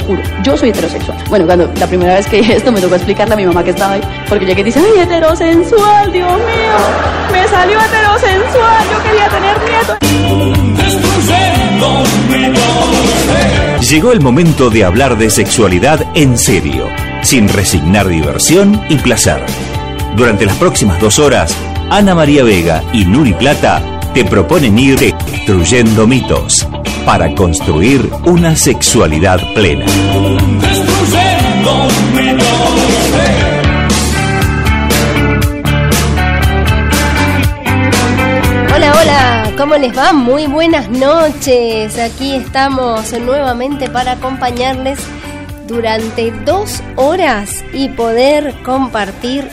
puro. Yo soy heterosexual. Bueno, cuando la primera vez que esto me tocó explicarle a mi mamá que estaba ahí, porque ya que dice, ay, heterosensual, Dios mío, me salió heterosensual, yo quería tener nietos. Llegó el momento de hablar de sexualidad en serio, sin resignar diversión y placer. Durante las próximas dos horas, Ana María Vega y Nuri Plata te proponen ir destruyendo mitos para construir una sexualidad plena. Hola, hola, ¿cómo les va? Muy buenas noches. Aquí estamos nuevamente para acompañarles durante dos horas y poder compartir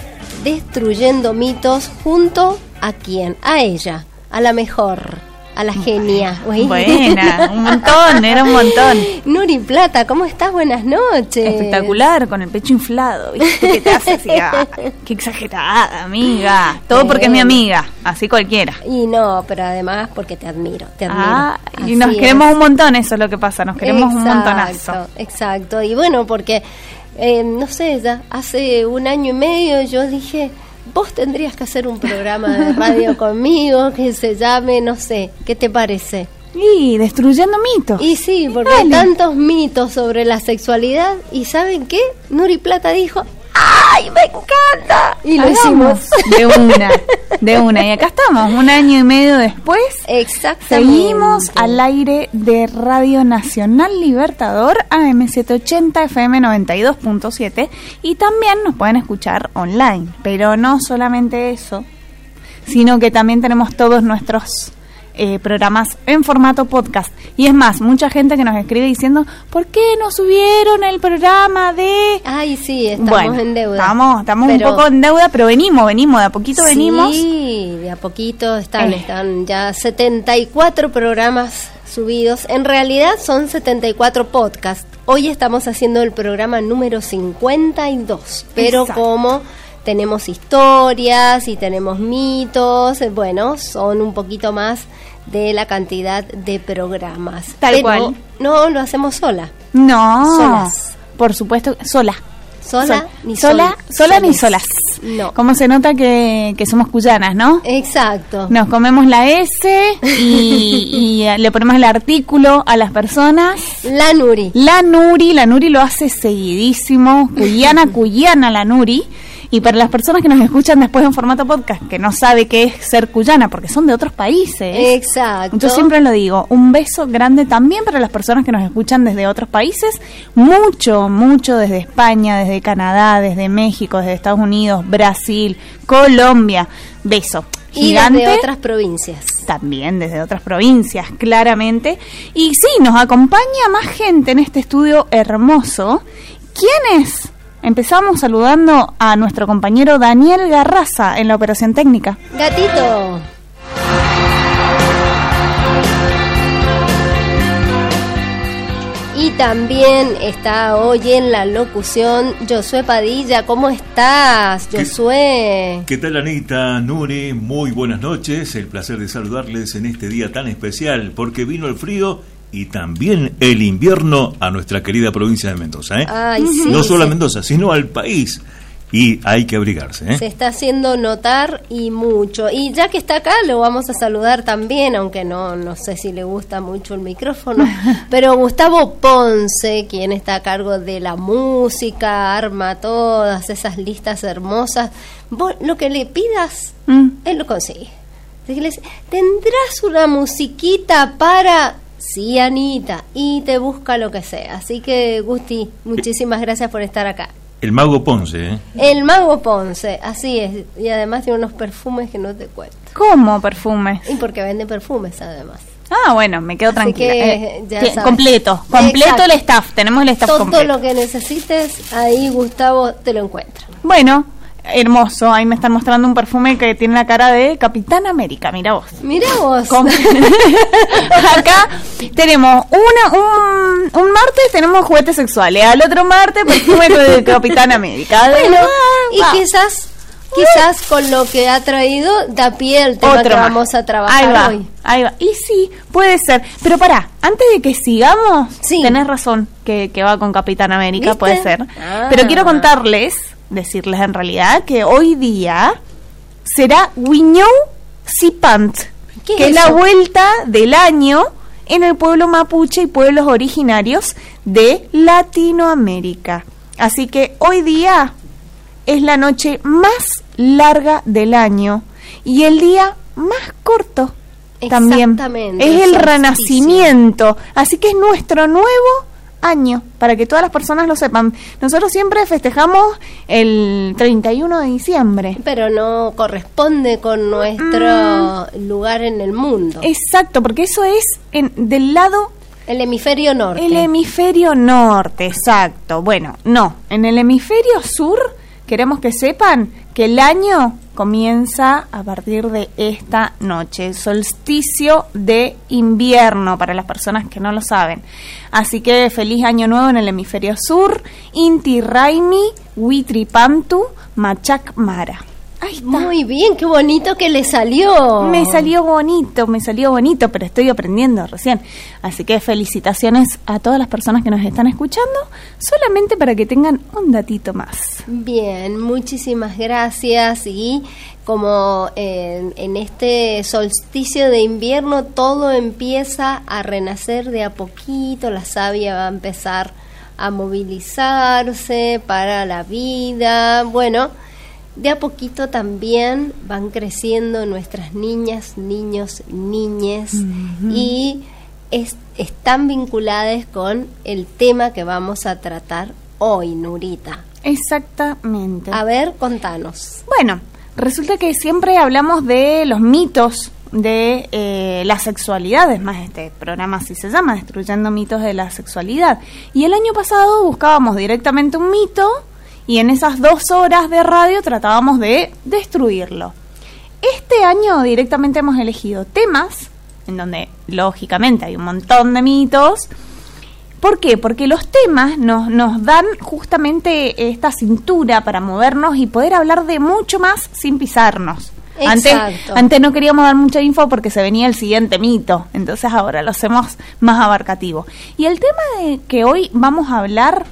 destruyendo mitos junto a quién? A ella, a la mejor a la genia. Buena, un montón, era un montón. Nuri Plata, ¿cómo estás? Buenas noches. Espectacular, con el pecho inflado, ¿viste? ¿Qué te hace ah, qué exagerada, amiga. Todo porque es mi amiga, así cualquiera. Y no, pero además porque te admiro, te admiro. Ah, y nos queremos un montón, eso es lo que pasa, nos queremos un montonazo. Exacto, y bueno, porque, eh, no sé, ya hace un año y medio yo dije vos tendrías que hacer un programa de radio conmigo que se llame, no sé, ¿qué te parece? Y destruyendo mitos. Y sí, porque hay tantos mitos sobre la sexualidad y ¿saben qué? Nuri Plata dijo, ¡ay, me encanta! Y lo hicimos. De una, de una. Y acá estamos, un año y medio después. Exactamente. Seguimos al aire de Radio Nacional Libertador, AM780, FM 92.7. Y también nos pueden escuchar online. Pero no solamente eso, sino que también tenemos todos nuestros eh, programas en formato podcast. Y es más, mucha gente que nos escribe diciendo, ¿por qué no subieron el programa de...? Ay, sí, estamos en deuda. Estamos, estamos un poco en deuda, pero venimos, venimos, de a poquito venimos. Sí, de a poquito están, eh. están ya 74 programas subidos. En realidad son 74 podcasts. Hoy estamos haciendo el programa número 52, pero como tenemos historias y tenemos mitos, eh, bueno, son un poquito más de la cantidad de programas. Tal cual. No lo hacemos sola. No. Solas. Por supuesto, sola. Sola, ni sola, sola ni solas. No. Como se nota que, que, somos cuyanas, ¿no? Exacto. Nos comemos la S y, y, le ponemos el artículo a las personas. La Nuri. La Nuri, la Nuri lo hace seguidísimo. Cuyana, cuyana la Nuri. Y para las personas que nos escuchan después en formato podcast, que no sabe qué es ser cuyana, porque son de otros países. Exacto. Yo siempre lo digo, un beso grande también para las personas que nos escuchan desde otros países, mucho, mucho desde España, desde Canadá, desde México, desde Estados Unidos, Brasil, Colombia. Beso. Gigante. Y desde otras provincias. También desde otras provincias, claramente. Y sí, nos acompaña más gente en este estudio hermoso. ¿Quién es? Empezamos saludando a nuestro compañero Daniel Garraza en la operación técnica. Gatito. Y también está hoy en la locución Josué Padilla. ¿Cómo estás, Josué? ¿Qué, ¿Qué, tal, Anita, Nuri? Muy buenas noches. El placer de saludarles en este día tan especial porque vino el frío y también el invierno a nuestra querida provincia de Mendoza. ¿eh? no solo a Mendoza, sino al país. Y hay que abrigarse. ¿eh? Se está haciendo notar y mucho. Y ya que está acá, lo vamos a saludar también, aunque no, no sé si le gusta mucho el micrófono. pero Gustavo Ponce, quien está a cargo de la música, arma todas esas listas hermosas. lo que le pidas, mm. él lo consigue. Tendrás una musiquita para Sí, Anita, y te busca lo que sea. Así que, Gusti, muchísimas gracias por estar acá. El mago Ponce, ¿eh? El mago Ponce, así es. Y además tiene unos perfumes que no te cuento. ¿Cómo perfumes? Y porque vende perfumes, además. Ah, bueno, me quedo tranquila. Eh, completo, completo el staff. Tenemos el staff Todo lo que necesites, ahí Gustavo te lo encuentra. Bueno, hermoso. Ahí me están mostrando un perfume que tiene la cara de Capitán América. Mira vos. Mira vos. Acá tenemos una, un, un, martes tenemos juguetes sexuales. Al otro martes perfume de Capitán América. Bueno, y quizás quizás con lo que ha traído da pie el tema que vamos a trabajar hoy. Ahí va. Y sí, puede ser. Pero pará, antes de que sigamos, tenés razón que, va con Capitán América, puede ser. Pero quiero ah. contarles, decirles en realidad, que hoy día será Wiñou Sipant, que es la vuelta del año en el pueblo mapuche y pueblos originarios de Latinoamérica. Así que hoy día es la noche más larga del año y el día más corto también. Es el renacimiento. Así que es nuestro nuevo año, para que todas las personas lo sepan. Nosotros siempre festejamos el 31 de diciembre. Pero no corresponde con nuestro mm. lugar en el mundo. Exacto, porque eso es en, del lado... El hemisferio norte. El hemisferio norte, exacto. Bueno, no, en el hemisferio sur queremos que sepan que el año comienza a partir de esta noche, solsticio de invierno para las personas que no lo saben. Así que feliz año nuevo en el hemisferio sur, Inti Raimi, Huitripantu, Machac Mara. Muy bien, qué bonito que le salió. Me salió bonito, me salió bonito, pero estoy aprendiendo recién. Así que felicitaciones a todas las personas que nos están escuchando, solamente para que tengan un datito más. Bien, muchísimas gracias y como en, en este solsticio de invierno todo empieza a renacer de a poquito, la savia va a empezar a movilizarse para la vida, bueno, de a poquito también van creciendo nuestras niñas, niños, niñes y están vinculadas con el tema que vamos a tratar hoy, Nurita. Exactamente. A ver, contanos. Bueno, resulta que siempre hablamos de los mitos de eh, la sexualidad, es más, este programa así se llama, Destruyendo mitos de la sexualidad. Y el año pasado buscábamos directamente un mito y en esas dos horas de radio tratábamos de destruirlo. Este año directamente hemos elegido temas en donde lógicamente hay un montón de mitos. ¿Por qué? Porque los temas nos, nos dan justamente esta cintura para movernos y poder hablar de mucho más sin pisarnos. Antes, antes, no queríamos dar mucha info porque se venía el siguiente mito, entonces ahora lo hacemos más abarcativo. Y el tema de que hoy vamos a hablar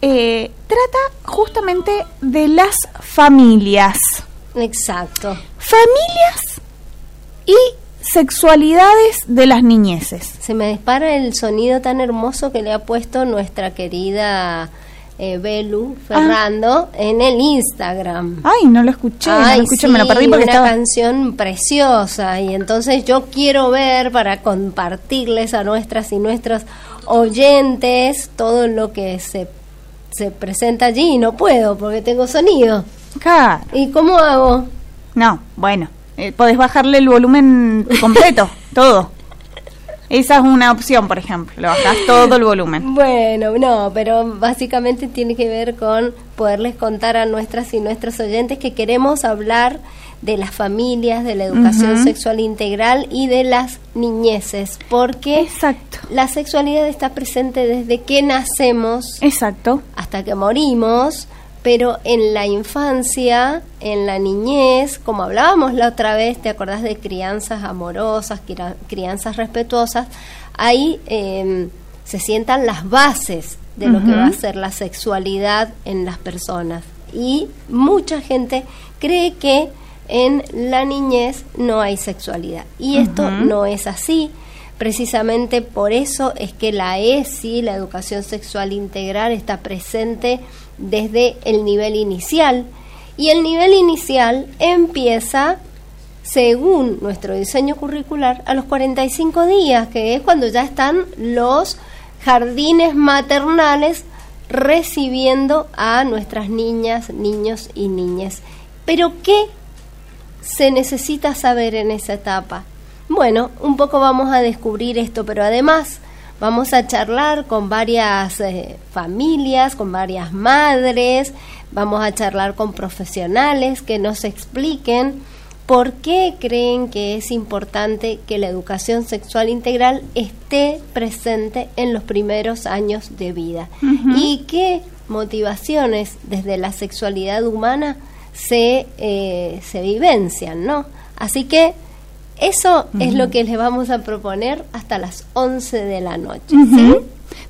eh, trata justamente de las familias. Exacto. Familias y sexualidades de las niñeces. Se me dispara el sonido tan hermoso que le ha puesto nuestra querida eh, Belu Ferrando en el Instagram. Ay, no lo escuché, no lo escuché, me lo perdí porque una canción preciosa y entonces yo quiero ver para compartirles a nuestras y nuestros oyentes todo lo que se se presenta allí y no puedo porque tengo sonido. ¿Y cómo hago? No, bueno, eh, podés bajarle el volumen completo, todo. Esa es una opción, por ejemplo, le bajás todo el volumen. Bueno, no, pero básicamente tiene que ver con poderles contar a nuestras y nuestros oyentes que queremos hablar de las familias, de la educación sexual integral y de las niñeces, porque Exacto. la sexualidad está presente desde que nacemos Exacto. hasta que morimos, pero en la infancia, en la niñez, como hablábamos la otra vez, ¿te acordás de crianzas amorosas, crianzas respetuosas? Ahí em, se sientan las bases de lo que va a ser la sexualidad en las personas. Y mucha gente cree que en la niñez no hay sexualidad. Y esto no es así. Precisamente por eso es que la ESI, la educación sexual integral, está presente desde el nivel inicial. Y el nivel inicial empieza, según nuestro diseño curricular, a los 45 días, que es cuando ya están los jardines maternales recibiendo a nuestras niñas, niños y niñas. Pero ¿qué se necesita saber en esa etapa? Bueno, un poco vamos a descubrir esto, pero además vamos a charlar con varias eh, familias, con varias madres, vamos a charlar con profesionales que nos expliquen por qué creen que es importante que la educación sexual integral esté presente en los primeros años de vida y qué motivaciones desde la sexualidad humana se, eh, se vivencian, ¿no? Así que eso es lo que les vamos a proponer hasta las 11 de la noche. ¿sí?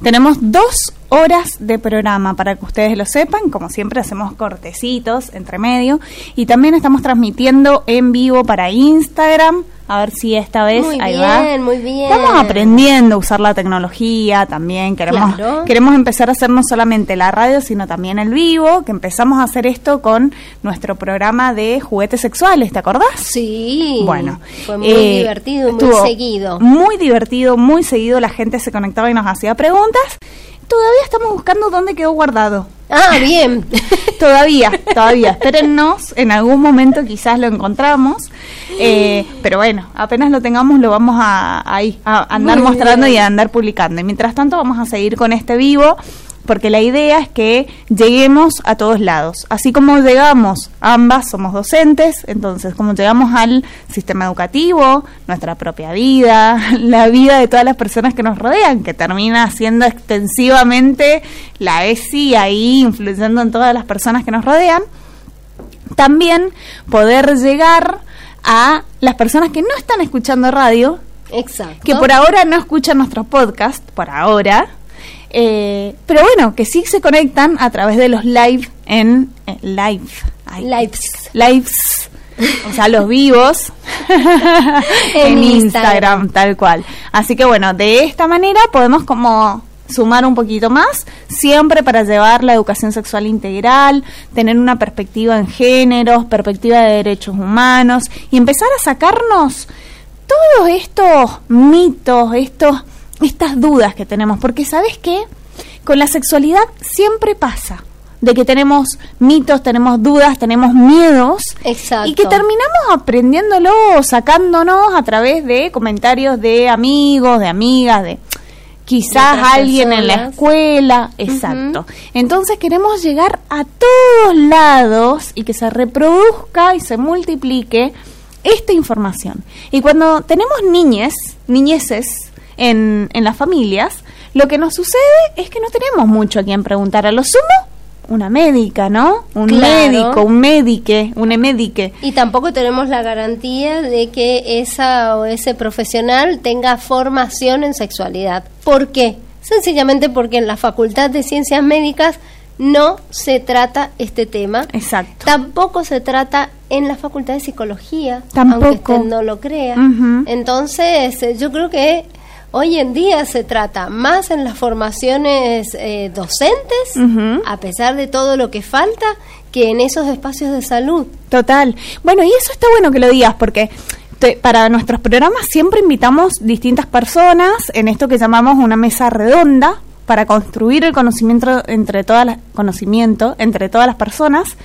Tenemos dos horas de programa para que ustedes lo sepan. Como siempre hacemos cortecitos entre medio. Y también estamos transmitiendo en vivo para Instagram, a ver si esta vez muy ahí bien, Muy bien. Estamos aprendiendo a usar la tecnología también. Queremos, queremos empezar a hacer no solamente la radio, sino también el vivo. Que empezamos a hacer esto con nuestro programa de juguetes sexuales, ¿te acordás? Sí. Bueno. Fue muy eh, divertido, muy seguido. Muy divertido, muy seguido. La gente se conectaba y nos hacía preguntas. Todavía estamos buscando dónde quedó guardado. Ah, bien. todavía, todavía. Espérennos, en algún momento quizás lo encontramos. Eh, pero bueno, apenas lo tengamos lo vamos a, a andar mostrando y a andar publicando. Y mientras tanto vamos a seguir con este vivo porque la idea es que lleguemos a todos lados. Así como llegamos, ambas somos docentes, entonces como llegamos al sistema educativo, nuestra propia vida, la vida de todas las personas que nos rodean, que termina siendo extensivamente la ESI ahí influyendo en todas las personas que nos rodean, también poder llegar a las personas que no están escuchando radio, Exacto. que por ahora no escuchan nuestro podcast, por ahora, eh, pero bueno, que sí se conectan a través de los live en eh, live. lives. Lives. O sea, los vivos en, Instagram, tal cual. Así que bueno, de esta manera podemos como sumar un poquito más, siempre para llevar la educación sexual integral, tener una perspectiva en géneros, perspectiva de derechos humanos y empezar a sacarnos todos estos mitos, estos estas dudas que tenemos, porque sabes qué, con la sexualidad siempre pasa de que tenemos mitos, tenemos dudas, tenemos miedos Exacto. y que terminamos aprendiéndolo, sacándonos a través de comentarios de amigos, de amigas, de quizás alguien en la escuela, exacto. Entonces queremos llegar a todos lados y que se reproduzca y se multiplique esta información. Y cuando tenemos niñes, niñeces, en, en las familias, lo que nos sucede es que no tenemos mucho a quien preguntar. A lo sumo, una médica, ¿no? Un médico, un médique, un médique. Y tampoco tenemos la garantía de que esa o ese profesional tenga formación en sexualidad. ¿Por qué? Sencillamente porque en la Facultad de Ciencias Médicas no se trata este tema. Exacto. Tampoco se trata en la Facultad de Psicología, Tampoco. aunque usted no lo crea. Entonces, eh, yo creo que Hoy en día se trata más en las formaciones eh, docentes, a pesar de todo lo que falta, que en esos espacios de salud. Total. Bueno, y eso está bueno que lo digas, porque para nuestros programas siempre invitamos distintas personas en esto que llamamos una mesa redonda para construir el conocimiento entre todas las conocimiento entre todas las personas.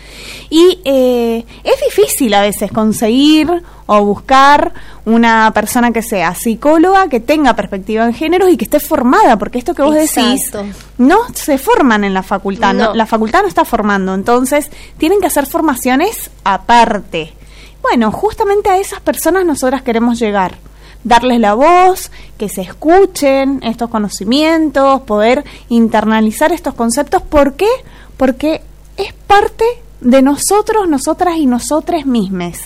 Y eh, es difícil a veces conseguir o buscar una persona que sea psicóloga que tenga perspectiva en género y que esté formada porque esto que vos decís no se forman en la facultad no. la facultad no está formando. Entonces tienen que hacer formaciones aparte. Bueno justamente a esas personas nosotras queremos llegar darles la voz, que se escuchen estos conocimientos, poder internalizar estos conceptos. ¿Por qué? Porque es parte de nosotros, nosotras y nosotres mismos.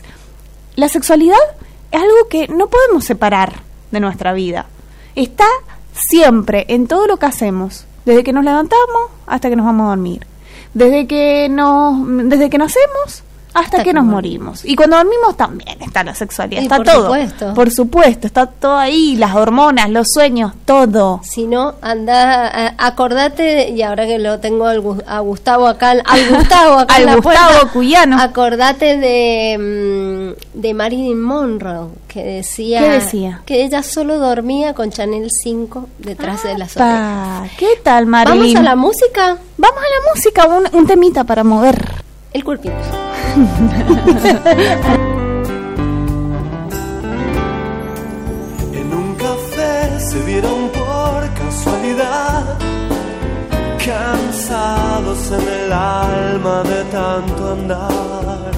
La sexualidad es algo que no podemos separar de nuestra vida. Está siempre en todo lo que hacemos, desde que nos levantamos hasta que nos vamos a dormir. Desde que nos desde que nacemos hasta, que, nos morimos. Y cuando dormimos también está la sexualidad, está por todo. Supuesto. Por supuesto, está todo ahí, las hormonas, los sueños, todo. Si no, anda, acordate, y ahora que lo tengo a Gustavo acá, al Gustavo acá al Gustavo Cuyano. Acordate de, mm, de Marilyn Monroe, que decía, ¿Qué decía? que ella solo dormía con Chanel 5 detrás de las orejas. ¿Qué tal, Marilyn? ¿Vamos a la música? Vamos a la música, un, un temita para mover. El cuerpito. en un café se vieron por casualidad, cansados en el alma de tanto andar.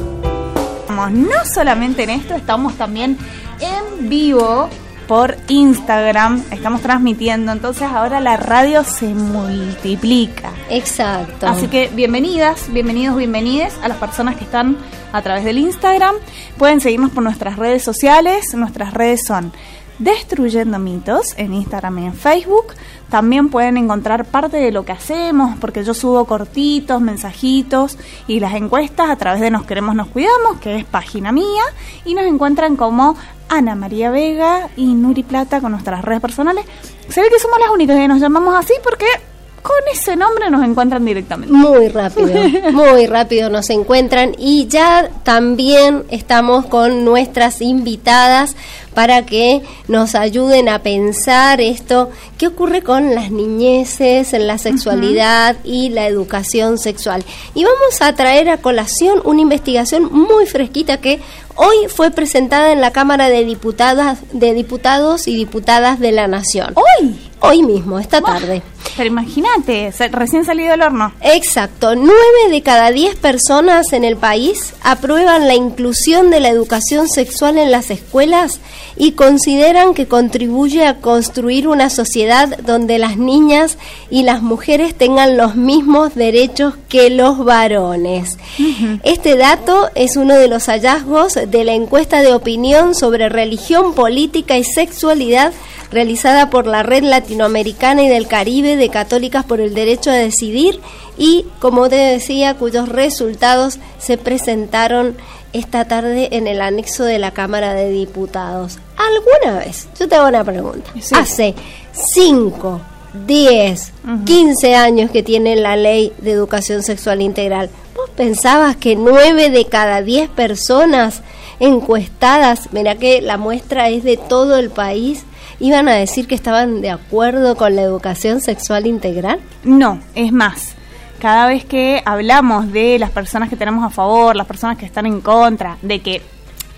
No solamente en esto, estamos también en vivo por Instagram, estamos transmitiendo, entonces ahora la radio se multiplica. Exacto. Así que bienvenidas, bienvenidos, bienvenides a las personas que están a través del Instagram. Pueden seguirnos por nuestras redes sociales, nuestras redes son Destruyendo Mitos en Instagram y en Facebook. También pueden encontrar parte de lo que hacemos, porque yo subo cortitos, mensajitos y las encuestas a través de Nos Queremos, Nos Cuidamos, que es página mía, y nos encuentran como Ana María Vega y Nuri Plata con nuestras redes personales. Se ve que somos las únicas que nos llamamos así porque con ese nombre nos encuentran directamente. Muy rápido, muy rápido nos encuentran y ya también estamos con nuestras invitadas para que nos ayuden a pensar esto, qué ocurre con las niñeces, en la sexualidad y la educación sexual. Y vamos a traer a colación una investigación muy fresquita que hoy fue presentada en la Cámara de Diputadas, de Diputados y Diputadas de la Nación. Hoy, hoy mismo, esta tarde. Pero imagínate, recién salido del horno. Exacto, nueve de cada diez personas en el país aprueban la inclusión de la educación sexual en las escuelas y consideran que contribuye a construir una sociedad donde las niñas y las mujeres tengan los mismos derechos que los varones. Este dato es uno de los hallazgos de la encuesta de opinión sobre religión, política y sexualidad realizada por la Red Latinoamericana y del Caribe de Católicas por el Derecho a Decidir y, como te decía, cuyos resultados se presentaron esta tarde en el anexo de la Cámara de Diputados. ¿Alguna vez? Yo te hago una pregunta. Hace 5, 10, 15 años que tiene la ley de educación sexual integral. ¿Vos pensabas que 9 de cada 10 personas encuestadas, mira que la muestra es de todo el país, iban a decir que estaban de acuerdo con la educación sexual integral? No, es más. Cada vez que hablamos de las personas que tenemos a favor, las personas que están en contra, de que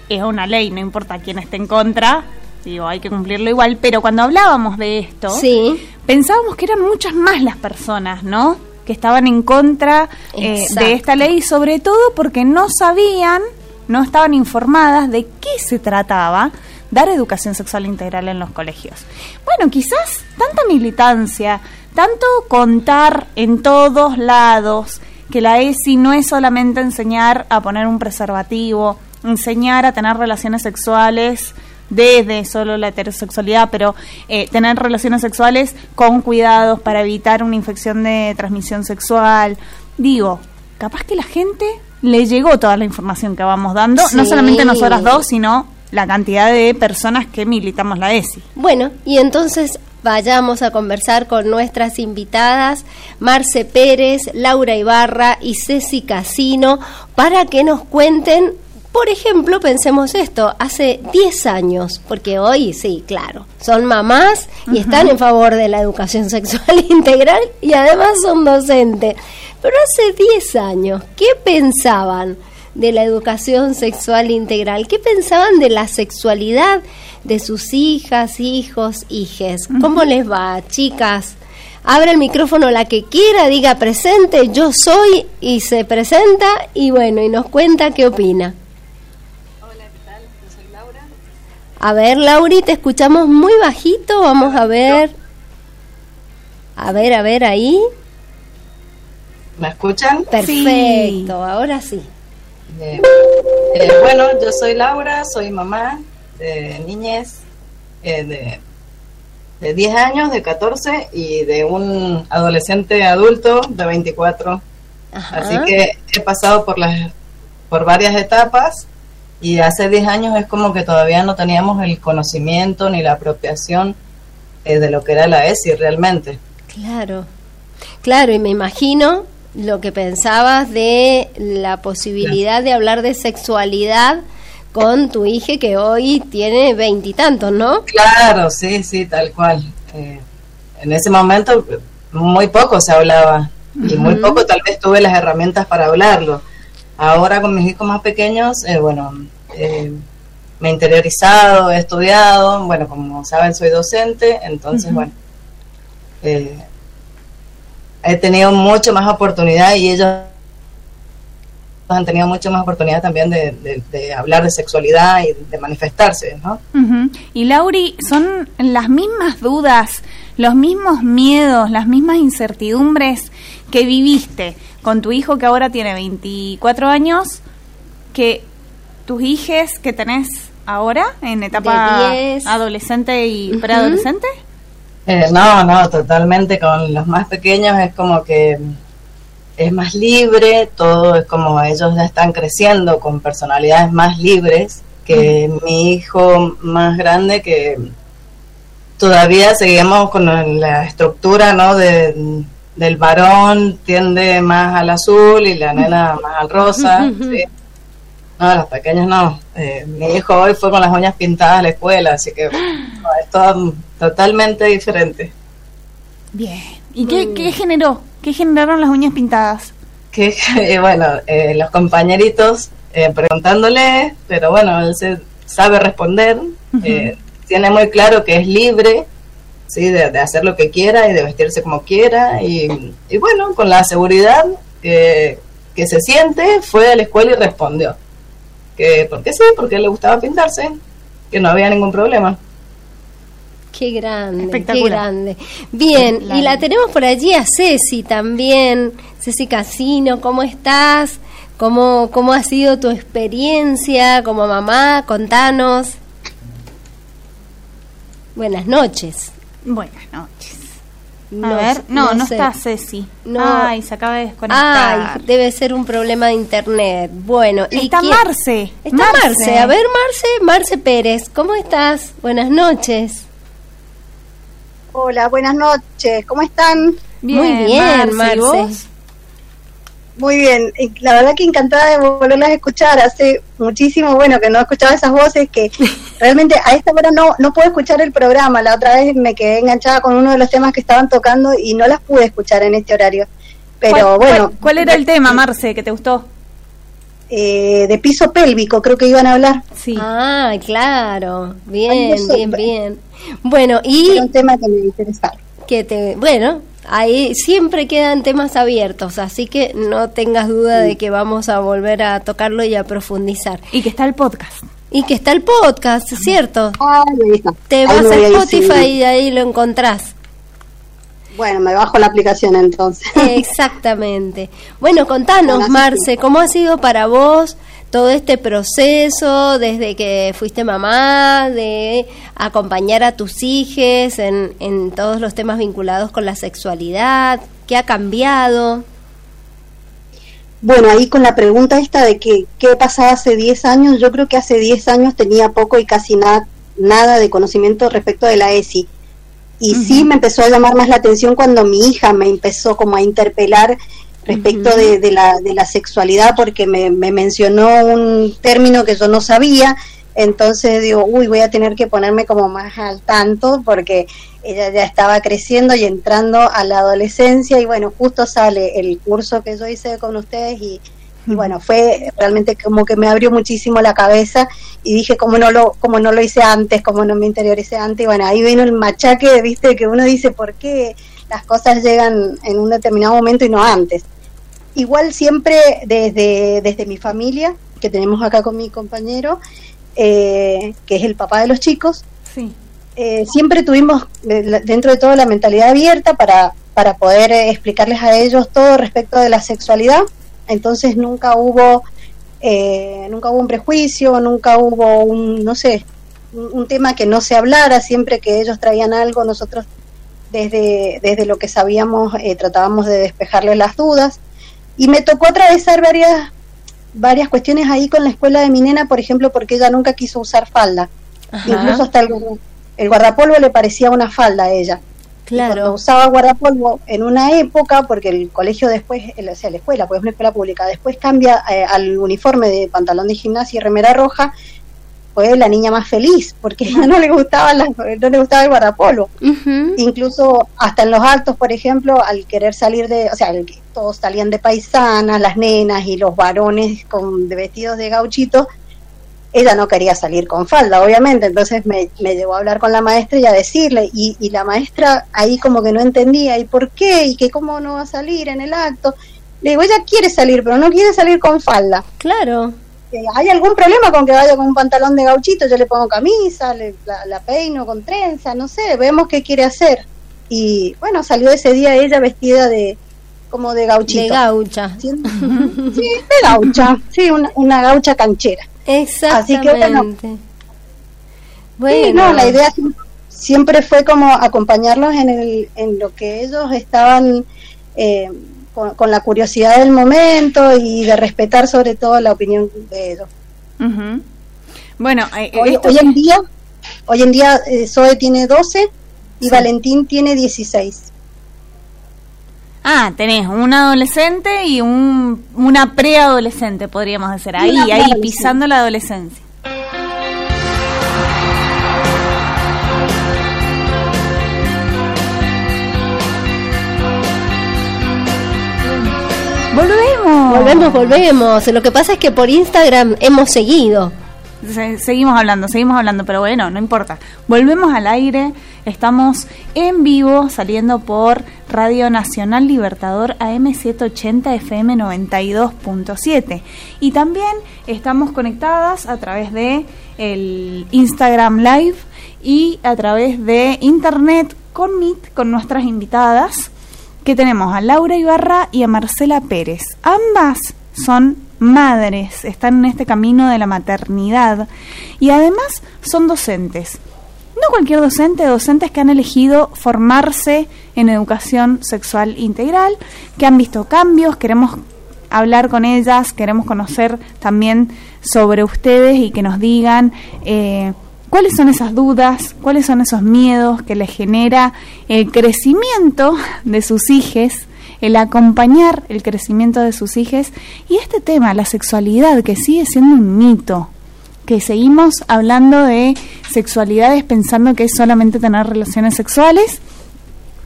es una ley, no importa quién esté en contra, digo, hay que cumplirlo igual, pero cuando hablábamos de esto, sí. pensábamos que eran muchas más las personas, ¿no? Que estaban en contra eh, de esta ley, sobre todo porque no sabían, no estaban informadas de qué se trataba dar educación sexual integral en los colegios. Bueno, quizás tanta militancia, tanto contar en todos lados que la ESI no es solamente enseñar a poner un preservativo, enseñar a tener relaciones sexuales desde solo la heterosexualidad, pero eh, tener relaciones sexuales con cuidados para evitar una infección de transmisión sexual. Digo, capaz que la gente le llegó toda la información que vamos dando, no solamente nosotras dos, sino la cantidad de personas que militamos la ESI. Bueno, y entonces vayamos a conversar con nuestras invitadas, Marce Pérez, Laura Ibarra y Ceci Casino, para que nos cuenten, por ejemplo, pensemos esto, hace 10 años, porque hoy sí, claro, son mamás y están en favor de la educación sexual integral y además son docentes. Pero hace 10 años, ¿qué pensaban? de la educación sexual integral. ¿Qué pensaban de la sexualidad de sus hijas, hijos, hijes? ¿Cómo les va, chicas? Abre el micrófono la que quiera, diga presente, yo soy y se presenta y bueno, y nos cuenta qué opina. Hola, ¿qué tal? Yo soy Laura. A ver, Lauri, te escuchamos muy bajito, vamos a ver. A ver, a ver ahí. ¿Me escuchan? Perfecto, ahora sí. Eh, bueno, yo soy Laura, soy mamá de niñez eh, de, 10 años, de 14 y de un adolescente adulto de 24. Así que he pasado por, las, por varias etapas y hace 10 años es como que todavía no teníamos el conocimiento ni la apropiación eh, de lo que era la ESI realmente. Claro, claro, y me imagino lo que pensabas de la posibilidad de hablar de sexualidad con tu hija que hoy tiene veintitantos, ¿no? Claro, sí, sí, tal cual. Eh, en ese momento muy poco se hablaba y muy poco tal vez tuve las herramientas para hablarlo. Ahora con mis hijos más pequeños, eh, bueno, eh, me he interiorizado, he estudiado, bueno, como saben soy docente, entonces, bueno, he tenido mucho más oportunidad y ellos han tenido mucho más oportunidad también de, hablar de sexualidad y de manifestarse, ¿no? Y Lauri, ¿son las mismas dudas, los mismos miedos, las mismas incertidumbres que viviste con tu hijo que ahora tiene 24 años, que tus hijes que tenés ahora en etapa adolescente y preadolescente? Eh, no, no, totalmente. Con los más pequeños es como que es más libre, todo es como ellos ya están creciendo con personalidades más libres que mi hijo más grande que todavía seguimos con la estructura ¿no? de, del varón tiende más al azul y la nena más al rosa. No, los pequeños no. Eh, mi hijo hoy fue con las uñas pintadas a la escuela, así que es todo totalmente diferente. Bien. ¿Y qué, qué generó? ¿Qué generaron las uñas pintadas? Que, bueno, eh, los compañeritos eh, preguntándole, pero bueno, él se sabe responder, tiene muy claro que es libre, ¿sí? De, hacer lo que quiera y de vestirse como quiera, y, y bueno, con la seguridad que, que se siente, fue a la escuela y respondió que porque sí, porque le gustaba pintarse, que no había ningún problema. Qué grande, qué grande. Bien, y la tenemos por allí a Ceci también. Ceci Casino, ¿cómo estás? ¿Cómo, ¿Cómo ha sido tu experiencia como mamá? Contanos. Buenas noches. Buenas noches. No, a ver, no, no, está Ceci. No. Ay, se acaba de desconectar. Ay, debe ser un problema de internet. Bueno, ¿y está Marce. Está Marce. A ver, Marce, Marce Pérez, ¿cómo estás? Buenas noches. Hola, buenas noches. ¿Cómo están? Muy bien, Marce. Muy bien, la verdad que encantada de volverlas a escuchar. Hace muchísimo, bueno, que no escuchaba esas voces, que realmente a esta hora no, no puedo escuchar el programa. La otra vez me quedé enganchada con uno de los temas que estaban tocando y no las pude escuchar en este horario. Pero bueno. ¿Cuál, era el tema, Marce, que te gustó? Eh, de piso pélvico, creo que iban a hablar. Sí. Ah, claro. Bien, bien, bien. Bueno, y. un tema que me interesaba. Que te, bueno, ahí siempre quedan temas abiertos, así que no tengas duda de que vamos a volver a tocarlo y a profundizar. Y que está el podcast. Y que está el podcast, ¿cierto? Ah, Te vas a Spotify y ahí lo encontrás. Bueno, me bajo la aplicación entonces. Exactamente. Bueno, contanos, Marce, ¿cómo ha sido para vos todo este proceso desde que fuiste mamá, de acompañar a tus hijos en, en todos los temas vinculados con la sexualidad? ¿Qué ha cambiado? Bueno, ahí con la pregunta esta de que, qué pasaba hace 10 años, yo creo que hace 10 años tenía poco y casi nada, nada de conocimiento respecto de la ESI. Y sí me empezó a llamar más la atención cuando mi hija me empezó como a interpelar respecto de, la, de la sexualidad porque me, mencionó un término que yo no sabía, entonces digo, uy, voy a tener que ponerme como más al tanto porque ella ya estaba creciendo y entrando a la adolescencia y bueno, justo sale el curso que yo hice con ustedes y, bueno, fue realmente como que me abrió muchísimo la cabeza y dije, como no lo, como no lo hice antes, como no me interioricé antes, y bueno, ahí vino el machaque, viste, que uno dice, ¿por qué? las cosas llegan en un determinado momento y no antes. Igual siempre desde, desde mi familia, que tenemos acá con mi compañero, eh, que es el papá de los chicos, sí. Eh, siempre tuvimos eh, dentro de todo la mentalidad abierta para, para poder explicarles a ellos todo respecto de la sexualidad. Entonces nunca hubo, nunca hubo un prejuicio, nunca hubo un, no sé, un tema que no se hablara, siempre que ellos traían algo, nosotros desde, desde lo que sabíamos eh, tratábamos de despejarle las dudas. Y me tocó atravesar varias, varias cuestiones ahí con la escuela de mi nena, por ejemplo, porque ella nunca quiso usar falda. Incluso hasta el, el, guardapolvo le parecía una falda a ella. Claro. usaba guardapolvo en una época, porque el colegio después, o sea, la escuela, pues es una escuela pública, después cambia eh, al uniforme de pantalón de gimnasia y remera roja, fue la niña más feliz porque no le gustaba la, no le gustaba el guardapolvo incluso hasta en los altos por ejemplo al querer salir de o sea todos salían de paisanas las nenas y los varones con de vestidos de gauchito ella no quería salir con falda obviamente entonces me, me llevó a hablar con la maestra y a decirle y, y la maestra ahí como que no entendía y por qué y que cómo no va a salir en el acto Le digo, ella quiere salir, pero no quiere salir con falda. Claro. Eh, ¿Hay algún problema con que vaya con un pantalón de gauchito? Yo le pongo camisa, le, la, peino con trenza, no sé, vemos qué quiere hacer. Y bueno, salió ese día ella vestida de como de gauchito. De gaucha. Sí, de gaucha, sí, una, gaucha canchera. Exactamente. Así que bueno. no, la idea siempre fue como acompañarlos en, el, en lo que ellos estaban... Eh, con, la curiosidad del momento y de respetar sobre todo la opinión de ellos. Bueno, eh, hoy, en día, hoy en día eh, Zoe tiene 12 y Valentín tiene 16. Ah, tenés un adolescente y un, una preadolescente, podríamos decir, ahí, ahí, pisando la adolescencia. Volvemos. Volvemos, volvemos. Lo que pasa es que por Instagram hemos seguido. seguimos hablando, seguimos hablando, pero bueno, no importa. Volvemos al aire, estamos en vivo saliendo por Radio Nacional Libertador AM780 FM 92.7 y también estamos conectadas a través de el Instagram Live y a través de internet con Meet con nuestras invitadas que tenemos a Laura Ibarra y a Marcela Pérez. Ambas son madres, están en este camino de la maternidad y además son docentes. No cualquier docente, docentes que han elegido formarse en educación sexual integral, que han visto cambios, queremos hablar con ellas, queremos conocer también sobre ustedes y que nos digan eh, ¿Cuáles son esas dudas? ¿Cuáles son esos miedos que les genera el crecimiento de sus hijos? el acompañar el crecimiento de sus hijos y este tema, la sexualidad, que sigue siendo un mito, que seguimos hablando de sexualidades pensando que es solamente tener relaciones sexuales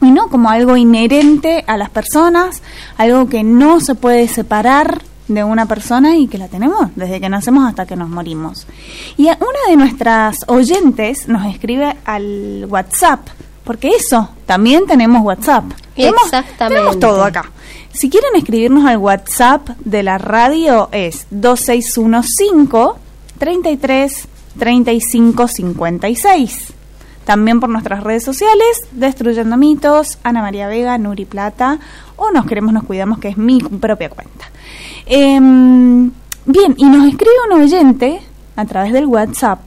y no como algo inherente a las personas, algo que no se puede separar de una persona y que la tenemos desde que nacemos hasta que nos morimos. Y una de nuestras oyentes nos escribe al WhatsApp, porque eso, también tenemos WhatsApp. Exactamente. Tenemos todo acá. Si quieren escribirnos al WhatsApp de la radio es 2615 33 35 56. También por nuestras redes sociales, Destruyendo Mitos, Ana María Vega, Nuri Plata, o Nos Queremos, Nos Cuidamos, que es mi propia cuenta. Em, bien, y nos escribe un oyente a través del WhatsApp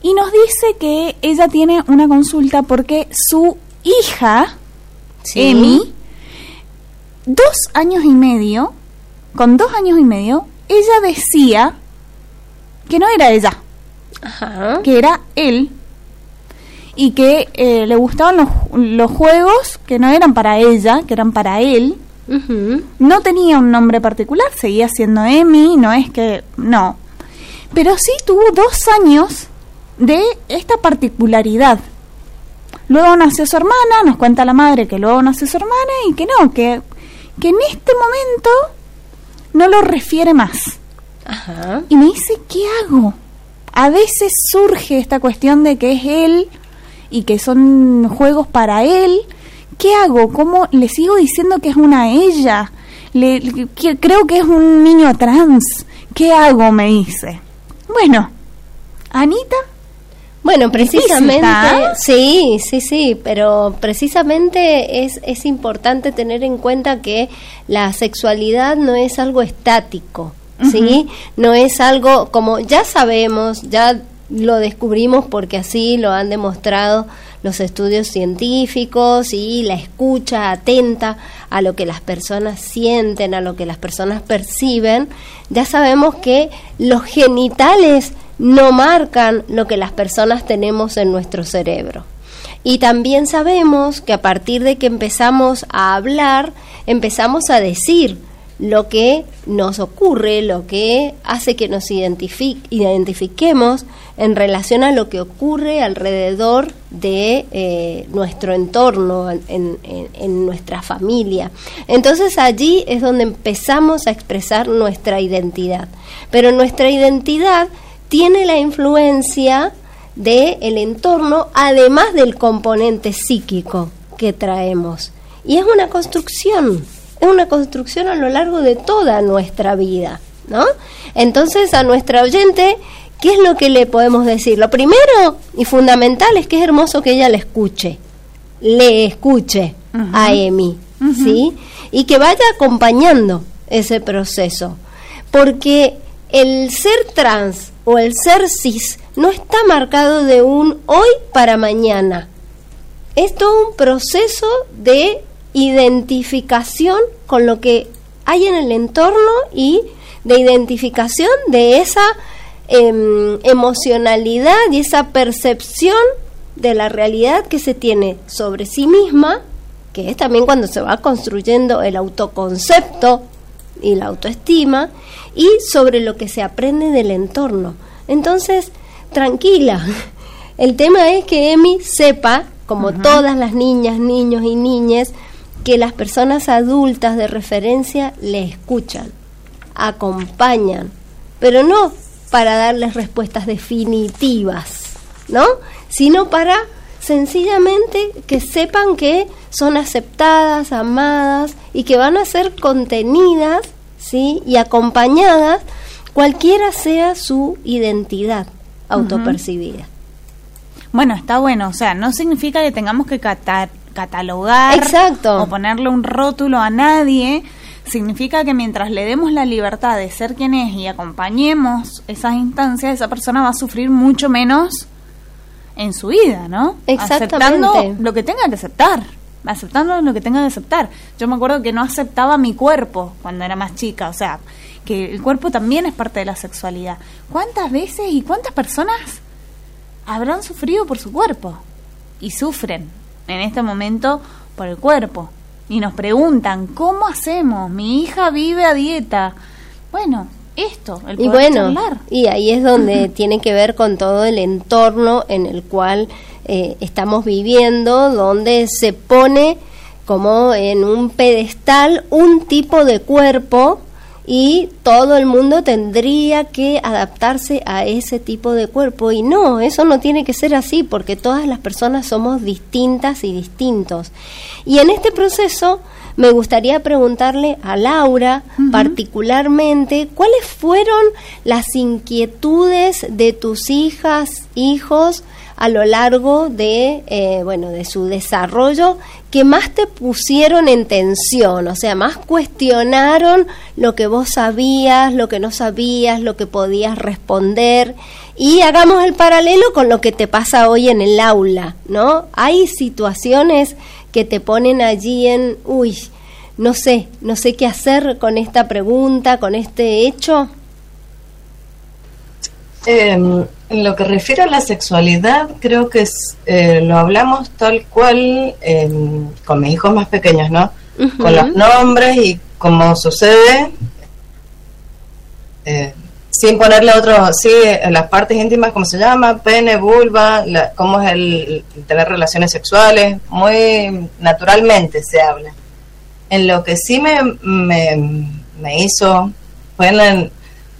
y nos dice que ella tiene una consulta porque su hija, Emi, dos años y medio, con dos años y medio, ella decía que no era ella, que era él y que eh, le gustaban los, los juegos que no eran para ella, que eran para él no tenía un nombre particular, seguía siendo Emi, no es que. No. Pero sí tuvo dos años de esta particularidad. Luego nació su hermana, nos cuenta la madre que luego nació su hermana y que no, que, que en este momento no lo refiere más. Y me dice, ¿qué hago? A veces surge esta cuestión de que es él y que son juegos para él ¿qué hago? ¿Cómo le sigo diciendo que es una ella? Le, creo que es un niño trans. ¿Qué hago? Me dice. Bueno, Anita. Bueno, precisamente, sí, sí, sí, pero precisamente es, es importante tener en cuenta que la sexualidad no es algo estático, ¿sí? No es algo como ya sabemos, ya lo descubrimos porque así lo han demostrado los estudios científicos y la escucha atenta a lo que las personas sienten, a lo que las personas perciben, ya sabemos que los genitales no marcan lo que las personas tenemos en nuestro cerebro. Y también sabemos que a partir de que empezamos a hablar, empezamos a decir, lo que nos ocurre, lo que hace que nos identifiquemos en relación a lo que ocurre alrededor de eh, nuestro entorno, en, en, nuestra familia. Entonces allí es donde empezamos a expresar nuestra identidad. Pero nuestra identidad tiene la influencia del el entorno, además del componente psíquico que traemos. Y es una construcción es una construcción a lo largo de toda nuestra vida, ¿no? Entonces a nuestra oyente, ¿qué es lo que le podemos decir? Lo primero y fundamental es que es hermoso que ella le escuche, le escuche a Emi, ¿sí? Y que vaya acompañando ese proceso, porque el ser trans o el ser cis no está marcado de un hoy para mañana. Es todo un proceso de identificación con lo que hay en el entorno y de identificación de esa em, emocionalidad y esa percepción de la realidad que se tiene sobre sí misma, que es también cuando se va construyendo el autoconcepto y la autoestima, y sobre lo que se aprende del entorno. Entonces, tranquila, el tema es que Emi sepa, como todas las niñas, niños y niñas, que las personas adultas de referencia le escuchan, acompañan, pero no para darles respuestas definitivas, ¿no? Sino para sencillamente que sepan que son aceptadas, amadas y que van a ser contenidas, ¿sí? Y acompañadas cualquiera sea su identidad autopercibida. Bueno, está bueno, o sea, no significa que tengamos que catar catalogar Exacto. o ponerle un rótulo a nadie, significa que mientras le demos la libertad de ser quien es y acompañemos esas instancias, esa persona va a sufrir mucho menos en su vida, ¿no? Exactamente. Aceptando lo que tenga que aceptar, aceptando lo que tenga que aceptar. Yo me acuerdo que no aceptaba mi cuerpo cuando era más chica, o sea, que el cuerpo también es parte de la sexualidad. ¿Cuántas veces y cuántas personas habrán sufrido por su cuerpo? Y sufren, en este momento por el cuerpo. Y nos preguntan, ¿cómo hacemos? Mi hija vive a dieta. Bueno, esto, el y bueno, y ahí es donde tiene que ver con todo el entorno en el cual eh, estamos viviendo, donde se pone como en un pedestal un tipo de cuerpo y todo el mundo tendría que adaptarse a ese tipo de cuerpo y no, eso no tiene que ser así porque todas las personas somos distintas y distintos. Y en este proceso me gustaría preguntarle a Laura particularmente cuáles fueron las inquietudes de tus hijas, hijos, a lo largo de, eh, bueno, de su desarrollo que más te pusieron en tensión, o sea, más cuestionaron lo que vos sabías, lo que no sabías, lo que podías responder. Y hagamos el paralelo con lo que te pasa hoy en el aula, ¿no? Hay situaciones que te ponen allí en, uy, no sé, no sé qué hacer con esta pregunta, con este hecho. Em, en lo que refiere a la sexualidad, creo que es, eh, lo hablamos tal cual em, con mis hijos más pequeños, ¿no? Con los nombres y como sucede, eh, sin ponerle otro, sí, las partes íntimas, como se llama, pene, vulva, cómo es el, tener relaciones sexuales, muy naturalmente se habla. En lo que sí me, me, me hizo, fue en,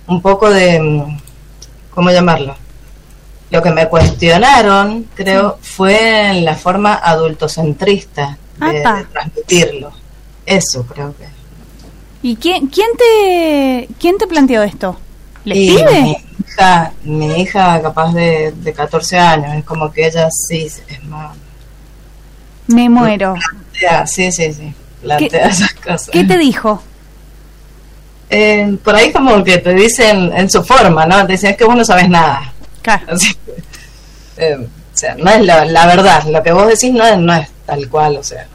un poco de ¿cómo llamarlo? Lo que me cuestionaron, creo, fue en la forma adultocentrista de, transmitirlo. Eso creo que. ¿Y quién, quién te quién te planteó esto? ¿Le pide? Mi hija, mi hija capaz de, de 14 años, es como que ella sí es más... Me muero. sí, sí, sí, plantea esas cosas. ¿Qué te dijo? eh, por ahí como que te dicen en su forma, ¿no? Te dicen, es que vos no sabes nada. Claro. Eh, o sea, no es la, verdad, lo que vos decís no es, no es tal cual, o sea,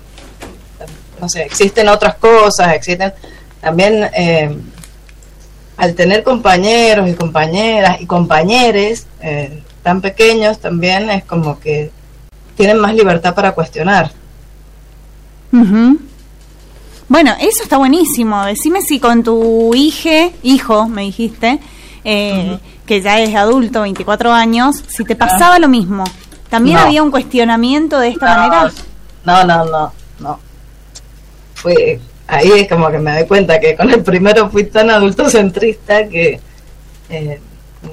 no sé, existen otras cosas, existen también eh, al tener compañeros y compañeras y compañeres eh, tan pequeños también es como que tienen más libertad para cuestionar. Bueno, eso está buenísimo. Decime si con tu hije, hijo, me dijiste, eh, que ya es adulto, 24 años, si te pasaba lo mismo. ¿También había un cuestionamiento de esta manera? No, no, no, no. Fue, ahí es como que me doy cuenta que con el primero fui tan adultocentrista que eh,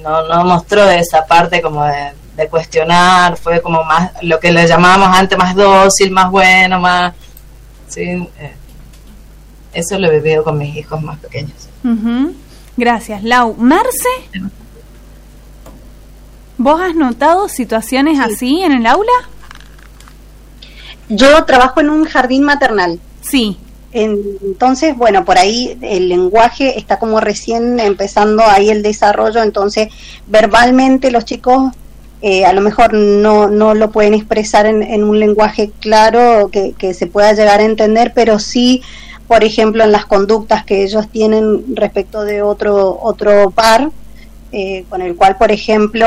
no, no mostró esa parte como de, cuestionar, fue como más lo que le llamábamos antes más dócil, más bueno, más... Sí, eh, eso lo he vivido con mis hijos más pequeños. Gracias, Lau. Marce, ¿vos has notado situaciones así en el aula? Yo trabajo en un jardín maternal. Sí. Entonces, bueno, por ahí el lenguaje está como recién empezando ahí el desarrollo, entonces verbalmente los chicos eh, a lo mejor no, no lo pueden expresar en, un lenguaje claro que, que, se pueda llegar a entender, pero sí, por ejemplo, en las conductas que ellos tienen respecto de otro, otro par, eh, con el cual, por ejemplo,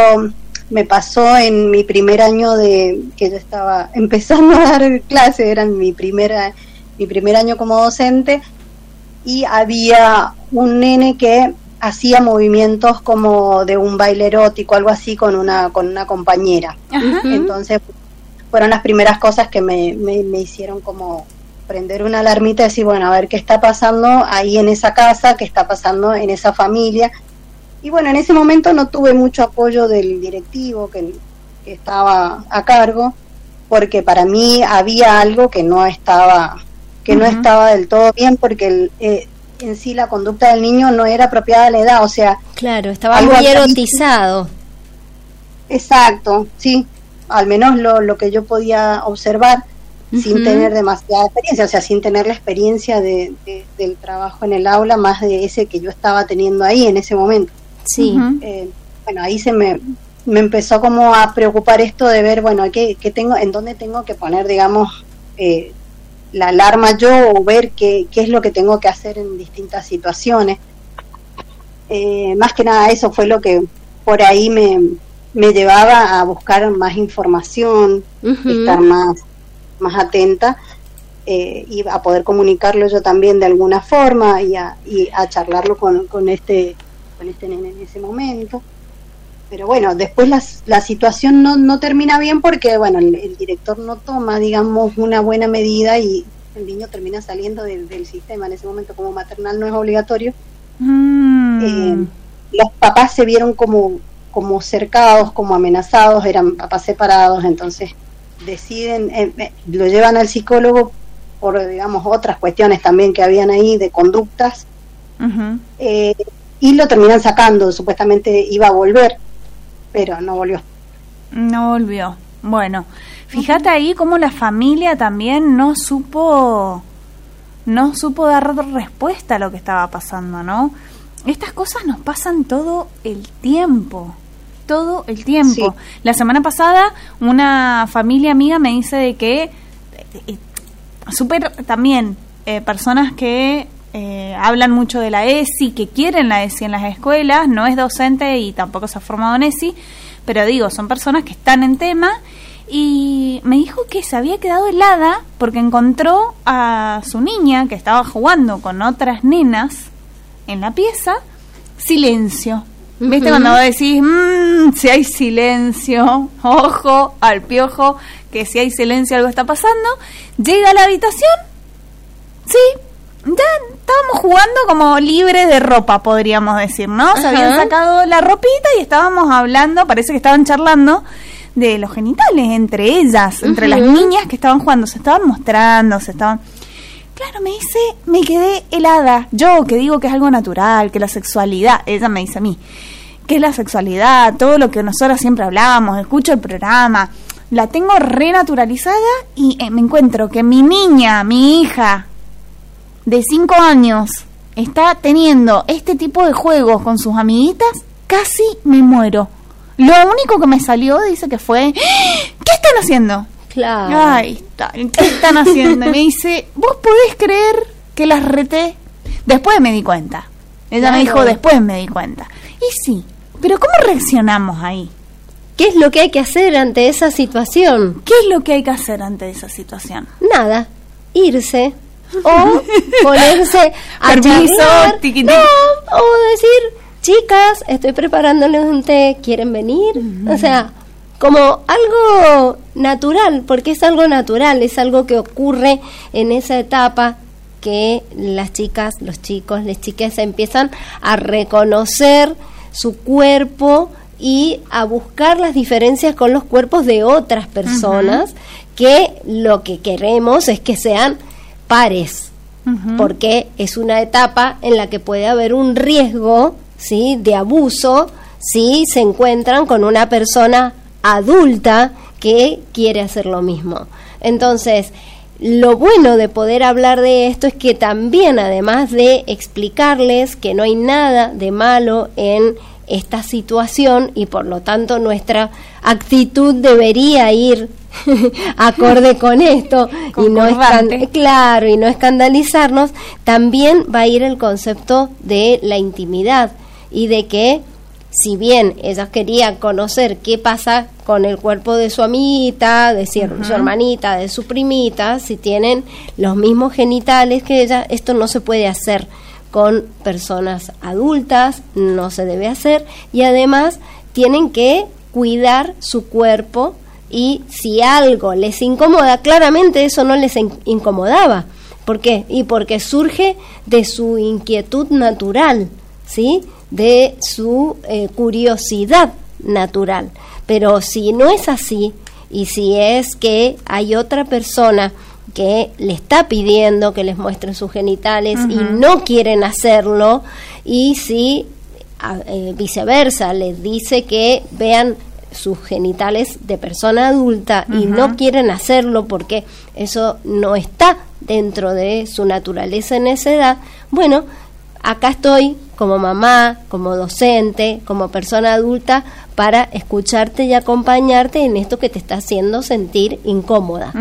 me pasó en mi primer año de que yo estaba empezando a dar clase, era mi primera mi primer año como docente y había un nene que hacía movimientos como de un baile erótico, algo así con una con una compañera. Entonces fueron las primeras cosas que me, me, me hicieron como prender una alarmita y decir, bueno, a ver qué está pasando ahí en esa casa, qué está pasando en esa familia y bueno, en ese momento no tuve mucho apoyo del directivo que, estaba a cargo, porque para mí había algo que no estaba que no estaba del todo bien porque eh, en sí la conducta del niño no era apropiada a la edad, o sea, claro, estaba muy erotizado. Exacto, sí, al menos lo, lo que yo podía observar sin tener demasiada experiencia, o sea, sin tener la experiencia de, del trabajo en el aula más de ese que yo estaba teniendo ahí en ese momento. Sí. Eh, bueno, ahí se me, me empezó como a preocupar esto de ver, bueno, ¿qué, qué tengo, en dónde tengo que poner, digamos, eh, la alarma yo o ver qué, qué es lo que tengo que hacer en distintas situaciones. Eh, más que nada eso fue lo que por ahí me, me llevaba a buscar más información, estar más, más atenta y a poder comunicarlo yo también de alguna forma y a, y a charlarlo con, con este este nene en ese momento. Pero bueno, después la, la situación no, no termina bien porque, bueno, el, director no toma, digamos, una buena medida y el niño termina saliendo del, sistema. En ese momento, como maternal no es obligatorio. Mm. Eh, los papás se vieron como, como cercados, como amenazados, eran papás separados, entonces deciden, eh, eh, lo llevan al psicólogo por, digamos, otras cuestiones también que habían ahí de conductas y lo terminan sacando, supuestamente iba a volver, pero no volvió. No volvió. Bueno, fíjate ahí cómo la familia también no supo no supo dar respuesta a lo que estaba pasando, ¿no? Estas cosas nos pasan todo el tiempo, todo el tiempo. La semana pasada una familia amiga me dice de que eh, eh, súper también eh, personas que eh, hablan mucho de la ESI, que quieren la ESI en las escuelas, no es docente y tampoco se ha formado en ESI, pero digo, son personas que están en tema y me dijo que se había quedado helada porque encontró a su niña que estaba jugando con otras nenas en la pieza, silencio. ¿Viste cuando vos decís, mmm, si hay silencio, ojo al piojo, que si hay silencio algo está pasando? Llega a la habitación, sí, ya estábamos jugando como libres de ropa, podríamos decir, ¿no? Se habían sacado la ropita y estábamos hablando, parece que estaban charlando de los genitales entre ellas, entre las niñas que estaban jugando, se estaban mostrando, se estaban... Claro, me dice, me quedé helada. Yo que digo que es algo natural, que la sexualidad, ella me dice a mí, que es la sexualidad, todo lo que nosotros siempre hablamos, escucho el programa, la tengo renaturalizada y eh, me encuentro que mi niña, mi hija, de 5 años está teniendo este tipo de juegos con sus amiguitas, casi me muero. Lo único que me salió dice que fue, ¿qué están haciendo? Claro. Ay, ¿qué están haciendo? Y me dice, ¿vos podés creer que las reté? Después me di cuenta. Ella me dijo, después me di cuenta. Y sí, pero ¿cómo reaccionamos ahí? ¿Qué es lo que hay que hacer ante esa situación? ¿Qué es lo que hay que hacer ante esa situación? Nada, irse, o ponerse a charlar, o decir, chicas, estoy preparándoles un té, ¿quieren venir? O sea, como algo natural, porque es algo natural, es algo que ocurre en esa etapa que las chicas, los chicos, las chicas empiezan a reconocer su cuerpo y a buscar las diferencias con los cuerpos de otras personas, que lo que queremos es que sean pares, porque es una etapa en la que puede haber un riesgo, ¿sí? de abuso si se encuentran con una persona adulta que quiere hacer lo mismo. Entonces, lo bueno de poder hablar de esto es que también, además de explicarles que no hay nada de malo en esta situación y por lo tanto nuestra actitud debería ir acorde con esto y no claro y no escandalizarnos también va a ir el concepto de la intimidad y de que si bien ella quería conocer qué pasa con el cuerpo de su amiguita, de su hermanita, de su primita, si tienen los mismos genitales que ella, esto no se puede hacer con personas adultas, no se debe hacer y además tienen que cuidar su cuerpo y si algo les incomoda, claramente eso no les incomodaba. ¿Por qué? Y porque surge de su inquietud natural, ¿sí? de su eh, curiosidad natural. Pero si no es así, y si es que hay otra persona que le está pidiendo que les muestren sus genitales y no quieren hacerlo, y si eh, viceversa les dice que vean sus genitales de persona adulta y no quieren hacerlo porque eso no está dentro de su naturaleza en esa edad, bueno, acá estoy como mamá, como docente, como persona adulta, para escucharte y acompañarte en esto que te está haciendo sentir incómoda.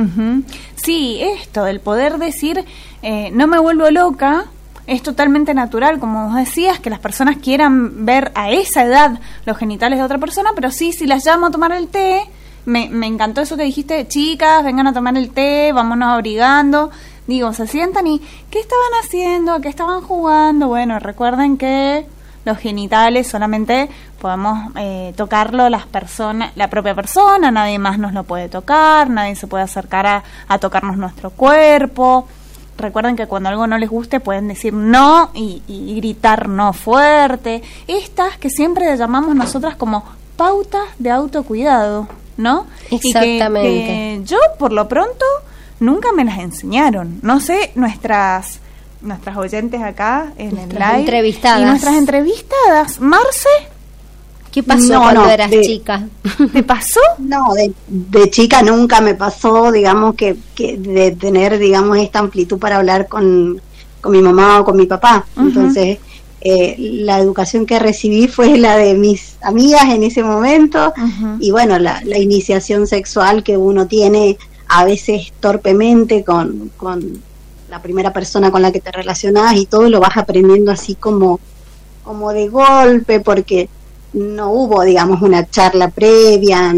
Sí, esto, el poder decir, eh, no me vuelvo loca, es totalmente natural, como vos decías, que las personas quieran ver a esa edad los genitales de otra persona, pero sí, si las llamo a tomar el té, me, me encantó eso que dijiste, chicas, vengan a tomar el té, vámonos abrigando digo, se sientan y ¿qué estaban haciendo? ¿Qué estaban jugando? Bueno, recuerden que los genitales solamente podemos eh, tocarlo las personas, la propia persona, nadie más nos lo puede tocar, nadie se puede acercar a, a tocarnos nuestro cuerpo. Recuerden que cuando algo no les guste pueden decir no y, gritar no fuerte. Estas que siempre llamamos nosotras como pautas de autocuidado, ¿no? Exactamente. yo, por lo pronto, nunca me las enseñaron. No sé, nuestras nuestras oyentes acá en el live entrevistadas. y nuestras entrevistadas. Marce, ¿qué pasó cuando eras chica? ¿Te pasó? No, de, chica nunca me pasó, digamos, que, que, de tener, digamos, esta amplitud para hablar con, con mi mamá o con mi papá. Entonces, eh, la educación que recibí fue la de mis amigas en ese momento y bueno, la, la iniciación sexual que uno tiene a veces torpemente con, con la primera persona con la que te relacionas y todo lo vas aprendiendo así como, como de golpe porque no hubo, digamos, una charla previa,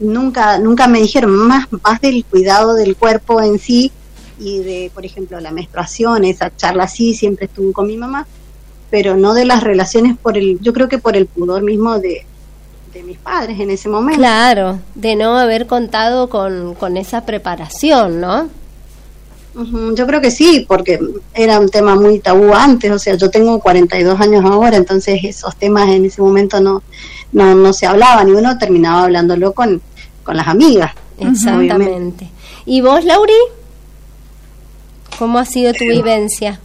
nunca, nunca me dijeron más, más del cuidado del cuerpo en sí y de, por ejemplo, la menstruación, esa charla sí, siempre estuvo con mi mamá, pero no de las relaciones por el, yo creo que por el pudor mismo de, de mis padres en ese momento. Claro, de no haber contado con, con esa preparación, ¿no? Yo creo que sí, porque era un tema muy tabú antes, o sea, yo tengo 42 años ahora, entonces esos temas en ese momento no, no, no se hablaban y uno terminaba hablándolo con, con las amigas. Exactamente. ¿Y vos, Lauri? ¿Cómo ha sido tu vivencia?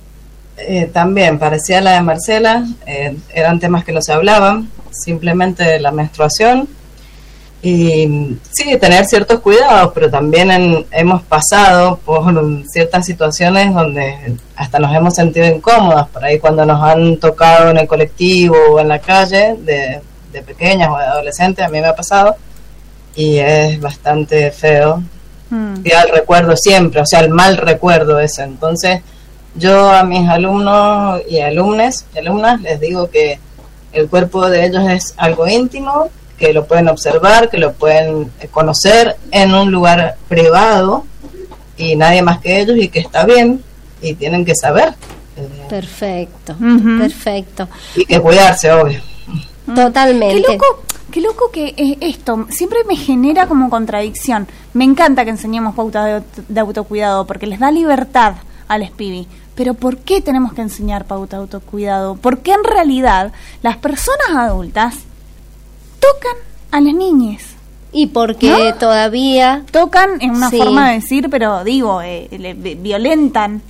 Eh, también, parecía la de Marcela, eh, eran temas que no se hablaban, simplemente la menstruación y sí, tener ciertos cuidados, pero también hemos pasado por ciertas situaciones donde hasta nos hemos sentido incómodas, por ahí cuando nos han tocado en el colectivo o en la calle, de, de pequeñas o de adolescentes, a mí me ha pasado, y es bastante feo. Mm. Y al recuerdo siempre, o sea, el mal recuerdo ese. Entonces, yo a mis alumnos y alumnes y alumnas les digo que el cuerpo de ellos es algo íntimo, que lo pueden observar, que lo pueden eh, conocer en un lugar privado y nadie más que ellos y que está bien y tienen que saber. Eh, perfecto, perfecto. Y que cuidarse, obvio. Totalmente. Qué loco, qué loco que eh, esto siempre me genera como contradicción. Me encanta que enseñemos pautas de, autocuidado porque les da libertad al SPIBI pero ¿por qué tenemos que enseñar pauta de autocuidado? Porque en realidad las personas adultas tocan a las niñas. Y porque todavía... Tocan en una forma de decir, pero digo, eh, le, violentan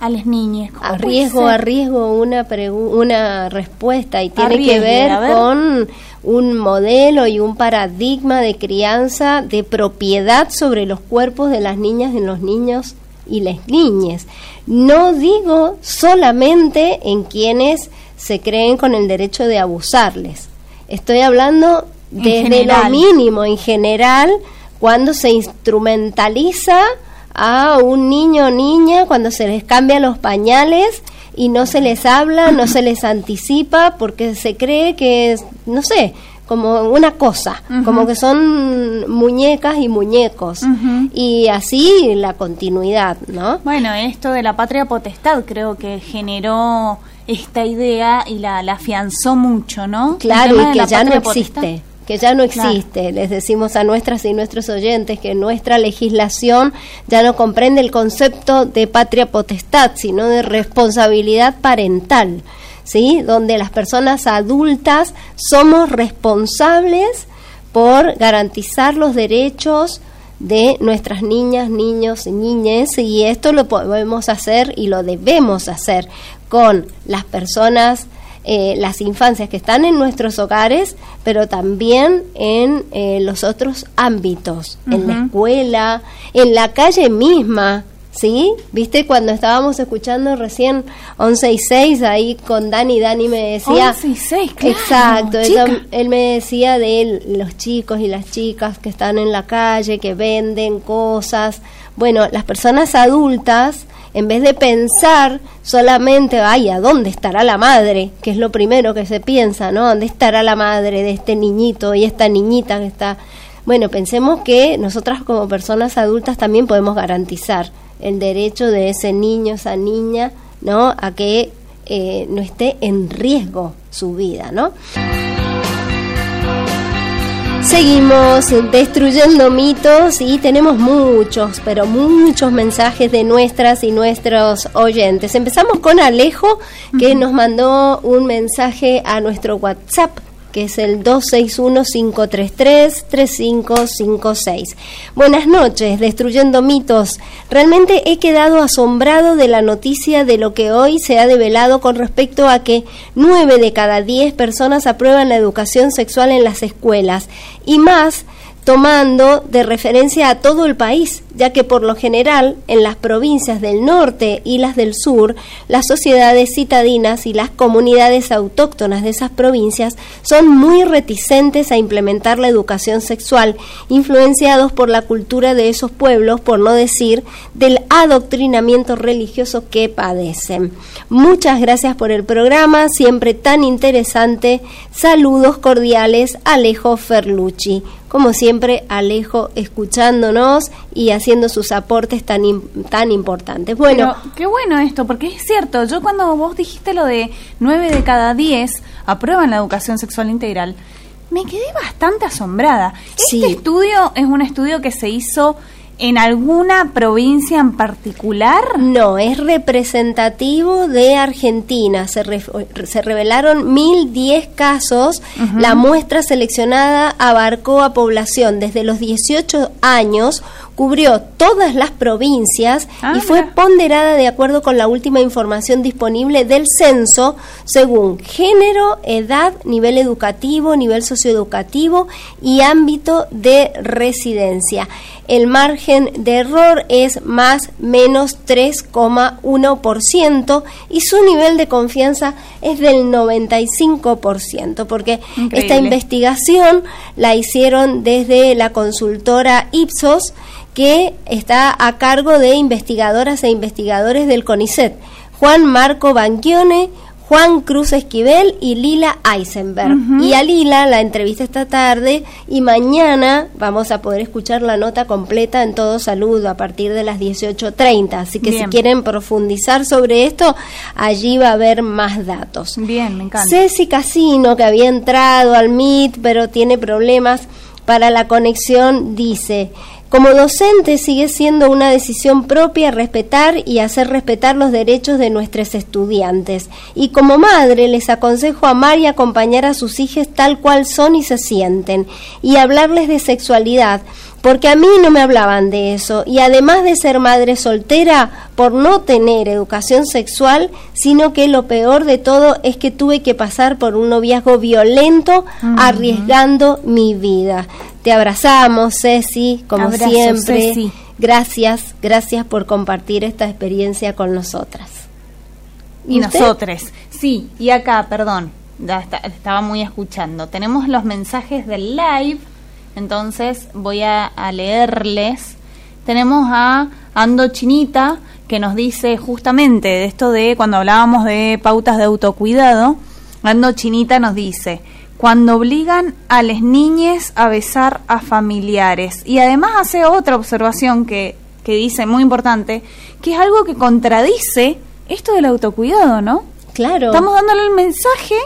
a las niñas? Arriesgo, arriesgo una, una respuesta y tiene que ver con un modelo y un paradigma de crianza de propiedad sobre los cuerpos de las niñas y los niños y las niñas. No digo solamente en quienes se creen con el derecho de abusarles. Estoy hablando desde lo mínimo en general cuando se instrumentaliza a un niño o niña, cuando se les cambia los pañales y no se les habla, no se les anticipa porque se cree que es, no sé, como una cosa, como que son muñecas y muñecos. Y así la continuidad, ¿no? Bueno, esto de la patria potestad creo que generó esta idea y la, la afianzó mucho, ¿no? Claro, y que ya no existe que ya no existe. Les decimos a nuestras y nuestros oyentes que nuestra legislación ya no comprende el concepto de patria potestad, sino de responsabilidad parental, ¿sí? Donde las personas adultas somos responsables por garantizar los derechos de nuestras niñas, niños y niñas y esto lo podemos hacer y lo debemos hacer con las personas eh, las infancias que están en nuestros hogares, pero también en eh, los otros ámbitos, en la escuela, en la calle misma. ¿Sí? ¿Viste cuando estábamos escuchando recién 11 y 6 ahí con Dani? Dani me decía... 11 y 6, claro. Exacto, él me decía de los chicos y las chicas que están en la calle, que venden cosas. Bueno, las personas adultas en vez de pensar solamente, ay, ¿a dónde estará la madre? Que es lo primero que se piensa, ¿no? ¿Dónde estará la madre de este niñito y esta niñita que está... Bueno, pensemos que nosotras como personas adultas también podemos garantizar el derecho de ese niño, esa niña, ¿no? A que eh, no esté en riesgo su vida, ¿no? Seguimos destruyendo mitos y tenemos muchos, pero muchos mensajes de nuestras y nuestros oyentes. Empezamos con Alejo, que nos mandó un mensaje a nuestro WhatsApp que es el 261-533-3556. Buenas noches, destruyendo mitos. Realmente he quedado asombrado de la noticia de lo que hoy se ha develado con respecto a que 9 de cada 10 personas aprueban la educación sexual en las escuelas y más tomando de referencia a todo el país, ya que por lo general en las provincias del norte y las del sur, las sociedades citadinas y las comunidades autóctonas de esas provincias son muy reticentes a implementar la educación sexual, influenciados por la cultura de esos pueblos, por no decir del adoctrinamiento religioso que padecen. Muchas gracias por el programa, siempre tan interesante. Saludos cordiales, Alejo Ferlucci como siempre, Alejo escuchándonos y haciendo sus aportes tan, tan importantes. Bueno, qué bueno esto, porque es cierto, yo cuando vos dijiste lo de 9 de cada 10 aprueban la educación sexual integral, me quedé bastante asombrada. Este estudio es un estudio que se hizo en alguna provincia en particular? No, es representativo de Argentina. Se, se revelaron 1.010 casos. La muestra seleccionada abarcó a población desde los 18 años cubrió todas las provincias ah, y fue ponderada de acuerdo con la última información disponible del censo según género, edad, nivel educativo, nivel socioeducativo y ámbito de residencia. El margen de error es más menos 3,1% y su nivel de confianza es del 95%, porque esta investigación la hicieron desde la consultora Ipsos que está a cargo de investigadoras e investigadores del CONICET, Juan Marco Banquione, Juan Cruz Esquivel y Lila Eisenberg. Y a Lila la entrevista esta tarde y mañana vamos a poder escuchar la nota completa en todo saludo a partir de las 18.30. Así que si quieren profundizar sobre esto, allí va a haber más datos. Bien, me encanta. Ceci Casino, que había entrado al MIT pero tiene problemas para la conexión, dice... Como docente sigue siendo una decisión propia respetar y hacer respetar los derechos de nuestros estudiantes. Y como madre les aconsejo amar y acompañar a sus hijos tal cual son y se sienten. Y hablarles de sexualidad, porque a mí no me hablaban de eso. Y además de ser madre soltera, por no tener educación sexual, sino que lo peor de todo es que tuve que pasar por un noviazgo violento, arriesgando mi vida. Te abrazamos, Ceci, como siempre. Gracias, gracias por compartir esta experiencia con nosotras. Y nosotros, sí, y acá, perdón, ya estaba muy escuchando. Tenemos los mensajes del live, entonces voy a, leerles. Tenemos a Ando Chinita, que nos dice justamente de esto de cuando hablábamos de pautas de autocuidado. Ando Chinita nos dice, cuando obligan a las niñas a besar a familiares. Y además hace otra observación que, que dice, muy importante, que es algo que contradice esto del autocuidado, ¿no? Claro. Estamos dándole el mensaje,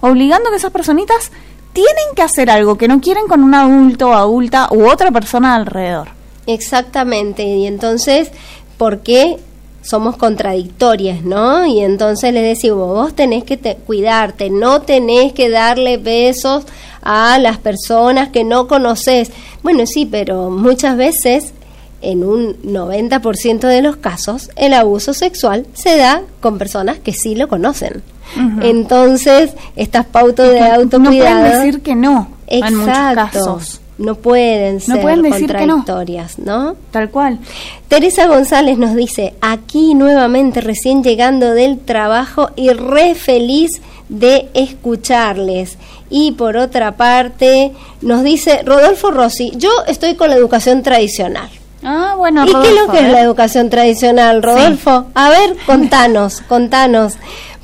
obligando a que esas personitas tienen que hacer algo que no quieren con un adulto o adulta u otra persona alrededor. Exactamente, y entonces, ¿por qué somos contradictorias, ¿no? Y entonces le decimos, vos tenés que cuidarte, no tenés que darle besos a las personas que no conoces. Bueno, sí, pero muchas veces, en un 90% de los casos, el abuso sexual se da con personas que sí lo conocen. Entonces, estas pautas de autocuidado... No pueden decir que no, Exacto. en muchos casos no pueden ser contradictorias, no. Tal cual. Teresa González nos dice, aquí nuevamente recién llegando del trabajo y re feliz de escucharles. Y por otra parte, nos dice Rodolfo Rossi, yo estoy con la educación tradicional. Ah, bueno, ¿Y qué es lo que es la educación tradicional, Rodolfo? A ver, contanos, contanos.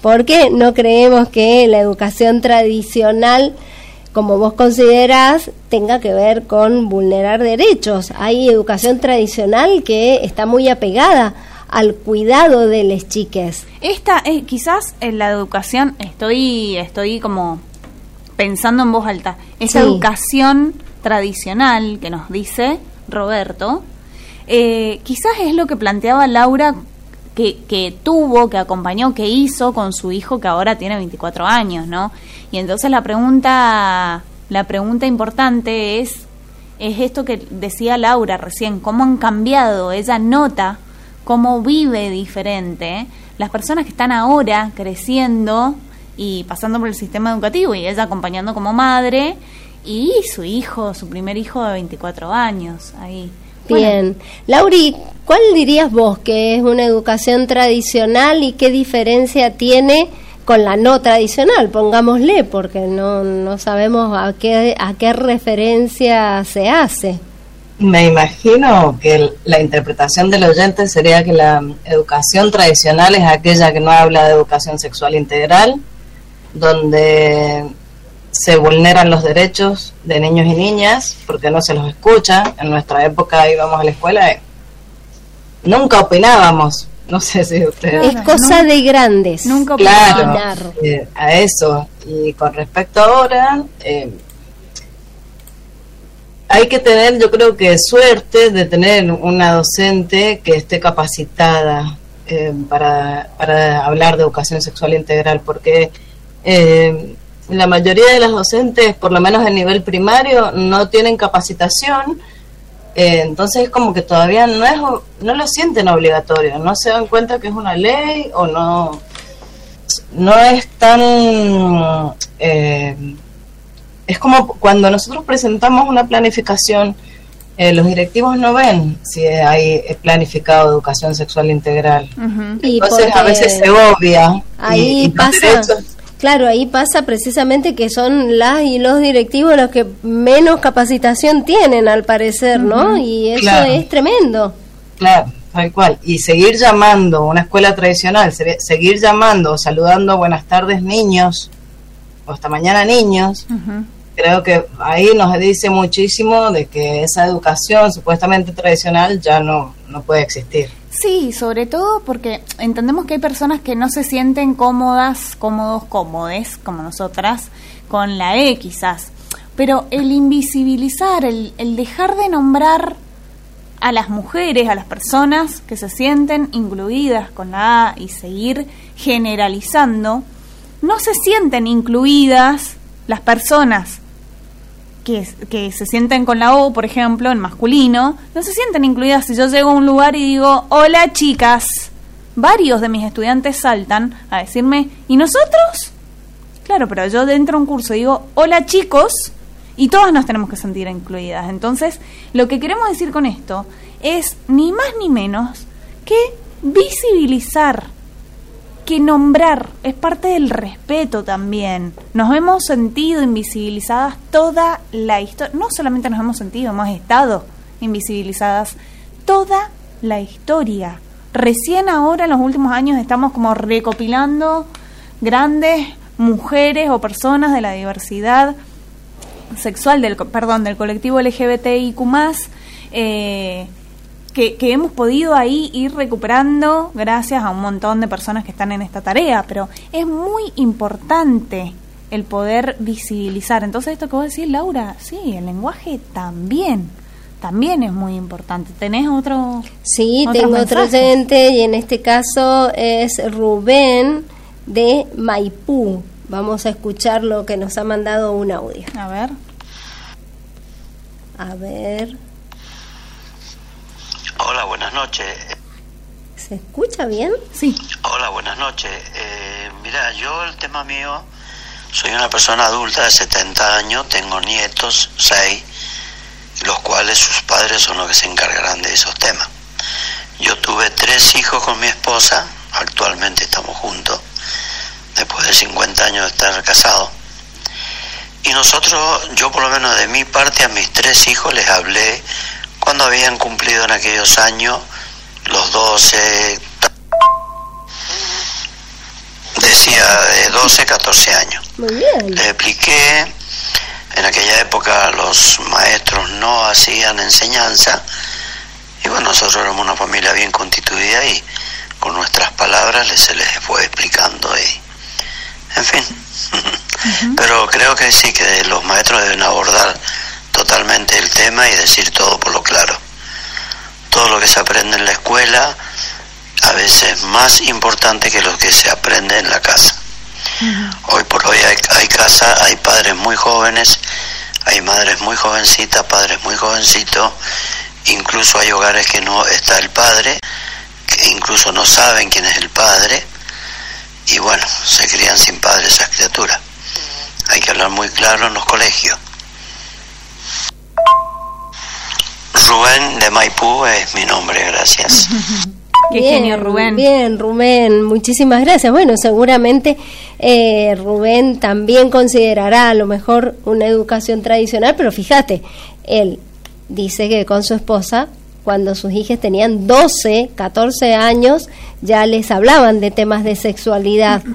¿Por qué no creemos que la educación tradicional como vos considerás, tenga que ver con vulnerar derechos. Hay educación tradicional que está muy apegada al cuidado de las chiques. Esta es quizás en la educación, estoy, estoy como pensando en voz alta, esa educación tradicional que nos dice Roberto, eh, quizás es lo que planteaba Laura que, que, tuvo, que acompañó, que hizo con su hijo que ahora tiene 24 años, ¿no? Y entonces la pregunta, la pregunta importante es, es esto que decía Laura recién, cómo han cambiado, ella nota cómo vive diferente las personas que están ahora creciendo y pasando por el sistema educativo y ella acompañando como madre y su hijo, su primer hijo de 24 años ahí. Bien. Lauri, ¿cuál dirías vos que es una educación tradicional y qué diferencia tiene con la no tradicional, pongámosle, porque no, no sabemos a qué, a qué referencia se hace. Me imagino que la interpretación del oyente sería que la educación tradicional es aquella que no habla de educación sexual integral, donde se vulneran los derechos de niños y niñas porque no se los escucha. En nuestra época íbamos a la escuela y nunca opinábamos, no sé si ustedes... Es cosa de grandes. Nunca claro, eh, a eso. Y con respecto ahora, eh, hay que tener, yo creo que suerte de tener una docente que esté capacitada eh, para, para hablar de educación sexual integral, porque la mayoría de las docentes, por lo menos en nivel primario, no tienen capacitación eh, entonces es como que todavía no es no lo sienten obligatorio, no se dan cuenta que es una ley o no no es tan eh, es como cuando nosotros presentamos una planificación eh, los directivos no ven si hay planificado educación sexual integral. Entonces a veces se obvia. Ahí pasa. Claro, ahí pasa precisamente que son las y los directivos los que menos capacitación tienen, al parecer, ¿no? Y eso es tremendo. Claro, tal cual. Y seguir llamando, una escuela tradicional, seguir llamando, saludando buenas tardes niños, o hasta mañana niños, creo que ahí nos dice muchísimo de que esa educación supuestamente tradicional ya no, no puede existir. Sí, sobre todo porque entendemos que hay personas que no se sienten cómodas, cómodos, cómodes, como nosotras, con la E quizás. Pero el invisibilizar, el, el dejar de nombrar a las mujeres, a las personas que se sienten incluidas con la A y seguir generalizando, no se sienten incluidas las personas que, se sienten con la O, por ejemplo, en masculino, no se sienten incluidas si yo llego a un lugar y digo, hola chicas. Varios de mis estudiantes saltan a decirme, ¿y nosotros? Claro, pero yo dentro de un curso digo, hola chicos, y todas nos tenemos que sentir incluidas. Entonces, lo que queremos decir con esto es ni más ni menos que visibilizar, que nombrar, es parte del respeto también. Nos hemos sentido invisibilizadas toda la historia, no solamente nos hemos sentido, hemos estado invisibilizadas toda la historia. Recién ahora, en los últimos años, estamos como recopilando grandes mujeres o personas de la diversidad sexual del perdón del colectivo LGBTIQ eh, que, que, hemos podido ahí ir recuperando gracias a un montón de personas que están en esta tarea, pero es muy importante el poder visibilizar. Entonces, esto que vos decís, Laura, sí, el lenguaje también, también es muy importante. ¿Tenés otro? Sí, tengo otro oyente y en este caso es Rubén de Maipú. Vamos a escuchar lo que nos ha mandado un audio. A ver. A ver. Hola, buenas noches. ¿Se escucha bien? Sí. Hola, buenas noches. Eh, mira, yo el tema mío, soy una persona adulta de 70 años, tengo nietos, 6, los cuales sus padres son los que se encargarán de esos temas. Yo tuve tres hijos con mi esposa, actualmente estamos juntos después de 50 años de estar casado. Y nosotros, yo por lo menos de mi parte, a mis tres hijos les hablé cuando habían cumplido en aquellos años los 12, decía de 12, 14 años. Les expliqué, en aquella época los maestros no hacían enseñanza, y bueno, nosotros éramos una familia bien constituida y con nuestras palabras les, se les fue explicando y en fin. Pero creo que sí, que los maestros deben abordar totalmente el tema y decir todo por lo claro. Todo lo que se aprende en la escuela a veces es más importante que lo que se aprende en la casa. Hoy por hoy hay, hay casa, hay padres muy jóvenes, hay madres muy jovencitas, padres muy jovencitos, incluso hay hogares que no está el padre, que incluso no saben quién es el padre, y bueno, se crían sin padres esas criaturas. Hay que hablar muy claro en los colegios. Rubén de Maipú es mi nombre, gracias. Qué genio, Rubén. Bien, Rubén, muchísimas gracias. Bueno, seguramente eh, Rubén también considerará a lo mejor una educación tradicional, pero fíjate, él dice que con su esposa cuando sus hijas tenían 12, 14 años, ya les hablaban de temas de sexualidad.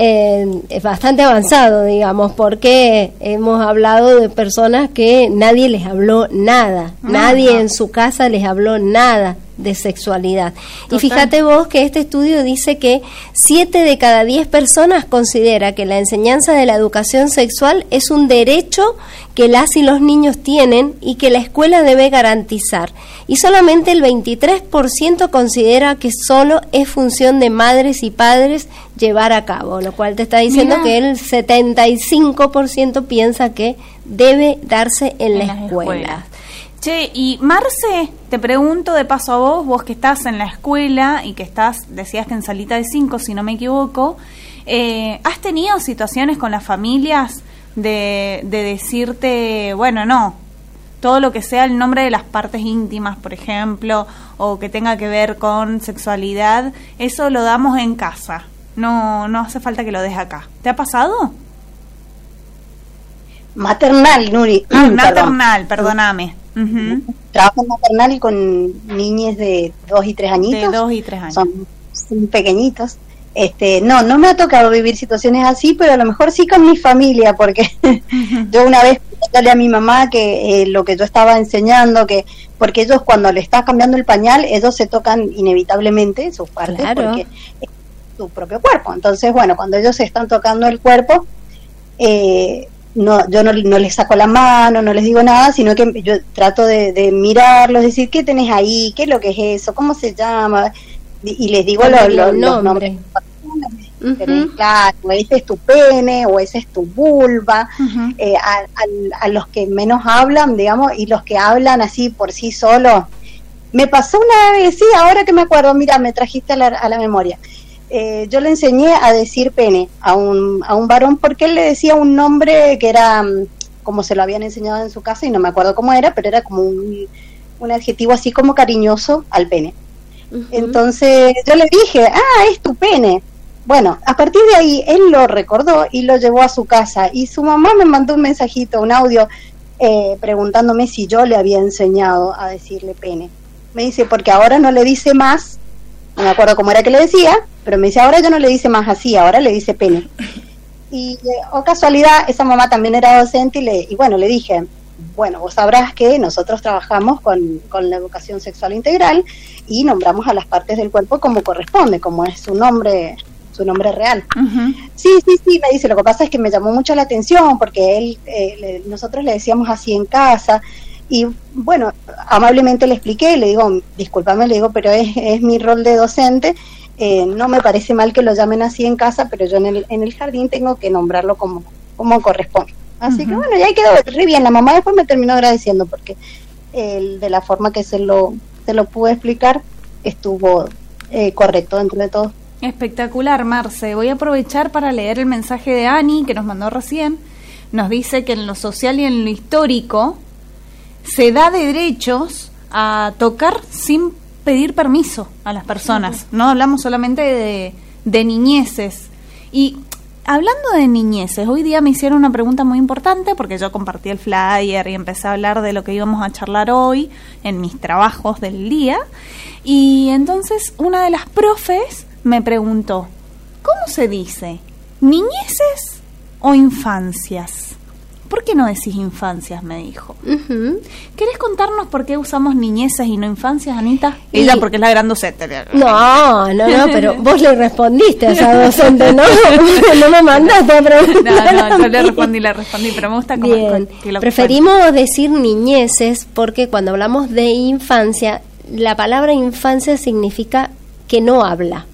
Eh, es bastante avanzado, digamos, porque hemos hablado de personas que nadie les habló nada, nadie en su casa les habló nada de sexualidad. Y fíjate vos que este estudio dice que 7 de cada 10 personas considera que la enseñanza de la educación sexual es un derecho que las y los niños tienen y que la escuela debe garantizar. Y solamente el 23% considera que solo es función de madres y padres llevar a cabo, lo cual te está diciendo que el 75% piensa que debe darse en, la escuela. Che, y Marce, te pregunto de paso a vos, vos que estás en la escuela y que estás, decías que en salita de cinco, si no me equivoco, eh, ¿has tenido situaciones con las familias de, de decirte, bueno, no, todo lo que sea el nombre de las partes íntimas, por ejemplo, o que tenga que ver con sexualidad, eso lo damos en casa. No, no hace falta que lo des acá. ¿Te ha pasado? Maternal, Nuri. maternal, perdóname. Trabajo maternal con niños de dos y tres añitos. De dos y tres años. Son, pequeñitos. Este, no, no me ha tocado vivir situaciones así, pero a lo mejor sí con mi familia, porque yo una vez le a mi mamá que eh, lo que yo estaba enseñando, que porque ellos cuando le estás cambiando el pañal, ellos se tocan inevitablemente sus partes, porque es su propio cuerpo. Entonces, bueno, cuando ellos se están tocando el cuerpo, eh, no, yo no, no, les saco la mano, no les digo nada, sino que yo trato de, mirarlos, decir, ¿qué tenés ahí? ¿Qué es lo que es eso? ¿Cómo se llama? Y, les digo los, nombres. Claro, ese es tu pene o ese es tu vulva. Eh, a, los que menos hablan, digamos, y los que hablan así por sí solos. Me pasó una vez, sí, ahora que me acuerdo, mira, me trajiste a la, a la memoria. Eh, yo le enseñé a decir pene a un, a un varón porque él le decía un nombre que era mm, como se lo habían enseñado en su casa y no me acuerdo cómo era, pero era como un, un adjetivo así como cariñoso al pene. Entonces yo le dije, ah, es tu pene. Bueno, a partir de ahí él lo recordó y lo llevó a su casa y su mamá me mandó un mensajito, un audio, eh, preguntándome si yo le había enseñado a decirle pene. Me dice, porque ahora no le dice más, no me acuerdo cómo era que le decía, pero me dice, ahora yo no le dice más así, ahora le dice pene. Y eh, o casualidad, esa mamá también era docente y, le, y bueno, le dije, bueno, vos sabrás que nosotros trabajamos con, con, la educación sexual integral y nombramos a las partes del cuerpo como corresponde, como es su nombre su nombre real. Sí, sí, sí, me dice, lo que pasa es que me llamó mucho la atención porque él, eh, nosotros le decíamos así en casa y bueno, amablemente le expliqué, le digo, discúlpame, le digo, pero es, es mi rol de docente, eh, no me parece mal que lo llamen así en casa, pero yo en el, en el jardín tengo que nombrarlo como, como corresponde. Así que bueno, ya quedó re bien, la mamá después me terminó agradeciendo porque el, de la forma que se lo, se lo pude explicar estuvo eh, correcto dentro de todo. Espectacular, Marce. Voy a aprovechar para leer el mensaje de Ani que nos mandó recién. Nos dice que en lo social y en lo histórico se da derechos a tocar sin pedir permiso a las personas. No hablamos solamente de, de niñeces. Y hablando de niñeces, hoy día me hicieron una pregunta muy importante porque yo compartí el flyer y empecé a hablar de lo que íbamos a charlar hoy en mis trabajos del día. Y entonces una de las profes me preguntó, ¿cómo se dice? ¿Niñeces o infancias? ¿Por qué no decís infancias? me dijo. ¿Querés contarnos por qué usamos niñeces y no infancias, Anita? Ella porque es la gran docente. No, no, no, pero vos le respondiste a esa docente, ¿no? no me mandaste a preguntar. No, no, yo le respondí, le respondí, pero me gusta cómo Bien. Preferimos decir niñeces porque cuando hablamos de infancia, la palabra infancia significa que no habla.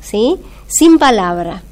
¿sí? Sin palabra.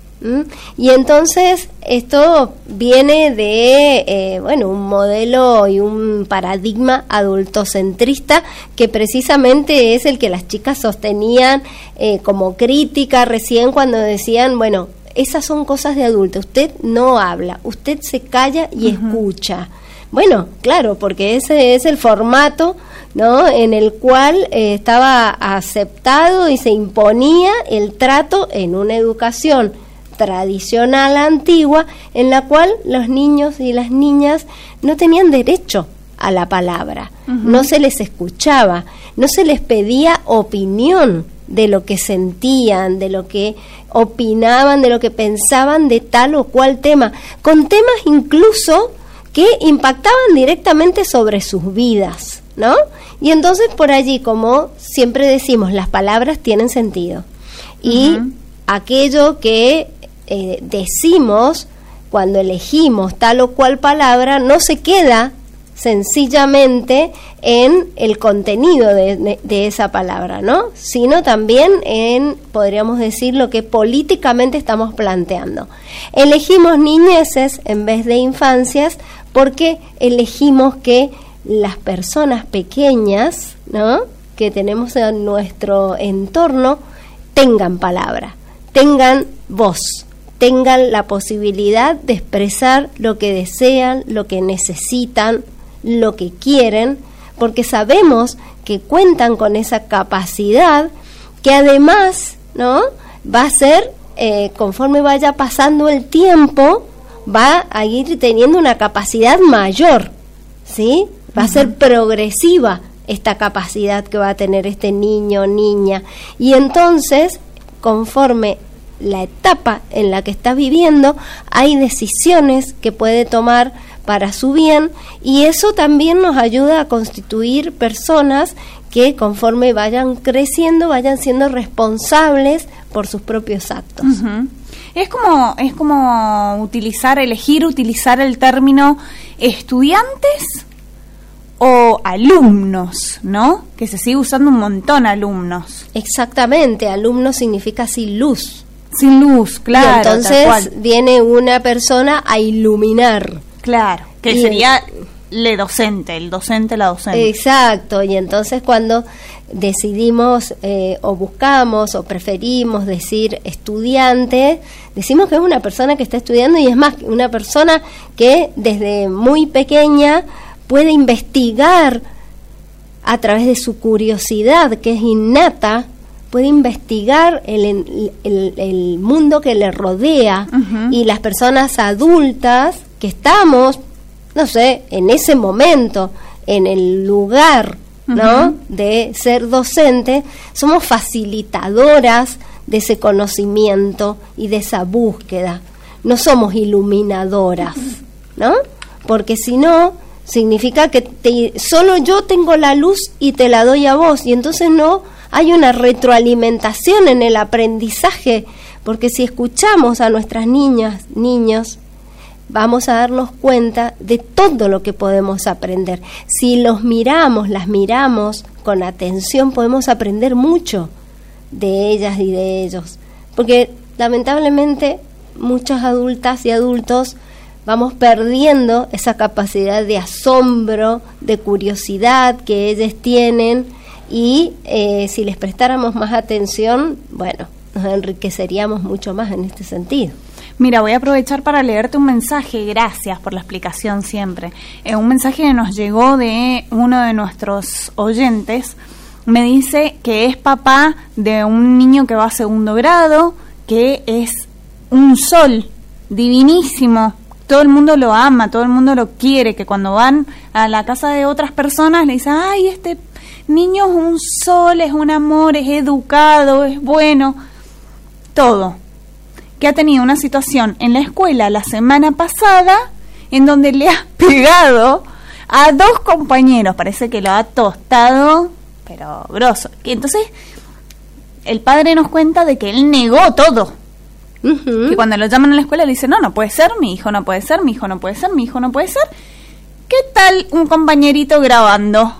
Y entonces esto viene de, eh, bueno, un modelo y un paradigma adultocentrista que precisamente es el que las chicas sostenían eh, como crítica recién cuando decían, bueno, esas son cosas de adulto, usted no habla, usted se calla y escucha. Bueno, claro, porque ese es el formato ¿no? en el cual eh, estaba aceptado y se imponía el trato en una educación tradicional antigua en la cual los niños y las niñas no tenían derecho a la palabra, no se les escuchaba, no se les pedía opinión de lo que sentían, de lo que opinaban, de lo que pensaban de tal o cual tema, con temas incluso que impactaban directamente sobre sus vidas, ¿no? Y entonces por allí, como siempre decimos, las palabras tienen sentido. Y aquello que eh, decimos cuando elegimos tal o cual palabra no se queda sencillamente en el contenido de, de, esa palabra, ¿no? Sino también en, podríamos decir, lo que políticamente estamos planteando. Elegimos niñeces en vez de infancias porque elegimos que las personas pequeñas, ¿no? que tenemos en nuestro entorno, tengan palabra, tengan voz, tengan la posibilidad de expresar lo que desean, lo que necesitan, lo que quieren, porque sabemos que cuentan con esa capacidad que además, ¿no? Va a ser, eh, conforme vaya pasando el tiempo, va a ir teniendo una capacidad mayor, ¿sí? Va a ser progresiva esta capacidad que va a tener este niño o niña. Y entonces, conforme la etapa en la que está viviendo, hay decisiones que puede tomar para su bien y eso también nos ayuda a constituir personas que conforme vayan creciendo vayan siendo responsables por sus propios actos. Es como, es como utilizar, elegir utilizar el término estudiantes o alumnos, ¿no? Que se sigue usando un montón alumnos. Exactamente, alumno significa sin luz. Sin luz, claro. entonces viene una persona a iluminar. Claro, que sería le docente, el docente, la docente. Exacto, y entonces cuando decidimos eh, o buscamos o preferimos decir estudiante, decimos que es una persona que está estudiando y es más, una persona que desde muy pequeña puede investigar a través de su curiosidad, que es innata, puede investigar el, el, mundo que le rodea y las personas adultas que estamos, no sé, en ese momento, en el lugar ¿no? de ser docente, somos facilitadoras de ese conocimiento y de esa búsqueda. No somos iluminadoras, ¿no? Porque si no, significa que solo yo tengo la luz y te la doy a vos, y entonces no hay una retroalimentación en el aprendizaje, porque si escuchamos a nuestras niñas, niños, vamos a darnos cuenta de todo lo que podemos aprender. Si los miramos, las miramos con atención, podemos aprender mucho de ellas y de ellos. Porque lamentablemente muchas adultas y adultos vamos perdiendo esa capacidad de asombro, de curiosidad que ellas tienen y eh, si les prestáramos más atención, bueno, nos enriqueceríamos mucho más en este sentido. Mira, voy a aprovechar para leerte un mensaje, gracias por la explicación siempre. Eh, un mensaje que nos llegó de uno de nuestros oyentes. Me dice que es papá de un niño que va a segundo grado, que es un sol divinísimo. Todo el mundo lo ama, todo el mundo lo quiere, que cuando van a la casa de otras personas le dicen, ay, este niño es un sol, es un amor, es educado, es bueno, todo que ha tenido una situación en la escuela la semana pasada en donde le ha pegado a dos compañeros, parece que lo ha tostado, pero grosso. Y entonces el padre nos cuenta de que él negó todo. Que cuando lo llaman a la escuela le dice, no, no puede ser, mi hijo no puede ser, mi hijo no puede ser, mi hijo no puede ser. ¿Qué tal un compañerito grabando?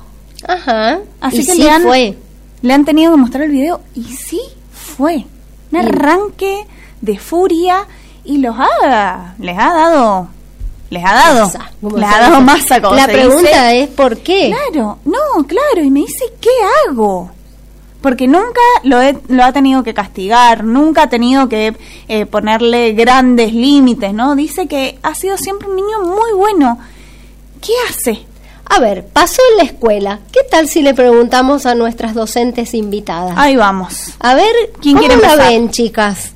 Ajá. Así que le, han, fue. le han tenido que mostrar el video y sí fue. Un arranque de furia y los ha, les ha dado les ha dado les ha dado masa la pregunta es por qué claro no claro y me dice qué hago porque nunca lo, lo ha tenido que castigar nunca ha tenido que eh, ponerle grandes límites no dice que ha sido siempre un niño muy bueno qué hace a ver, pasó en la escuela. ¿Qué tal si le preguntamos a nuestras docentes invitadas? Ahí vamos. A ver, ¿quién quiere la ven, chicas?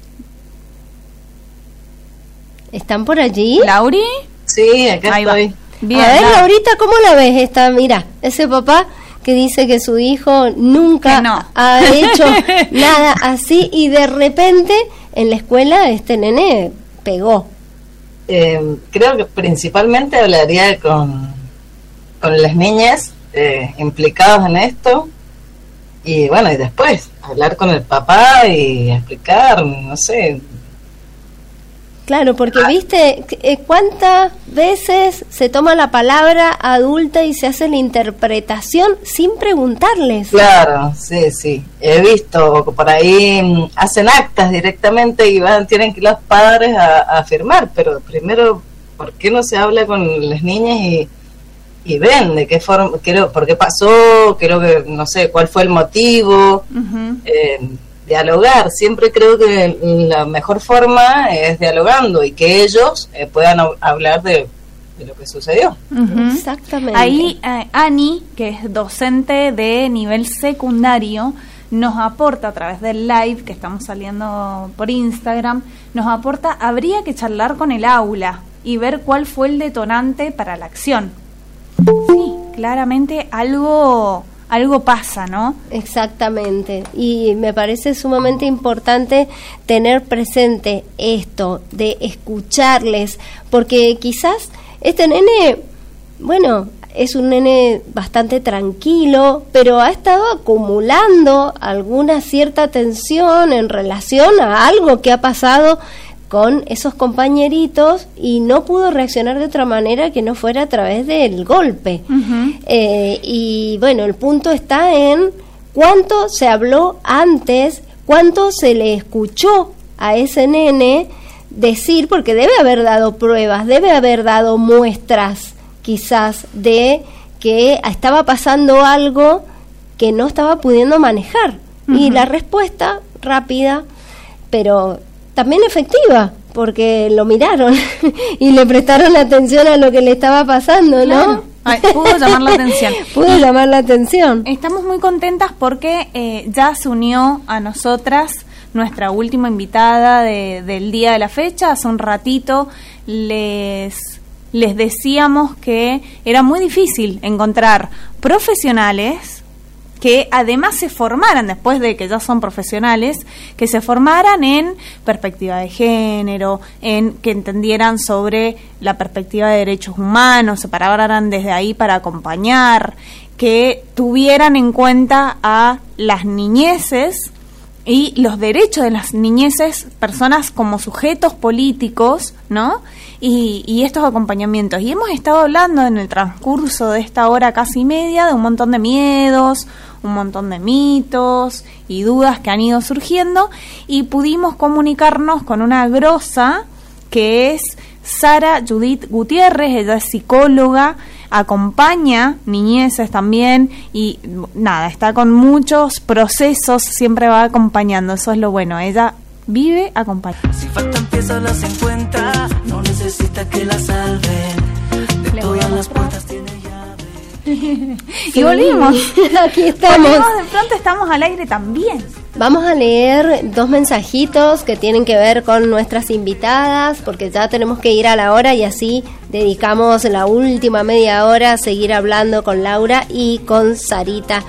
¿Están por allí? ¿Lauri? Sí, acá estoy. Bien, a ver, Laurita, ¿cómo la ves esta? Mira, ese papá que dice que su hijo nunca ha hecho nada así y de repente en la escuela este nene pegó. Eh, creo que principalmente hablaría con, con las niñas eh, implicados en esto y bueno, y después hablar con el papá y explicar, no sé, Claro, porque ah. viste eh, cuántas veces se toma la palabra adulta y se hace la interpretación sin preguntarles. Claro, sí, sí. He visto por ahí mm, hacen actas directamente y van, tienen que ir los padres a, firmar, pero primero, ¿por qué no se habla con las niñas y, y ven de qué forma, qué, por qué pasó, creo que, no sé, cuál fue el motivo? Dialogar. Siempre creo que la mejor forma es dialogando y que ellos eh, puedan hablar de, lo que sucedió. Exactamente. Ahí eh, Ani, que es docente de nivel secundario, nos aporta a través del live que estamos saliendo por Instagram, nos aporta, habría que charlar con el aula y ver cuál fue el detonante para la acción. Sí, claramente algo algo pasa, ¿no? Exactamente. Y me parece sumamente importante tener presente esto, de escucharles, porque quizás este nene, bueno, es un nene bastante tranquilo, pero ha estado acumulando alguna cierta tensión en relación a algo que ha pasado con esos compañeritos y no pudo reaccionar de otra manera que no fuera a través del golpe. Eh, y bueno, el punto está en cuánto se habló antes, cuánto se le escuchó a ese nene decir, porque debe haber dado pruebas, debe haber dado muestras quizás de que estaba pasando algo que no estaba pudiendo manejar. Y la respuesta rápida, pero también efectiva, porque lo miraron y le prestaron atención a lo que le estaba pasando, ¿no? pudo llamar la atención. pudo llamar la atención. Estamos muy contentas porque eh, ya se unió a nosotras nuestra última invitada del día de la fecha. Hace un ratito les les decíamos que era muy difícil encontrar profesionales que además se formaran, después de que ya son profesionales, que se formaran en perspectiva de género, en que entendieran sobre la perspectiva de derechos humanos, se pararan desde ahí para acompañar, que tuvieran en cuenta a las niñeces y los derechos de las niñeces, personas como sujetos políticos, ¿no? Y, estos acompañamientos. Y hemos estado hablando en el transcurso de esta hora casi media de un montón de miedos, un montón de mitos y dudas que han ido surgiendo y pudimos comunicarnos con una grosa que es Sara Judith Gutiérrez, ella es psicóloga, acompaña niñeces también y nada, está con muchos procesos, siempre va acompañando, eso es lo bueno, ella vive acompañando. Si faltan piezas las encuentra, no necesita que la salven, de todas las puertas y volvimos, aquí estamos. de pronto estamos al aire también. Vamos a leer dos mensajitos que tienen que ver con nuestras invitadas, porque ya tenemos que ir a la hora y así dedicamos la última media hora a seguir hablando con Laura y con Sarita,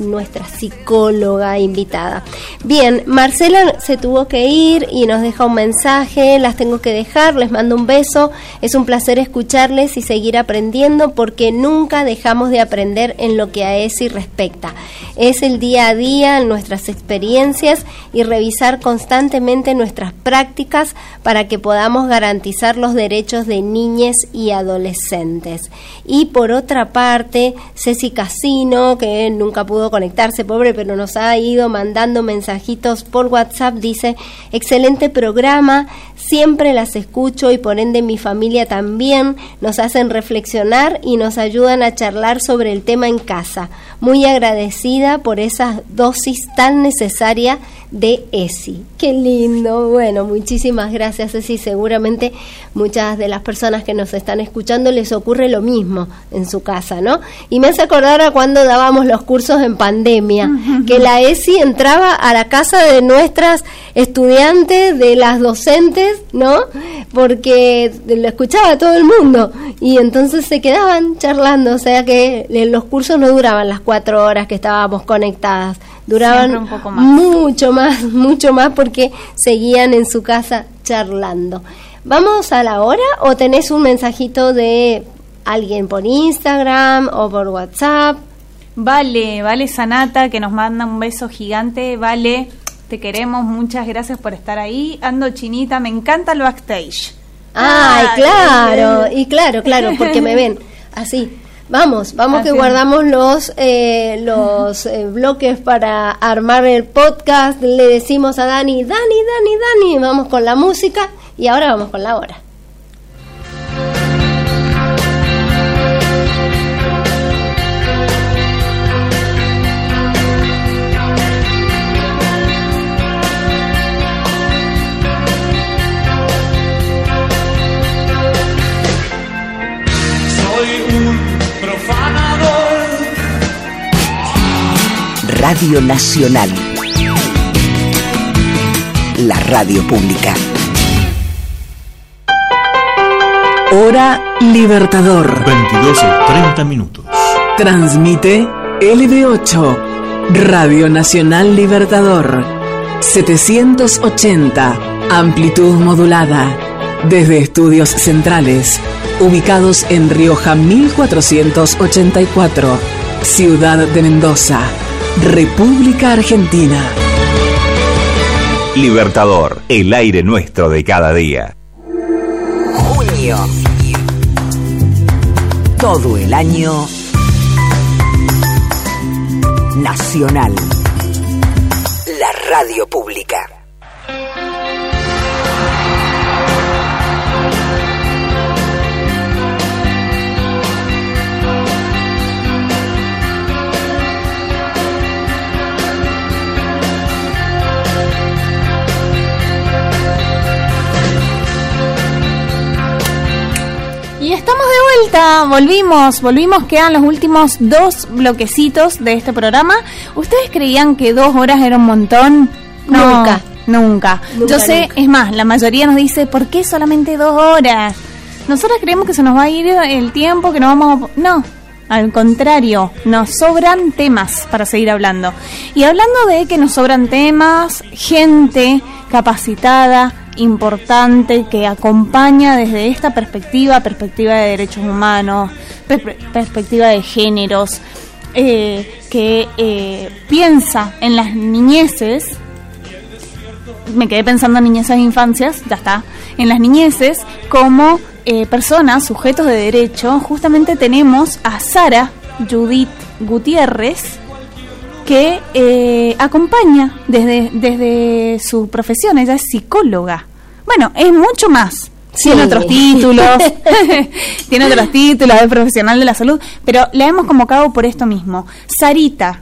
nuestra psicóloga invitada. Bien, Marcela se tuvo que ir y nos deja un mensaje, las tengo que dejar, les mando un beso, es un placer escucharles y seguir aprendiendo porque nunca dejamos de aprender en lo que a ESI respecta. Es el día a día, nuestras experiencias y revisar constantemente nuestras prácticas para que podamos garantizar los derechos de niñas y adolescentes. Y por otra parte, Ceci Casino, que nunca pudo conectarse, pobre, pero nos ha ido mandando mensajitos por WhatsApp. Dice, excelente programa, siempre las escucho y por ende mi familia también. Nos hacen reflexionar y nos ayudan a charlar sobre el tema en casa. Muy agradecida por esa dosis tan necesaria de ESI. Qué lindo. Bueno, muchísimas gracias, ESI. Seguramente muchas de las personas que nos están escuchando les ocurre lo mismo en su casa, ¿no? Y me hace acordar a cuando dábamos los cursos en pandemia, que la ESI entraba a la casa de nuestras estudiantes, de las docentes, ¿no? Porque lo escuchaba todo el mundo y entonces se quedaban charlando, o sea que los cursos no duraban las cuatro horas que estábamos conectadas, duraban mucho más, mucho más porque seguían en su casa charlando. ¿Vamos a la hora o tenés un mensajito de alguien por Instagram o por WhatsApp? Vale, vale Sanata que nos manda un beso gigante, vale, te queremos, muchas gracias por estar ahí. Ando chinita, me encanta el backstage. Ay, claro, y claro, claro, porque me ven así. Vamos, vamos que guardamos los eh, los eh, bloques para armar el podcast. Le decimos a Dani, Dani, Dani, Dani, vamos con la música y ahora vamos con la hora. Radio Nacional. La radio pública. Hora Libertador. 22 30 minutos. Transmite LB8. Radio Nacional Libertador. 780. Amplitud modulada. Desde estudios centrales Ubicados en Rioja 1484, Ciudad de Mendoza, República Argentina. Libertador, el aire nuestro de cada día. Junio. Todo el año nacional. La radio pública. Estamos de vuelta, volvimos, volvimos, quedan los últimos dos bloquecitos de este programa. ¿Ustedes creían que dos horas era un montón? nunca. Nunca. Yo sé, es más, la mayoría nos dice, ¿por qué solamente dos horas? Nosotros creemos que se nos va a ir el tiempo, que no vamos a... No, al contrario, nos sobran temas para seguir hablando. Y hablando de que nos sobran temas, gente capacitada, importante que acompaña desde esta perspectiva, perspectiva de derechos humanos, perspectiva de géneros, eh, que eh, piensa en las niñeces, me quedé pensando en niñeces e infancias, ya está, en las niñeces como eh, personas, sujetos de derecho, justamente tenemos a Sara Judith Gutiérrez, que eh, acompaña desde, desde su profesión, ella es psicóloga. Bueno, es mucho más. Tiene otros títulos, tiene otros títulos, es profesional de la salud, pero la hemos convocado por esto mismo. Sarita,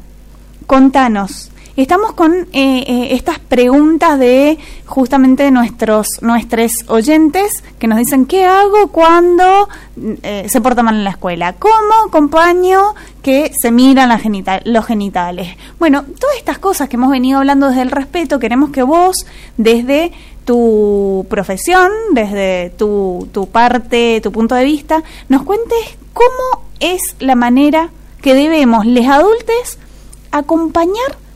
contanos, estamos con eh, eh, estas preguntas de justamente nuestros nuestros oyentes que nos dicen qué hago cuando eh, se porta mal en la escuela, cómo acompaño que se miran los genitales. Bueno, todas estas cosas que hemos venido hablando desde el respeto, queremos que vos, desde tu profesión, desde tu, tu parte, tu punto de vista, nos cuentes cómo es la manera que debemos, les adultos, acompañar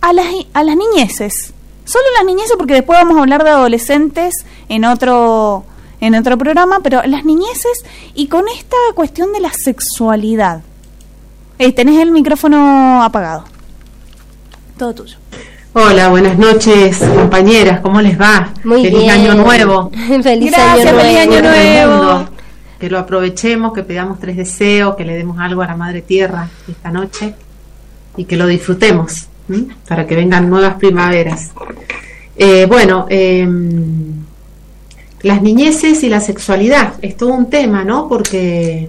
a las, a las niñeces. Solo las niñeces, porque después vamos a hablar de adolescentes en otro, en otro programa, pero las niñeces y con esta cuestión de la sexualidad. Eh, tenés el micrófono apagado. Todo tuyo. Hola, buenas noches, compañeras, ¿cómo les va? Muy feliz año nuevo. feliz año nuevo. Feliz año nuevo. Que lo aprovechemos, que pidamos tres deseos, que le demos algo a la Madre Tierra esta noche y que lo disfrutemos para que vengan nuevas primaveras. Eh, bueno, em, las niñeces y la sexualidad es todo un tema, ¿no? Porque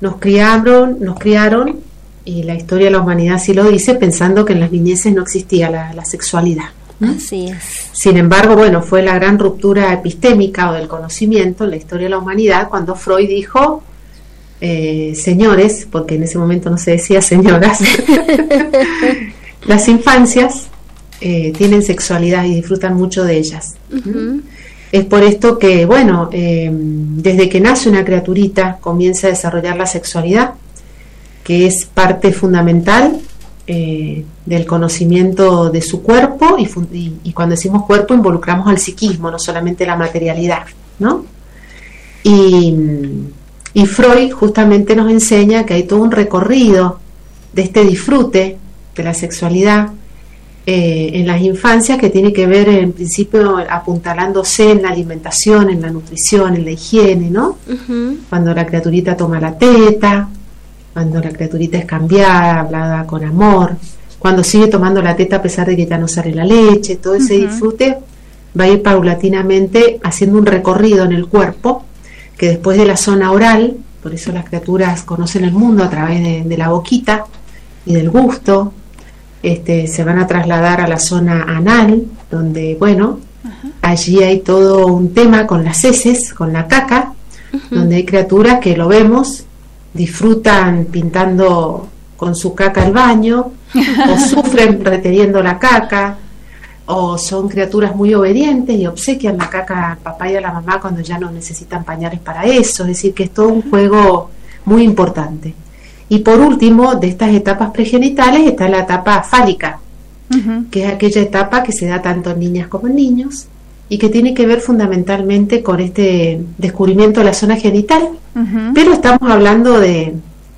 nos criaron, nos criaron y la historia de la humanidad sí lo dice, pensando que en las niñeces no existía la, sexualidad. Así es. Sin embargo, bueno, fue la gran ruptura epistémica o del conocimiento en la historia de la humanidad cuando Freud dijo eh, señores, porque en ese momento no se decía señoras, las infancias eh, tienen sexualidad y disfrutan mucho de ellas. Es por esto que, bueno, eh, desde que nace una criaturita comienza a desarrollar la sexualidad, que es parte fundamental del conocimiento de su cuerpo y, y, cuando decimos cuerpo involucramos al psiquismo, no solamente la materialidad, ¿no? Y y Freud justamente nos enseña que hay todo un recorrido de este disfrute de la sexualidad eh, en las infancias que tiene que ver en principio apuntalándose en la alimentación, en la nutrición, en la higiene, ¿no? Cuando la criaturita toma la teta, cuando la criaturita es cambiada, hablada con amor, cuando sigue tomando la teta a pesar de que ya no sale la leche, todo ese disfrute va a ir paulatinamente haciendo un recorrido en el cuerpo que después de la zona oral, por eso las criaturas conocen el mundo a través de, la boquita y del gusto, este, se van a trasladar a la zona anal, donde, bueno, allí hay todo un tema con las heces, con la caca, donde hay criaturas que lo vemos, disfrutan pintando con su caca el baño, o sufren reteniendo la caca, o son criaturas muy obedientes y obsequian la caca al papá y a la mamá cuando ya no necesitan pañales para eso, es decir, que es todo un juego muy importante. Y por último, de estas etapas pregenitales está la etapa fálica, que es aquella etapa que se da tanto en niñas como en niños, y que tiene que ver fundamentalmente con este descubrimiento de la zona genital, pero estamos hablando de,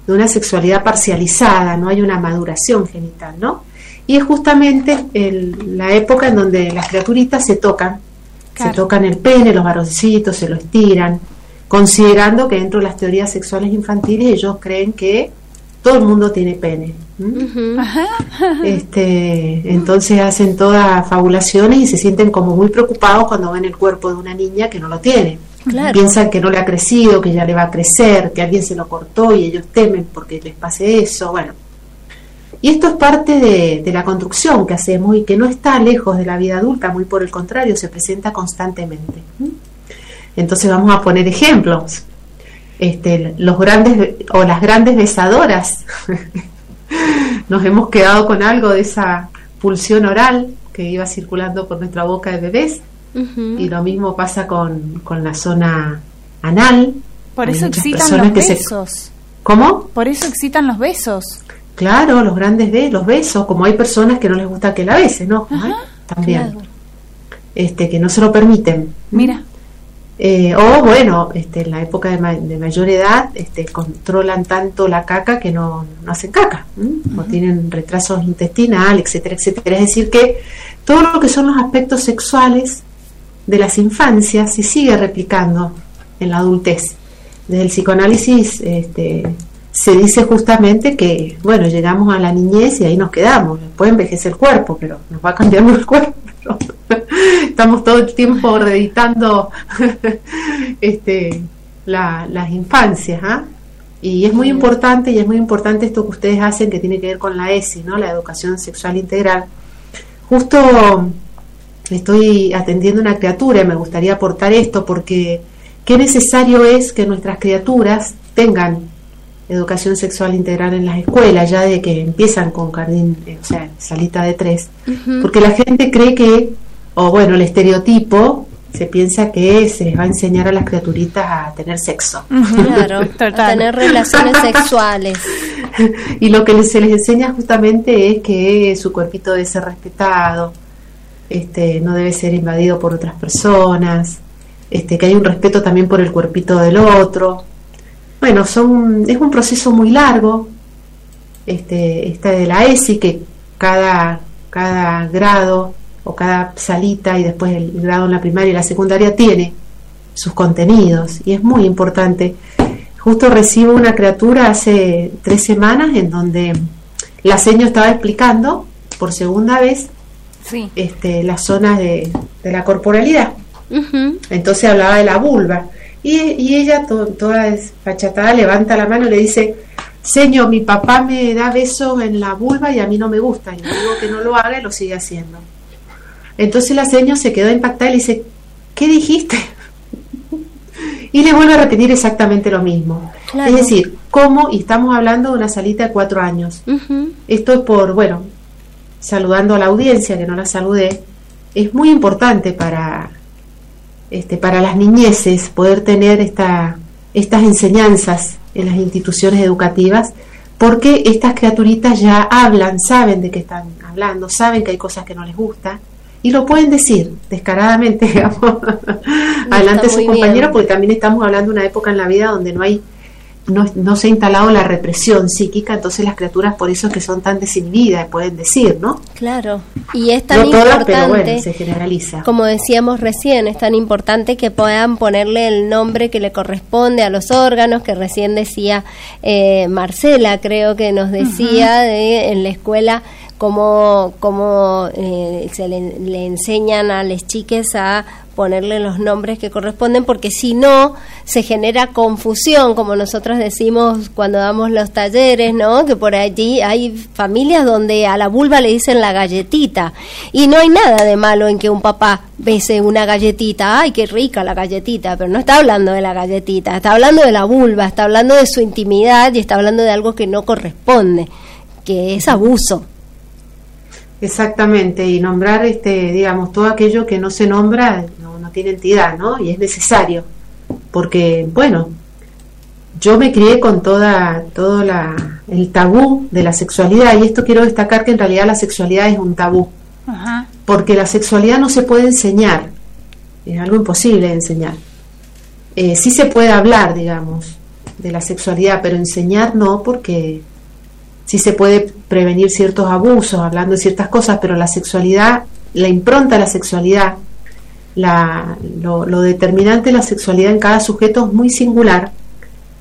una sexualidad parcializada, no hay una maduración genital, ¿no? Y es justamente la época en donde las criaturitas se tocan, se tocan el pene, los varoncitos, se lo estiran, considerando que dentro de las teorías sexuales infantiles ellos creen que todo el mundo tiene pene. Este, entonces hacen todas fabulaciones y se sienten como muy preocupados cuando ven el cuerpo de una niña que no lo tiene. Piensan que no le ha crecido, que ya le va a crecer, que alguien se lo cortó y ellos temen porque les pase eso. Bueno, y esto es parte de, de, la construcción que hacemos y que no está lejos de la vida adulta, muy por el contrario, se presenta constantemente. Entonces vamos a poner ejemplos. Este, los grandes o las grandes besadoras. Nos hemos quedado con algo de esa pulsión oral que iba circulando por nuestra boca de bebés. Y lo mismo pasa con, la zona anal. Por eso excitan los besos. ¿Cómo? Por eso excitan los besos. Claro, los grandes besos, los besos, como hay personas que no les gusta que la besen, ¿no? También. Este, que no se lo permiten. Mira. Eh, o bueno, este, en la época de, mayor edad este, controlan tanto la caca que no, hacen caca, o tienen retrasos intestinales, etcétera, etcétera. Es decir, que todo lo que son los aspectos sexuales de las infancias se sigue replicando en la adultez. Desde el psicoanálisis este, se dice justamente que, bueno, llegamos a la niñez y ahí nos quedamos. Después envejece el cuerpo, pero nos va cambiando el cuerpo. Estamos todo el tiempo reeditando este, las infancias. ¿ah? Y es muy importante, y es muy importante esto que ustedes hacen que tiene que ver con la ESI, ¿no? la educación sexual integral. Justo estoy atendiendo una criatura y me gustaría aportar esto porque qué necesario es que nuestras criaturas tengan educación sexual integral en las escuelas, ya de que empiezan con jardín, eh, o sea, salita de tres, porque la gente cree que, o bueno, el estereotipo se piensa que se les va a enseñar a las criaturitas a tener sexo. Claro, a tener relaciones sexuales. y lo que se les enseña justamente es que su cuerpito debe ser respetado, este, no debe ser invadido por otras personas, este, que hay un respeto también por el cuerpito del otro, bueno, son, es un proceso muy largo, este, esta de la ESI, que cada, cada grado o cada salita y después el grado en la primaria y la secundaria tiene sus contenidos y es muy importante. Justo recibo una criatura hace tres semanas en donde la seño estaba explicando por segunda vez este, las zonas de, la corporalidad. Entonces hablaba de la vulva y, ella, toda desfachatada, levanta la mano y le dice, Señor, mi papá me da besos en la vulva y a mí no me gusta. Y le digo que no lo haga y lo sigue haciendo. Entonces la señora se quedó impactada y le dice, ¿qué dijiste? y le vuelve a repetir exactamente lo mismo. Es decir, ¿cómo? Y estamos hablando de una salita de cuatro años. Esto es por, bueno, saludando a la audiencia, que no la saludé, es muy importante para este, para las niñeces poder tener esta, estas enseñanzas en las instituciones educativas, porque estas criaturitas ya hablan, saben de qué están hablando, saben que hay cosas que no les gustan y lo pueden decir descaradamente, digamos, adelante sus compañeros, porque también estamos hablando de una época en la vida donde no hay no, se ha instalado la represión psíquica, entonces las criaturas por eso es que son tan desinhibidas, pueden decir, ¿no? Claro, y es tan importante, se generaliza. como decíamos recién, es tan importante que puedan ponerle el nombre que le corresponde a los órganos, que recién decía eh, Marcela, creo que nos decía de, en la escuela cómo, cómo eh, se le, le enseñan a las chiques a ponerle los nombres que corresponden, porque si no, se genera confusión, como nosotros decimos cuando damos los talleres, ¿no? Que por allí hay familias donde a la vulva le dicen la galletita, y no hay nada de malo en que un papá bese una galletita, ay, qué rica la galletita, pero no está hablando de la galletita, está hablando de la vulva, está hablando de su intimidad y está hablando de algo que no corresponde, que es abuso. Exactamente, y nombrar, este, digamos, todo aquello que no se nombra tiene entidad, ¿no? Y es necesario, porque, bueno, yo me crié con toda, todo la, el tabú de la sexualidad, y esto quiero destacar que en realidad la sexualidad es un tabú, porque la sexualidad no se puede enseñar, es algo imposible de enseñar. Eh, sí se puede hablar, digamos, de la sexualidad, pero enseñar no, porque sí se puede prevenir ciertos abusos hablando de ciertas cosas, pero la sexualidad, la impronta de la sexualidad, la, lo, lo, determinante de la sexualidad en cada sujeto es muy singular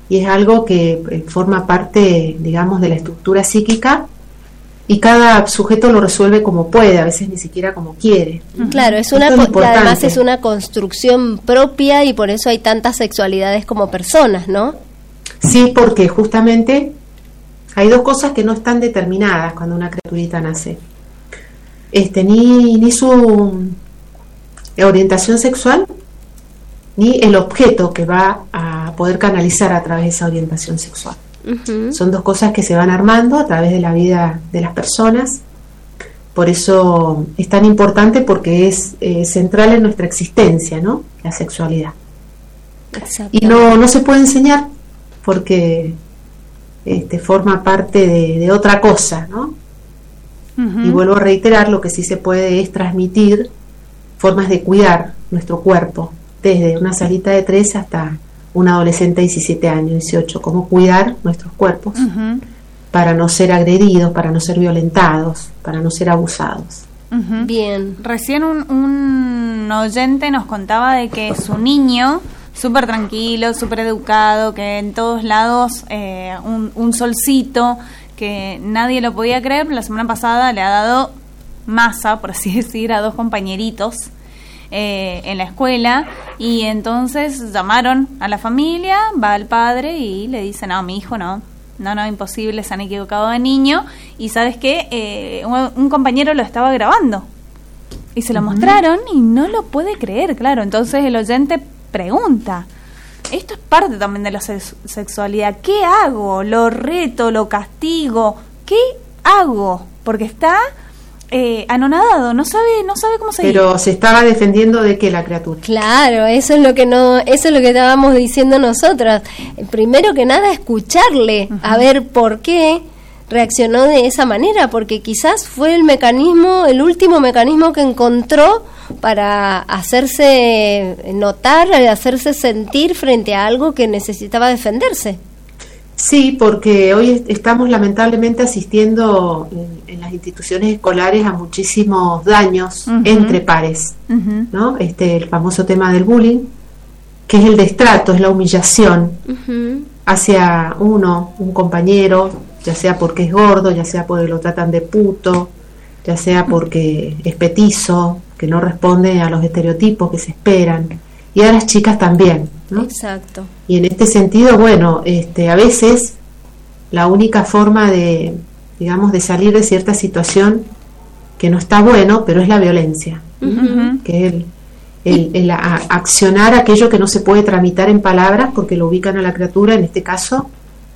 y es algo que eh, forma parte, digamos, de la estructura psíquica y cada sujeto lo resuelve como puede, a veces ni siquiera como quiere. Claro, es una además es una construcción propia y por eso hay tantas sexualidades como personas, ¿no? Sí, porque justamente hay dos cosas que no están determinadas cuando una criaturita nace. Este, ni, ni su orientación sexual, ni el objeto que va a poder canalizar a través de esa orientación sexual. Son dos cosas que se van armando a través de la vida de las personas. Por eso es tan importante porque es eh, central en nuestra existencia, ¿no? La sexualidad. Y no, no se puede enseñar porque este, forma parte de, otra cosa, ¿no? Y vuelvo a reiterar, lo que sí se puede es transmitir formas de cuidar nuestro cuerpo, desde una salita de tres hasta un adolescente de 17 años, 18, cómo cuidar nuestros cuerpos para no ser agredidos, para no ser violentados, para no ser abusados. Bien. Recién un, oyente nos contaba de que su niño, súper tranquilo, súper educado, que en todos lados eh, un, un solcito, que nadie lo podía creer, la semana pasada le ha dado masa, por así decir, a dos compañeritos eh, en la escuela. Y entonces llamaron a la familia, va el padre y le dice, no, mi hijo no, no, no, imposible, se han equivocado de niño y sabes que eh, un, compañero lo estaba grabando. Y se lo mostraron y no lo puede creer, claro, entonces el oyente pregunta. Esto es parte también de la sexualidad. ¿Qué hago? ¿Lo reto? ¿Lo castigo? ¿Qué hago? Porque está eh, anonadado, no sabe, no sabe cómo seguir. Pero se estaba defendiendo de que la criatura. Claro, eso es lo que no, eso es lo que estábamos diciendo nosotras. Primero que nada, escucharle, a ver por qué reaccionó de esa manera, porque quizás fue el mecanismo, el último mecanismo que encontró para hacerse notar, hacerse sentir frente a algo que necesitaba defenderse. Sí, porque hoy estamos lamentablemente asistiendo en, las instituciones escolares a muchísimos daños entre pares, ¿no? Este el famoso tema del bullying, que es el destrato, es la humillación hacia uno, un compañero, ya sea porque es gordo, ya sea porque lo tratan de puto, ya sea porque es petizo, que no responde a los estereotipos que se esperan, y a las chicas también. Exacto. Y en este sentido, bueno, este, a veces la única forma de, digamos, de salir de cierta situación que no está bueno, pero es la violencia, que es el, el, accionar aquello que no se puede tramitar en palabras porque lo ubican a la criatura, en este caso,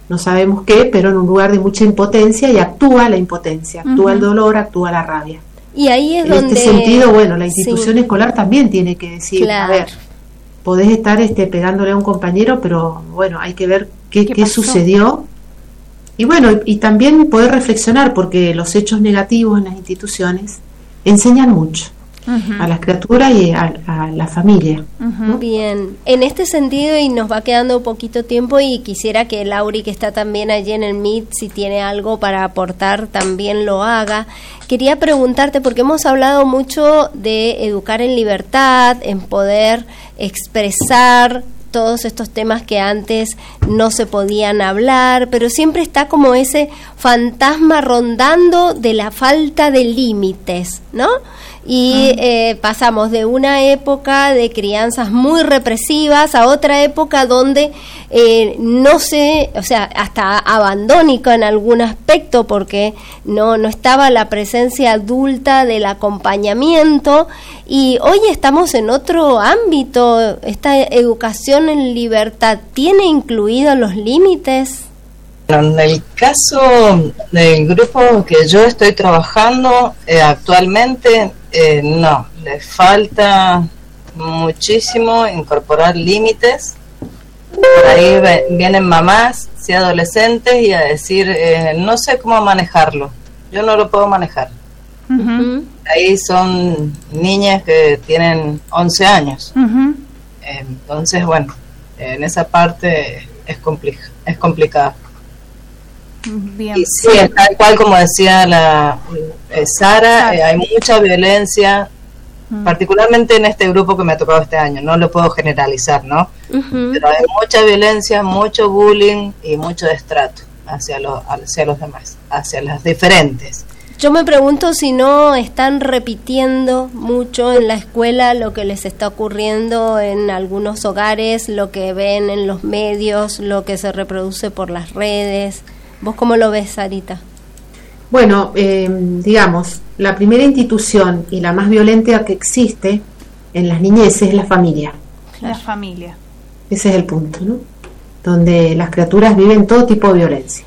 no sabemos qué, pero en un lugar de mucha impotencia y actúa la impotencia, actúa el dolor, actúa la rabia. Y ahí es en donde... este sentido, bueno, la institución escolar también tiene que decir, a ver, podés estar este, pegándole a un compañero, pero bueno, hay que ver qué, qué, sucedió. Y bueno, y, también poder reflexionar, porque los hechos negativos en las instituciones enseñan mucho. A las criaturas y a, la familia. Bien, en este sentido, y nos va quedando poquito tiempo, y quisiera que Lauri, que está también allí en el MIT, si tiene algo para aportar, también lo haga. Quería preguntarte, porque hemos hablado mucho de educar en libertad, en poder expresar todos estos temas que antes no se podían hablar, pero siempre está como ese fantasma rondando de la falta de límites, ¿no? Y eh, pasamos de una época de crianzas muy represivas a otra época donde eh, no se, o sea, hasta abandónico en algún aspecto porque no, no estaba la presencia adulta del acompañamiento. Y hoy estamos en otro ámbito, esta educación en libertad tiene incluidos los límites. En el caso del grupo que yo estoy trabajando eh, actualmente, eh, no, le falta muchísimo incorporar límites. Por ahí vienen mamás, y adolescentes, y a decir, eh, no sé cómo manejarlo, yo no lo puedo manejar. ahí son niñas que tienen 11 años. Entonces, bueno, en esa parte es, complicado es complicado. Bien. Y sí, tal cual como decía la eh, Sara, eh, hay mucha violencia, particularmente en este grupo que me ha tocado este año, no lo puedo generalizar, ¿no? Pero hay mucha violencia, mucho bullying y mucho destrato hacia, los hacia los demás, hacia las diferentes. Yo me pregunto si no están repitiendo mucho en la escuela lo que les está ocurriendo en algunos hogares, lo que ven en los medios, lo que se reproduce por las redes. ¿Vos cómo lo ves, Sarita? Bueno, eh, digamos, la primera institución y la más violenta que existe en las niñeces es la familia. La familia. Ese es el punto, ¿no? Donde las criaturas viven todo tipo de violencia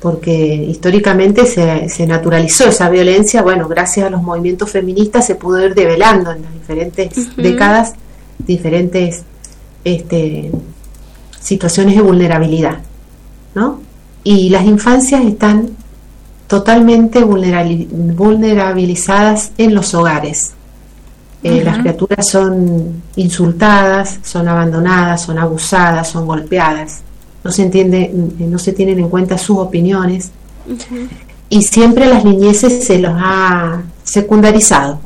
porque históricamente se, naturalizó esa violencia, bueno, gracias a los movimientos feministas se pudo ir develando en las diferentes décadas diferentes este, situaciones de vulnerabilidad, ¿no? Y las infancias están totalmente vulnerabilizadas en los hogares. Eh, las criaturas son insultadas, son abandonadas, son abusadas, son golpeadas. No se entiende, no se tienen en cuenta sus opiniones. Y siempre las niñeces se los ha secundarizado.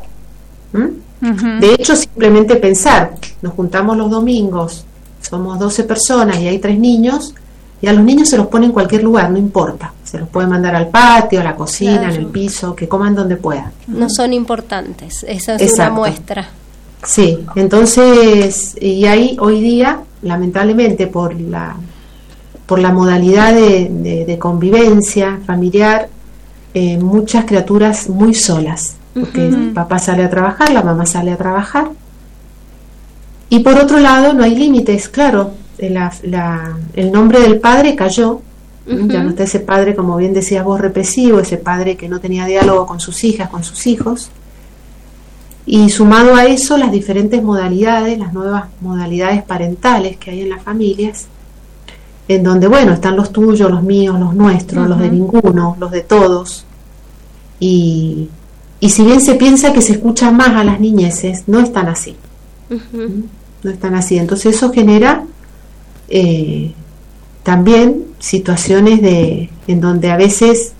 De hecho, simplemente pensar, nos juntamos los domingos, somos 12 personas y hay tres niños, y a los niños se los pone en cualquier lugar, no importa. Se los puede mandar al patio, a la cocina, en el piso, que coman donde puedan. No son importantes, esa es una muestra. Sí, entonces, y ahí hoy día, lamentablemente, por la por la modalidad de, convivencia familiar, eh, muchas criaturas muy solas, porque el papá sale a trabajar, la mamá sale a trabajar. Y por otro lado, no hay límites, claro, el nombre del padre cayó, ya no está ese padre, como bien decías vos, represivo, ese padre que no tenía diálogo con sus hijas, con sus hijos. Y sumado a eso, las diferentes modalidades, las nuevas modalidades parentales que hay en las familias, en donde, bueno, están los tuyos, los míos, los nuestros, los de ninguno, los de todos. Y, y, si bien se piensa que se escucha más a las niñeces, no están así. ¿Mm? No están así. Entonces eso genera eh, también situaciones de, en donde a veces,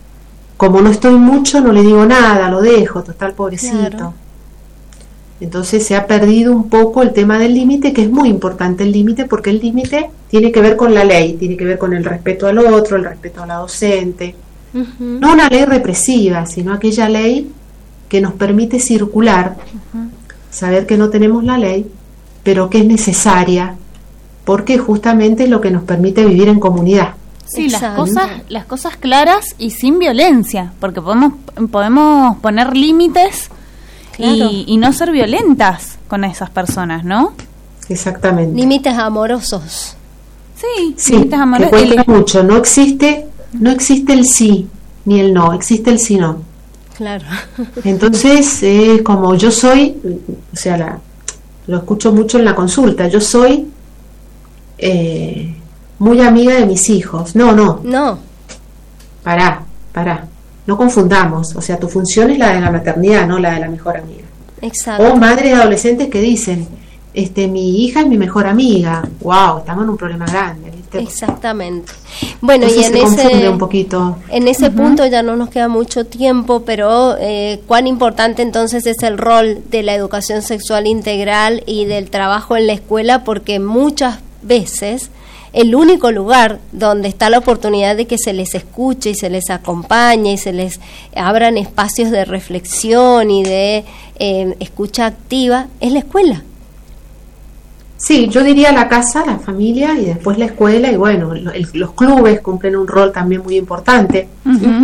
como no estoy mucho, no le digo nada, lo dejo, total pobrecito. Entonces se ha perdido un poco el tema del límite, que es muy importante el límite, porque el límite tiene que ver con la ley, tiene que ver con el respeto al otro, el respeto a la docente. No una ley represiva, sino aquella ley que nos permite circular, saber que no tenemos la ley, pero que es necesaria, porque justamente es lo que nos permite vivir en comunidad. Sí, las cosas, las cosas claras y sin violencia, porque podemos, podemos poner límites y, no ser violentas con esas personas, ¿no? Exactamente. Límites amorosos. Sí, límites amorosos. Que mucho. No existe, no existe el sí ni el no, existe el sí no. Claro. Entonces, eh, como yo soy, o sea, la, lo escucho mucho en la consulta, yo soy eh, muy amiga de mis hijos. No, no. No. Pará, pará. No confundamos, o sea, tu función es la de la maternidad, no la de la mejor amiga. Exacto. O madres adolescentes que dicen, este, mi hija es mi mejor amiga. Wow, estamos en un problema grande. Exactamente. Bueno, y en ese, un poquito. en ese punto ya no nos queda mucho tiempo, pero eh, cuán importante entonces es el rol de la educación sexual integral y del trabajo en la escuela, porque muchas veces el único lugar donde está la oportunidad de que se les escuche y se les acompañe y se les abran espacios de reflexión y de eh, escucha activa es la escuela. Sí, yo diría la casa, la familia y después la escuela y bueno, los clubes cumplen un rol también muy importante.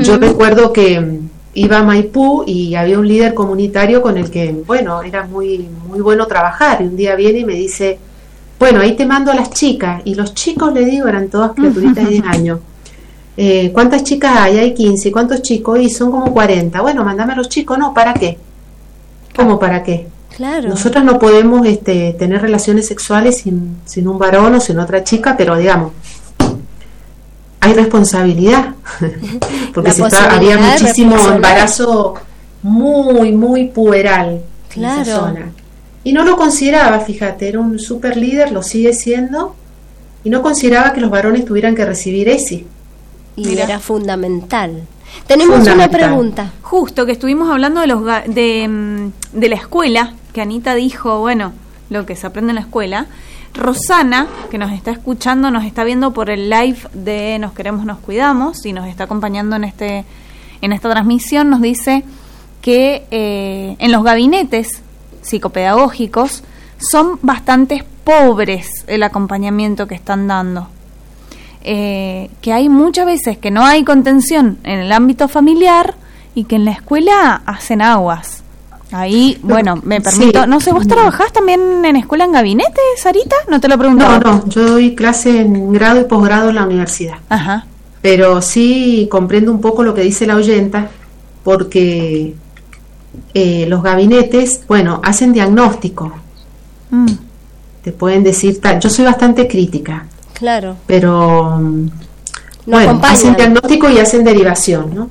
Yo recuerdo que mm, iba a Maipú y había un líder comunitario con el que, bueno, era muy, muy bueno trabajar y un día viene y me dice, bueno, ahí te mando a las chicas. Y los chicos, le digo, eran todas criaturitas de 10 años. Eh, ¿Cuántas chicas hay? Hay 15. ¿Cuántos chicos? Y son como 40. Bueno, mándame a los chicos. No, ¿para qué? ¿Cómo para qué? Claro. Nosotras no podemos este, tener relaciones sexuales sin, sin un varón o sin otra chica, pero digamos, hay responsabilidad. Porque si había muchísimo embarazo muy, muy pueral en esa zona. Y no lo consideraba, fíjate, era un super líder, lo sigue siendo, y no consideraba que los varones tuvieran que recibir ESI. Y era fundamental. Tenemos una pregunta. Justo que estuvimos hablando de los de, mm, de la escuela, que Anita dijo, bueno, lo que se aprende en la escuela. Rosana, que nos está escuchando, nos está viendo por el live de Nos queremos, nos cuidamos y nos está acompañando en este en esta transmisión, nos dice que eh, en los gabinetes psicopedagógicos son bastante pobres el acompañamiento que están dando. Eh, que hay muchas veces que no hay contención en el ámbito familiar y que en la escuela hacen aguas. Ahí, bueno, me permito. No sé, ¿vos trabajás también en escuela en gabinete, Sarita? No te lo pregunto. No, no, yo doy clase en grado y posgrado en la universidad. Ajá. Pero sí comprendo un poco lo que dice la oyenta, porque eh, los gabinetes, bueno, hacen diagnóstico. Mm. Te pueden decir, yo soy bastante crítica. Claro. Pero, bueno, hacen diagnóstico y hacen derivación, ¿no?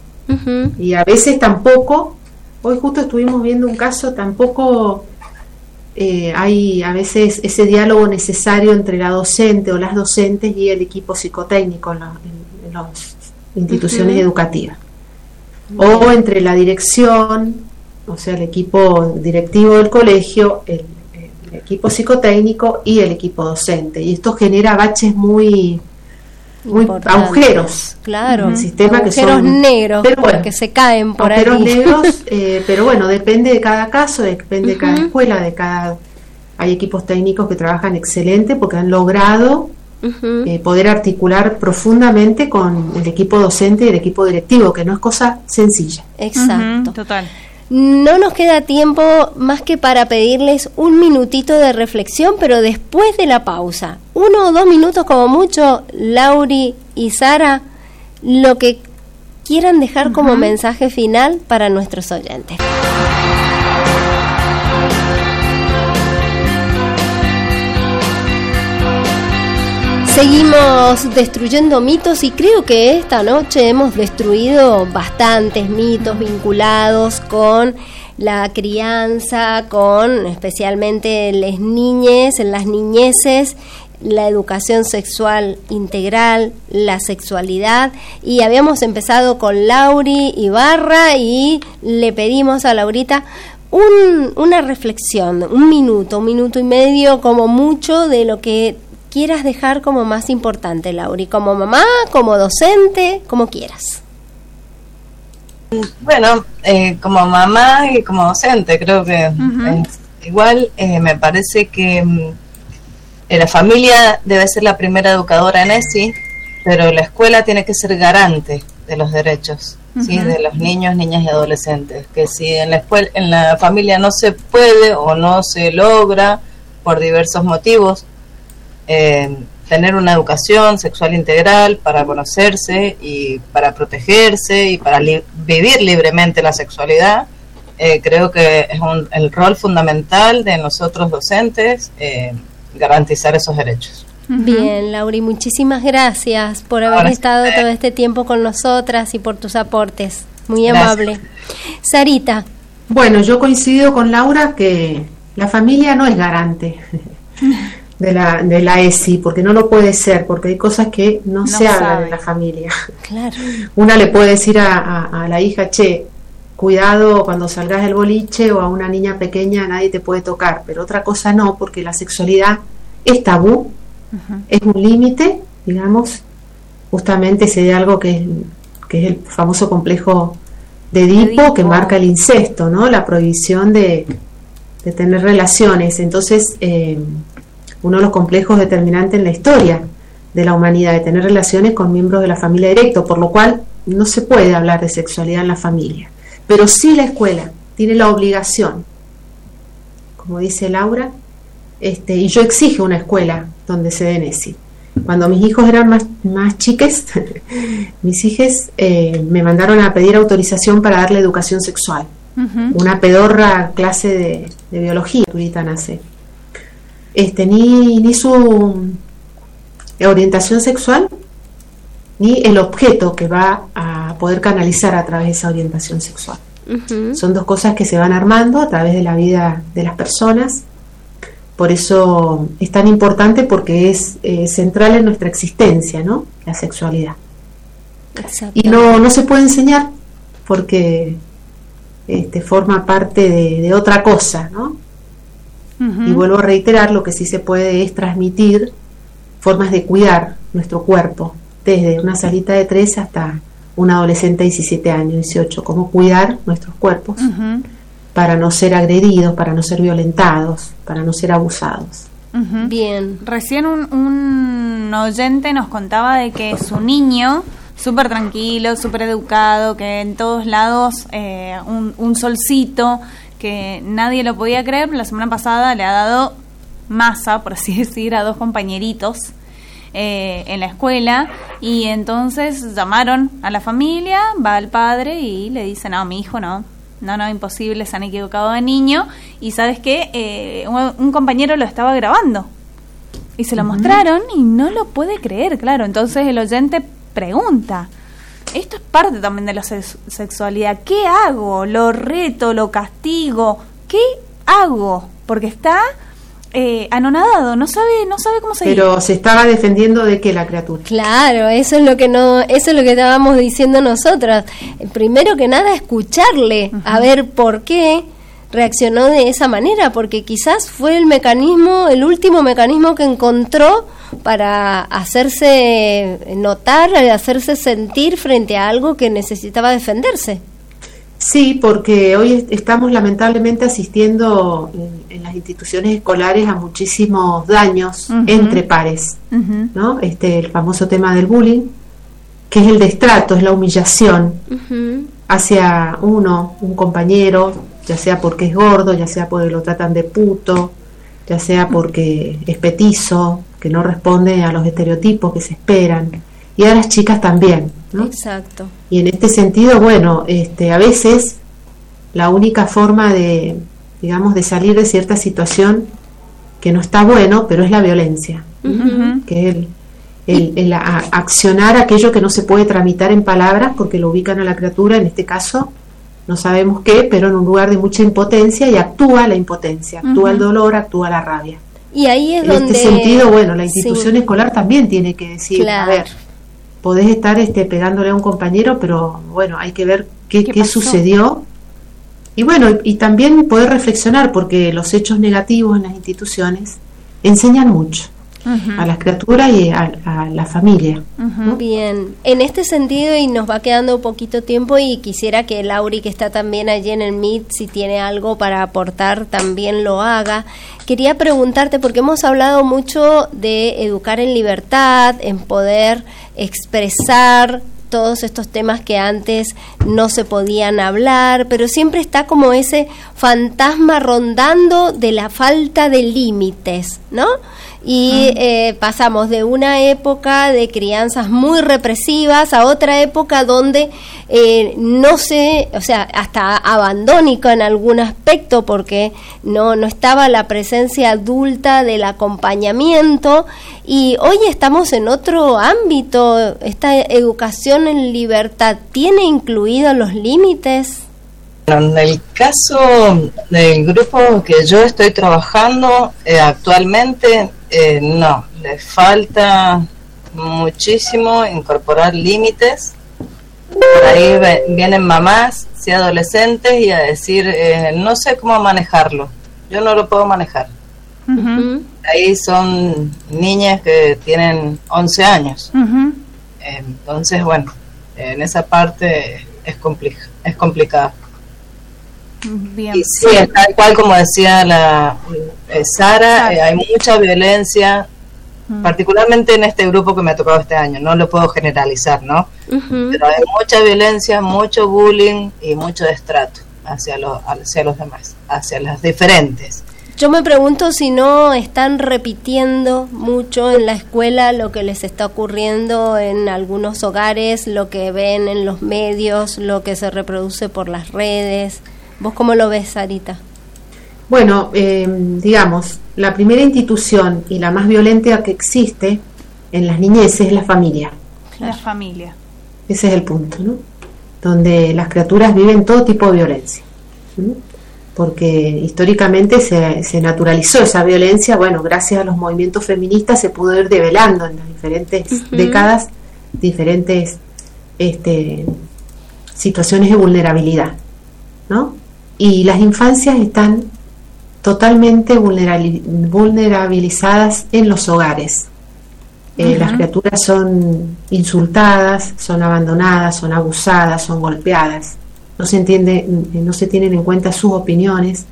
Y a veces tampoco, hoy justo estuvimos viendo un caso, tampoco eh, hay a veces ese diálogo necesario entre la docente o las docentes y el equipo psicotécnico en, las instituciones educativas. O entre la dirección, o sea, el equipo directivo del colegio, el, equipo psicotécnico y el equipo docente. Y esto genera baches muy, muy agujeros. Claro, el sistema agujeros que son, negros pero que se caen por agujeros negros, eh, pero bueno, depende de cada caso, depende de cada escuela, de cada... Hay equipos técnicos que trabajan excelente porque han logrado eh, poder articular profundamente con el equipo docente y el equipo directivo, que no es cosa sencilla. Exacto. total. No nos queda tiempo más que para pedirles un minutito de reflexión, pero después de la pausa. Uno o dos minutos como mucho, Lauri y Sara, lo que quieran dejar como mensaje final para nuestros oyentes. Seguimos destruyendo mitos y creo que esta noche hemos destruido bastantes mitos vinculados con la crianza, con especialmente las niñes, en las niñeces, la educación sexual integral, la sexualidad. Y habíamos empezado con Lauri Ibarra y le pedimos a Laurita un, una reflexión, un minuto, un minuto y medio como mucho de lo que quieras dejar como más importante, Lauri? ¿Como mamá, como docente, como quieras? Bueno, eh, como mamá y como docente, creo que igual eh, me parece que mm, la familia debe ser la primera educadora en ESI, pero la escuela tiene que ser garante de los derechos ¿sí? de los niños, niñas y adolescentes. Que si en la, escuela, en la familia no se puede o no se logra por diversos motivos, eh, tener una educación sexual integral para conocerse y para protegerse y para vivir libremente la sexualidad. Eh, creo que es el rol fundamental de nosotros docentes eh, garantizar esos derechos. Bien, Lauri, muchísimas gracias por haber estado todo este tiempo con nosotras y por tus aportes. Muy amable. Sarita. Bueno, yo coincido con Laura que la familia no es garante. de la, de la ESI, porque no lo puede ser, porque hay cosas que no, se hablan en la familia. Claro. Una le puede decir a, a, la hija, che, cuidado cuando salgas del boliche o a una niña pequeña nadie te puede tocar, pero otra cosa no, porque la sexualidad es tabú, es un límite, digamos, justamente se de algo que es, que es el famoso complejo de Edipo, que marca el incesto, ¿no? La prohibición de, de tener relaciones. Entonces, eh, uno de los complejos determinantes en la historia de la humanidad, de tener relaciones con miembros de la familia directo, por lo cual no se puede hablar de sexualidad en la familia. Pero sí la escuela tiene la obligación, como dice Laura, este, y yo exijo una escuela donde se den ESI. Cuando mis hijos eran más, más chiques, mis hijas eh, me mandaron a pedir autorización para darle educación sexual. Una pedorra clase de, de biología, ahorita nace este, ni, ni su orientación sexual, ni el objeto que va a poder canalizar a través de esa orientación sexual. Son dos cosas que se van armando a través de la vida de las personas. Por eso es tan importante porque es eh, central en nuestra existencia, ¿no? La sexualidad. Y no, no se puede enseñar porque este, forma parte de, otra cosa, ¿no? Y vuelvo a reiterar, lo que sí se puede es transmitir formas de cuidar nuestro cuerpo, desde una salita de tres hasta un adolescente de 17 años, 18, cómo cuidar nuestros cuerpos para no ser agredidos, para no ser violentados, para no ser abusados. Bien. Recién un, un, oyente nos contaba de que su niño, súper tranquilo, súper educado, que en todos lados eh, un, un, solcito, que nadie lo podía creer, la semana pasada le ha dado masa, por así decir, a dos compañeritos eh, en la escuela y entonces llamaron a la familia, va el padre y le dice, no, mi hijo no, no, no, imposible, se han equivocado de niño y sabes que eh, un, compañero lo estaba grabando y se lo mostraron y no lo puede creer, claro, entonces el oyente pregunta. Esto es parte también de la sexualidad. ¿Qué hago? ¿Lo reto? ¿Lo castigo? ¿Qué hago? Porque está eh, anonadado, no sabe, no sabe cómo seguir. Pero se estaba defendiendo de que la criatura. Claro, eso es lo que no, eso es lo que estábamos diciendo nosotras. Primero que nada, escucharle, a ver por qué reaccionó de esa manera, porque quizás fue el mecanismo, el último mecanismo que encontró para hacerse notar, hacerse sentir frente a algo que necesitaba defenderse. Sí, porque hoy estamos lamentablemente asistiendo en, las instituciones escolares a muchísimos daños entre pares, ¿no? Este, el famoso tema del bullying, que es el destrato, es la humillación hacia uno, un compañero, ya sea porque es gordo, ya sea porque lo tratan de puto, ya sea porque es petizo, que no responde a los estereotipos que se esperan, y a las chicas también. Exacto. Y en este sentido, bueno, este, a veces la única forma de, digamos, de salir de cierta situación que no está bueno, pero es la violencia, que es el, el, accionar aquello que no se puede tramitar en palabras porque lo ubican a la criatura, en este caso no sabemos qué, pero en un lugar de mucha impotencia y actúa la impotencia, actúa el dolor, actúa la rabia. Y ahí es en este sentido, bueno, la institución escolar también tiene que decir, a ver, podés estar este, pegándole a un compañero, pero bueno, hay que ver qué, qué, sucedió. Y bueno, y también poder reflexionar, porque los hechos negativos en las instituciones enseñan mucho a las criaturas y a, la familia. Bien, en este sentido, y nos va quedando poquito tiempo, y quisiera que Lauri, que está también allí en el MIT, si tiene algo para aportar, también lo haga. Quería preguntarte, porque hemos hablado mucho de educar en libertad, en poder expresar todos estos temas que antes no se podían hablar, pero siempre está como ese fantasma rondando de la falta de límites, ¿no? Y eh, pasamos de una época de crianzas muy represivas a otra época donde eh, no se, o sea, hasta abandónico en algún aspecto porque no, no estaba la presencia adulta del acompañamiento. Y hoy estamos en otro ámbito, esta educación en libertad tiene incluidos los límites. En el caso del grupo que yo estoy trabajando eh, actualmente, eh, no, le falta muchísimo incorporar límites. Por ahí vienen mamás, y adolescentes, y a decir, eh, no sé cómo manejarlo, yo no lo puedo manejar. Ahí son niñas que tienen 11 años. Entonces, bueno, en esa parte es, es complicado. Y sí, tal cual como decía la eh, Sara, eh, hay mucha violencia, mm. particularmente en este grupo que me ha tocado este año, no lo puedo generalizar, ¿no? Pero hay mucha violencia, mucho bullying y mucho destrato hacia, los hacia los demás, hacia las diferentes. Yo me pregunto si no están repitiendo mucho en la escuela lo que les está ocurriendo en algunos hogares, lo que ven en los medios, lo que se reproduce por las redes. ¿Vos cómo lo ves, Sarita? Bueno, eh, digamos, la primera institución y la más violenta que existe en las niñeces es la familia. La familia. Ese es el punto, ¿no? donde las criaturas viven todo tipo de violencia. Porque históricamente se, se, naturalizó esa violencia, bueno, gracias a los movimientos feministas se pudo ir develando en las diferentes décadas diferentes este, situaciones de vulnerabilidad, ¿no? Y las infancias están totalmente vulnerabilizadas en los hogares. Eh, las criaturas son insultadas, son abandonadas, son abusadas, son golpeadas. No se entiende, eh, no se tienen en cuenta sus opiniones.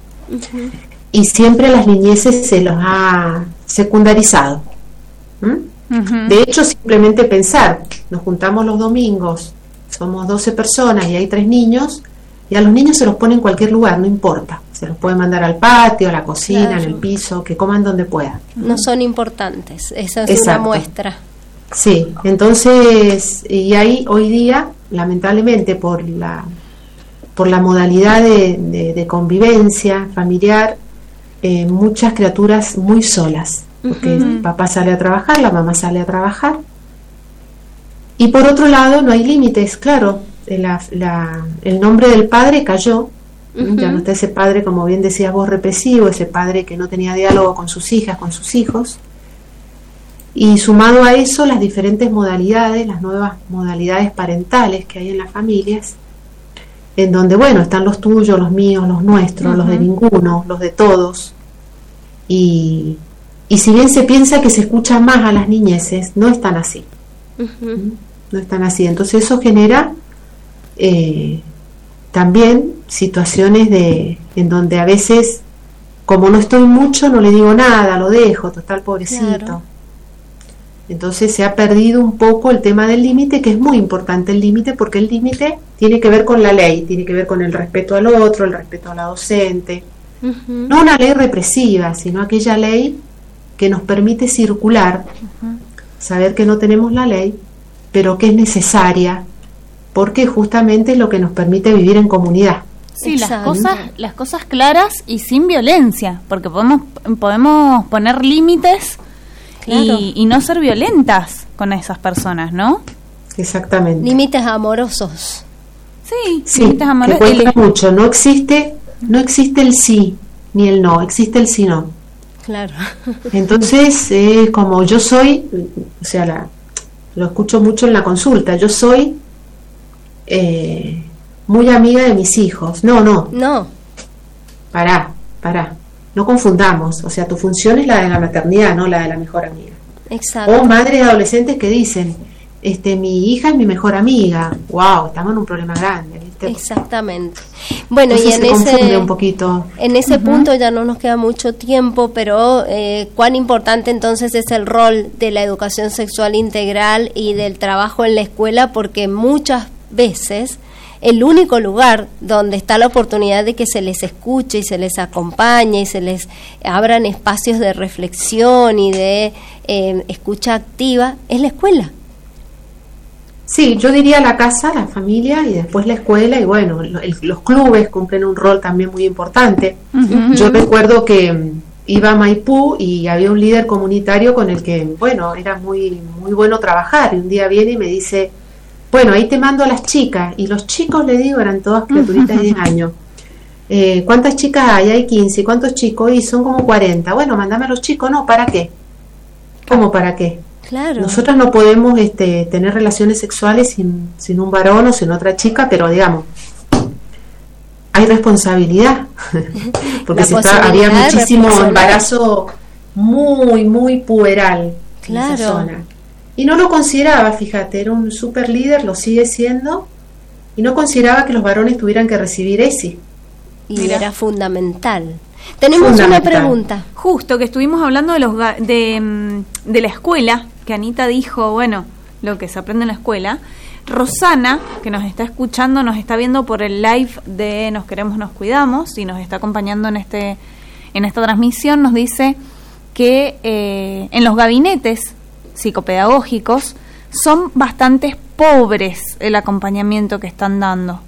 Y siempre las niñeces se los ha secundarizado. De hecho, simplemente pensar, nos juntamos los domingos, somos 12 personas y hay tres niños, y a los niños se los pone en cualquier lugar, no importa. Se los puede mandar al patio, a la cocina, en el piso, que coman donde puedan. No son importantes, esa es una muestra. Sí, entonces, y ahí hoy día, lamentablemente, por la, por la modalidad de, convivencia familiar, eh, muchas criaturas muy solas, porque el papá sale a trabajar, la mamá sale a trabajar. Y por otro lado, no hay límites, claro, el nombre del padre cayó, ya no está ese padre, como bien decías vos, represivo, ese padre que no tenía diálogo con sus hijas, con sus hijos. Y sumado a eso, las diferentes modalidades, las nuevas modalidades parentales que hay en las familias, en donde, bueno, están los tuyos, los míos, los nuestros, los de ninguno, los de todos. Y, y, si bien se piensa que se escucha más a las niñeces, no están así. ¿Mm? No están así. Entonces eso genera eh, también situaciones de, en donde a veces, como no estoy mucho, no le digo nada, lo dejo, total pobrecito. Entonces se ha perdido un poco el tema del límite, que es muy importante el límite, porque el límite tiene que ver con la ley, tiene que ver con el respeto al otro, el respeto a la docente. No una ley represiva, sino aquella ley que nos permite circular, saber que no tenemos la ley, pero que es necesaria porque justamente es lo que nos permite vivir en comunidad. Sí, las cosas, las cosas claras y sin violencia, porque podemos, podemos poner límites y, no ser violentas con esas personas, ¿no? Exactamente. Límites amorosos. Sí, límites amorosos. mucho, no existe, no existe el sí ni el no, existe el sí no. Claro. Entonces, eh, como yo soy, o sea, la, lo escucho mucho en la consulta, yo soy eh, muy amiga de mis hijos. No, no. No. Pará, pará. No confundamos. O sea, tu función es la de la maternidad, no la de la mejor amiga. Exacto. O madres adolescentes que dicen, este, mi hija es mi mejor amiga. Wow, estamos en un problema grande. Exactamente. Bueno, y en ese, un poquito. en ese punto ya no nos queda mucho tiempo, pero eh, cuán importante entonces es el rol de la educación sexual integral y del trabajo en la escuela, porque muchas veces el único lugar donde está la oportunidad de que se les escuche y se les acompañe y se les abran espacios de reflexión y de eh, escucha activa es la escuela. Sí, yo diría la casa, la familia y después la escuela y bueno, los clubes cumplen un rol también muy importante. Yo recuerdo que mm, iba a Maipú y había un líder comunitario con el que, bueno, era muy, muy bueno trabajar y un día viene y me dice, bueno, ahí te mando a las chicas. Y los chicos, le digo, eran todas criaturitas de 10 años. Eh, ¿Cuántas chicas hay? Hay 15. ¿Cuántos chicos? Y son como 40. Bueno, mándame a los chicos. No, ¿para qué? ¿Cómo para qué? Claro. Nosotras no podemos este, tener relaciones sexuales sin, sin un varón o sin otra chica, pero digamos, hay responsabilidad. Porque se había muchísimo embarazo muy, muy puberal claro. en esa zona. Y no lo consideraba, fíjate, era un super líder, lo sigue siendo, y no consideraba que los varones tuvieran que recibir ese. Y era fundamental. Tenemos una pregunta. Justo que estuvimos hablando de, los de, mm, de la escuela, que Anita dijo, bueno, lo que se aprende en la escuela. Rosana, que nos está escuchando, nos está viendo por el live de Nos queremos, nos cuidamos y nos está acompañando en este en esta transmisión, nos dice que eh, en los gabinetes psicopedagógicos, son bastante pobres el acompañamiento que están dando.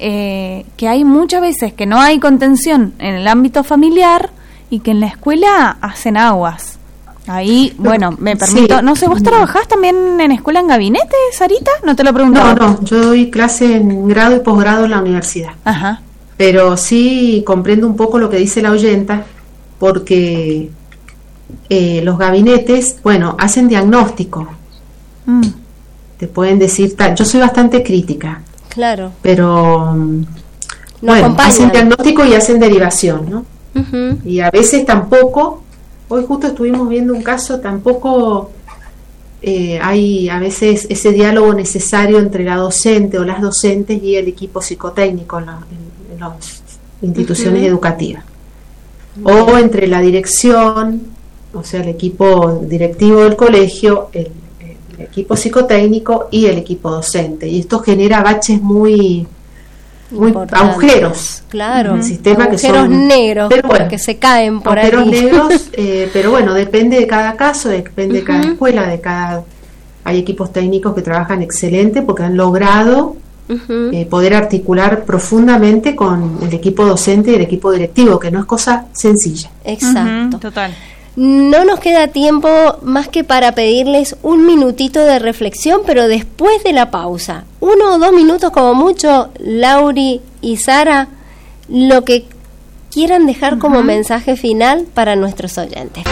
Eh, que hay muchas veces que no hay contención en el ámbito familiar y que en la escuela hacen aguas. Ahí, bueno, me permito. No sé, ¿vos trabajás también en escuela en gabinete, Sarita? No te lo pregunto. No, no, yo doy clase en grado y posgrado en la universidad. Ajá. Pero sí comprendo un poco lo que dice la oyenta, porque eh, los gabinetes, bueno, hacen diagnóstico. Mm. Te pueden decir, tal, yo soy bastante crítica. Claro. Pero, bueno, hacen diagnóstico y hacen derivación, ¿no? Y a veces tampoco Hoy justo estuvimos viendo un caso, tampoco eh, hay a veces ese diálogo necesario entre la docente o las docentes y el equipo psicotécnico en, las instituciones educativas. O entre la dirección, o sea, el equipo directivo del colegio, el equipo psicotécnico y el equipo docente. Y esto genera baches muy muy agujeros claro. el sistema agujeros que son negros pero que se caen por agujeros negros eh, pero bueno depende de cada caso depende de cada escuela de cada hay equipos técnicos que trabajan excelente porque han logrado eh, poder articular profundamente con el equipo docente y el equipo directivo que no es cosa sencilla. Exacto. Total no nos queda tiempo más que para pedirles un minutito de reflexión, pero después de la pausa. Uno o dos minutos como mucho, Lauri y Sara, lo que quieran dejar como mensaje final para nuestros oyentes.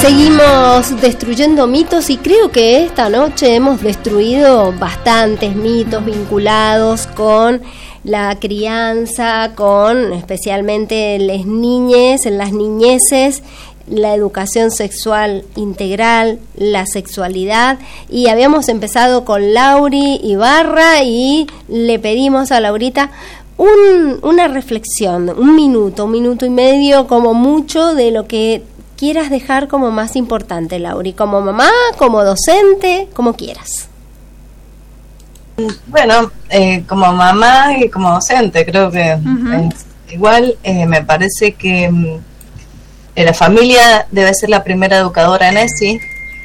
Seguimos destruyendo mitos y creo que esta noche hemos destruido bastantes mitos vinculados con la crianza, con especialmente las niñes, las niñeces, la educación sexual integral, la sexualidad. Y habíamos empezado con Lauri Ibarra y le pedimos a Laurita un, una reflexión, un minuto, un minuto y medio como mucho de lo que quieras dejar como más importante, Lauri? ¿Como mamá, como docente, como quieras? Bueno, eh, como mamá y como docente, creo que igual eh, me parece que mm, eh, la familia debe ser la primera educadora en ESI,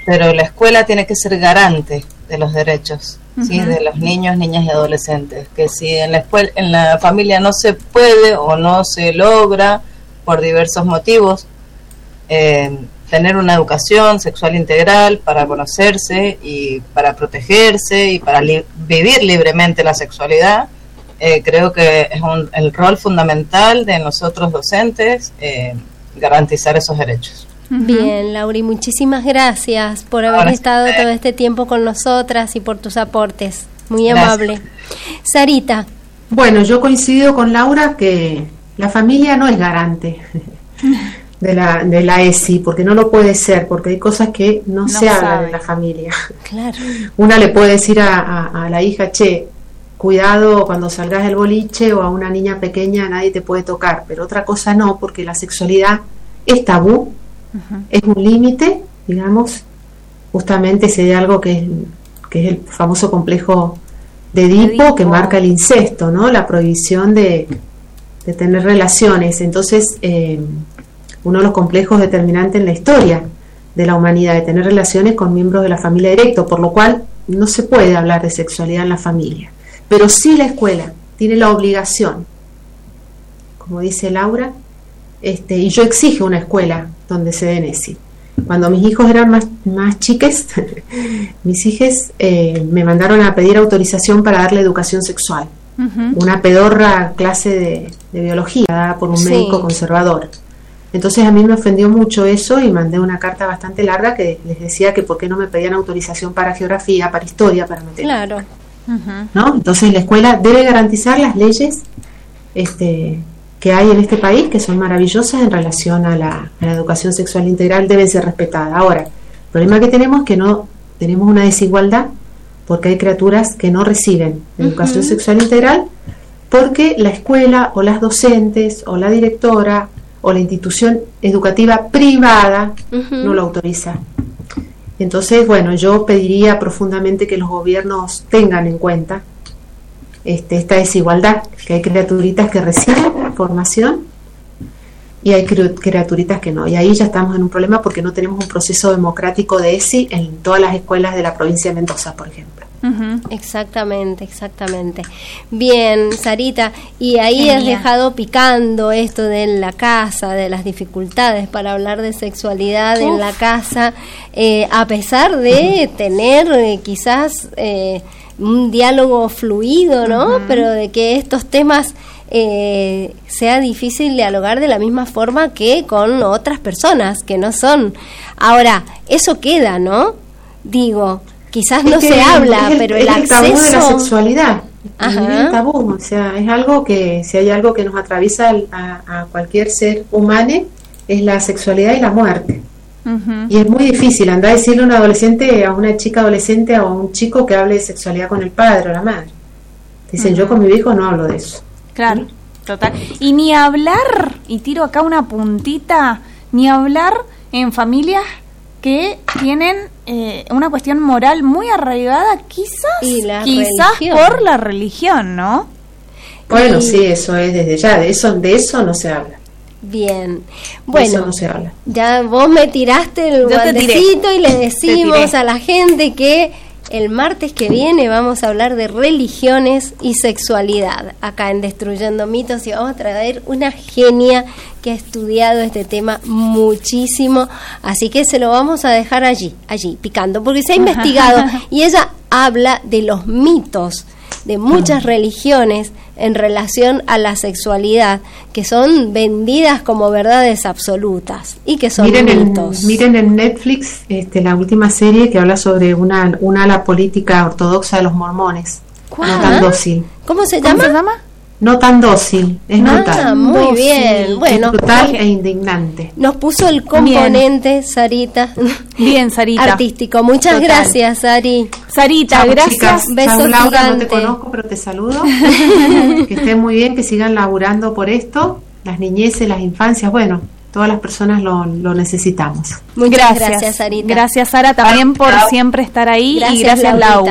pero la escuela tiene que ser garante de los derechos ¿sí? de los niños, niñas y adolescentes. Que si en la, escuela, en la familia no se puede o no se logra por diversos motivos, eh, tener una educación sexual integral para conocerse y para protegerse y para vivir libremente la sexualidad. Eh, creo que es el rol fundamental de nosotros docentes eh, garantizar esos derechos. Bien, Lauri, muchísimas gracias por haber estado todo este tiempo con nosotras y por tus aportes. Muy amable. Sarita. Bueno, yo coincido con Laura que la familia no es garante. de la, de la ESI, porque no lo puede ser, porque hay cosas que no, se hablan en la familia. Claro. Una le puede decir a, a, la hija, che, cuidado cuando salgas del boliche o a una niña pequeña nadie te puede tocar, pero otra cosa no, porque la sexualidad es tabú, es un límite, digamos, justamente se de algo que es, que es el famoso complejo de Edipo, que marca el incesto, ¿no? La prohibición de, de tener relaciones. Entonces, eh, uno de los complejos determinantes en la historia de la humanidad, de tener relaciones con miembros de la familia directo, por lo cual no se puede hablar de sexualidad en la familia. Pero sí la escuela tiene la obligación, como dice Laura, este, y yo exijo una escuela donde se den ESI. Cuando mis hijos eran más, más chiques, mis hijos eh, me mandaron a pedir autorización para darle educación sexual. Una pedorra clase de, biología dada por un médico conservador. Entonces a mí me ofendió mucho eso y mandé una carta bastante larga que les decía que por qué no me pedían autorización para geografía, para historia, para meter. Claro. ¿No? Entonces la escuela debe garantizar las leyes este, que hay en este país, que son maravillosas en relación a la, educación sexual integral, deben ser respetadas. Ahora, el problema que tenemos es que no tenemos una desigualdad porque hay criaturas que no reciben educación sexual integral porque la escuela o las docentes o la directora o la institución educativa privada no lo autoriza. Entonces, bueno, yo pediría profundamente que los gobiernos tengan en cuenta este, esta desigualdad, que hay criaturitas que reciben formación y hay criaturitas que no. Y ahí ya estamos en un problema porque no tenemos un proceso democrático de ESI en todas las escuelas de la provincia de Mendoza, por ejemplo. Exactamente, exactamente. Bien, Sarita, y ahí has dejado picando esto de la casa, de las dificultades para hablar de sexualidad en la casa, eh, a pesar de tener eh, quizás eh, un diálogo fluido, ¿no? Pero de que estos temas sea difícil dialogar de la misma forma que con otras personas que no son. Ahora, eso queda, ¿no? Digo, quizás no se habla, pero el, acceso... tabú de la sexualidad. Es el tabú, o sea, es algo que, si hay algo que nos atraviesa a, cualquier ser humano, es la sexualidad y la muerte. Y es muy difícil andar a decirle a un adolescente, a una chica adolescente o a un chico que hable de sexualidad con el padre o la madre. Dicen, yo con mi hijo no hablo de eso. Claro, total. Y ni hablar, y tiro acá una puntita, ni hablar en familias que tienen eh, una cuestión moral muy arraigada, quizás, quizás por la religión, ¿no? Bueno, sí, eso es desde ya, de eso, de eso no se habla. Bien, bueno, no se habla. ya vos me tiraste el guantecito y le decimos a la gente que el martes que viene vamos a hablar de religiones y sexualidad acá en Destruyendo Mitos y vamos a traer una genia que ha estudiado este tema muchísimo, así que se lo vamos a dejar allí, allí, picando, porque se ha investigado y ella habla de los mitos de muchas religiones en relación a la sexualidad, que son vendidas como verdades absolutas y que son miren mitos. En, miren en Netflix este, la última serie que habla sobre una, una ala política ortodoxa de los mormones. No tan dócil. ¿Cómo se llama? ¿Cómo se llama? No tan dócil, es ah, Muy bien, bueno. Brutal e indignante. Nos puso el componente, Sarita. Bien, Sarita. Artístico. Muchas gracias, Sari. Sarita, gracias. Besos Laura, no te conozco, pero te saludo. que estén muy bien, que sigan laburando por esto. Las niñeces, las infancias, bueno, todas las personas lo, necesitamos. Muchas gracias, Sarita. Gracias, Sara, también por siempre estar ahí. y gracias, Lau.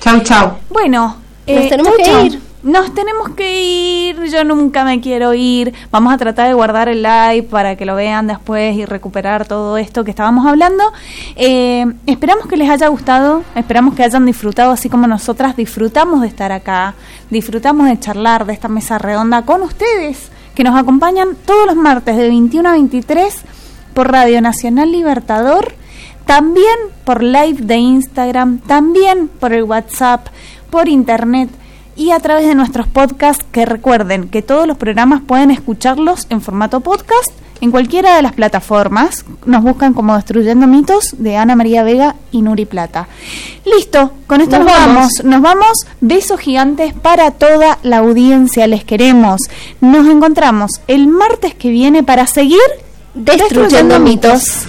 Chau, chau. Bueno, nos eh, tenemos que ir nos tenemos que ir, yo nunca me quiero ir, vamos a tratar de guardar el live para que lo vean después y recuperar todo esto que estábamos hablando. Eh, esperamos que les haya gustado, esperamos que hayan disfrutado así como nosotras disfrutamos de estar acá, disfrutamos de charlar de esta mesa redonda con ustedes, que nos acompañan todos los martes de 21 a 23 por Radio Nacional Libertador, también por live de Instagram, también por el WhatsApp, por internet y a través de nuestros podcasts que recuerden que todos los programas pueden escucharlos en formato podcast en cualquiera de las plataformas. Nos buscan como Destruyendo Mitos de Ana María Vega y Nuri Plata. Listo, con esto nos, vamos. Nos vamos. Besos gigantes para toda la audiencia. Les queremos. Nos encontramos el martes que viene para seguir destruyendo mitos.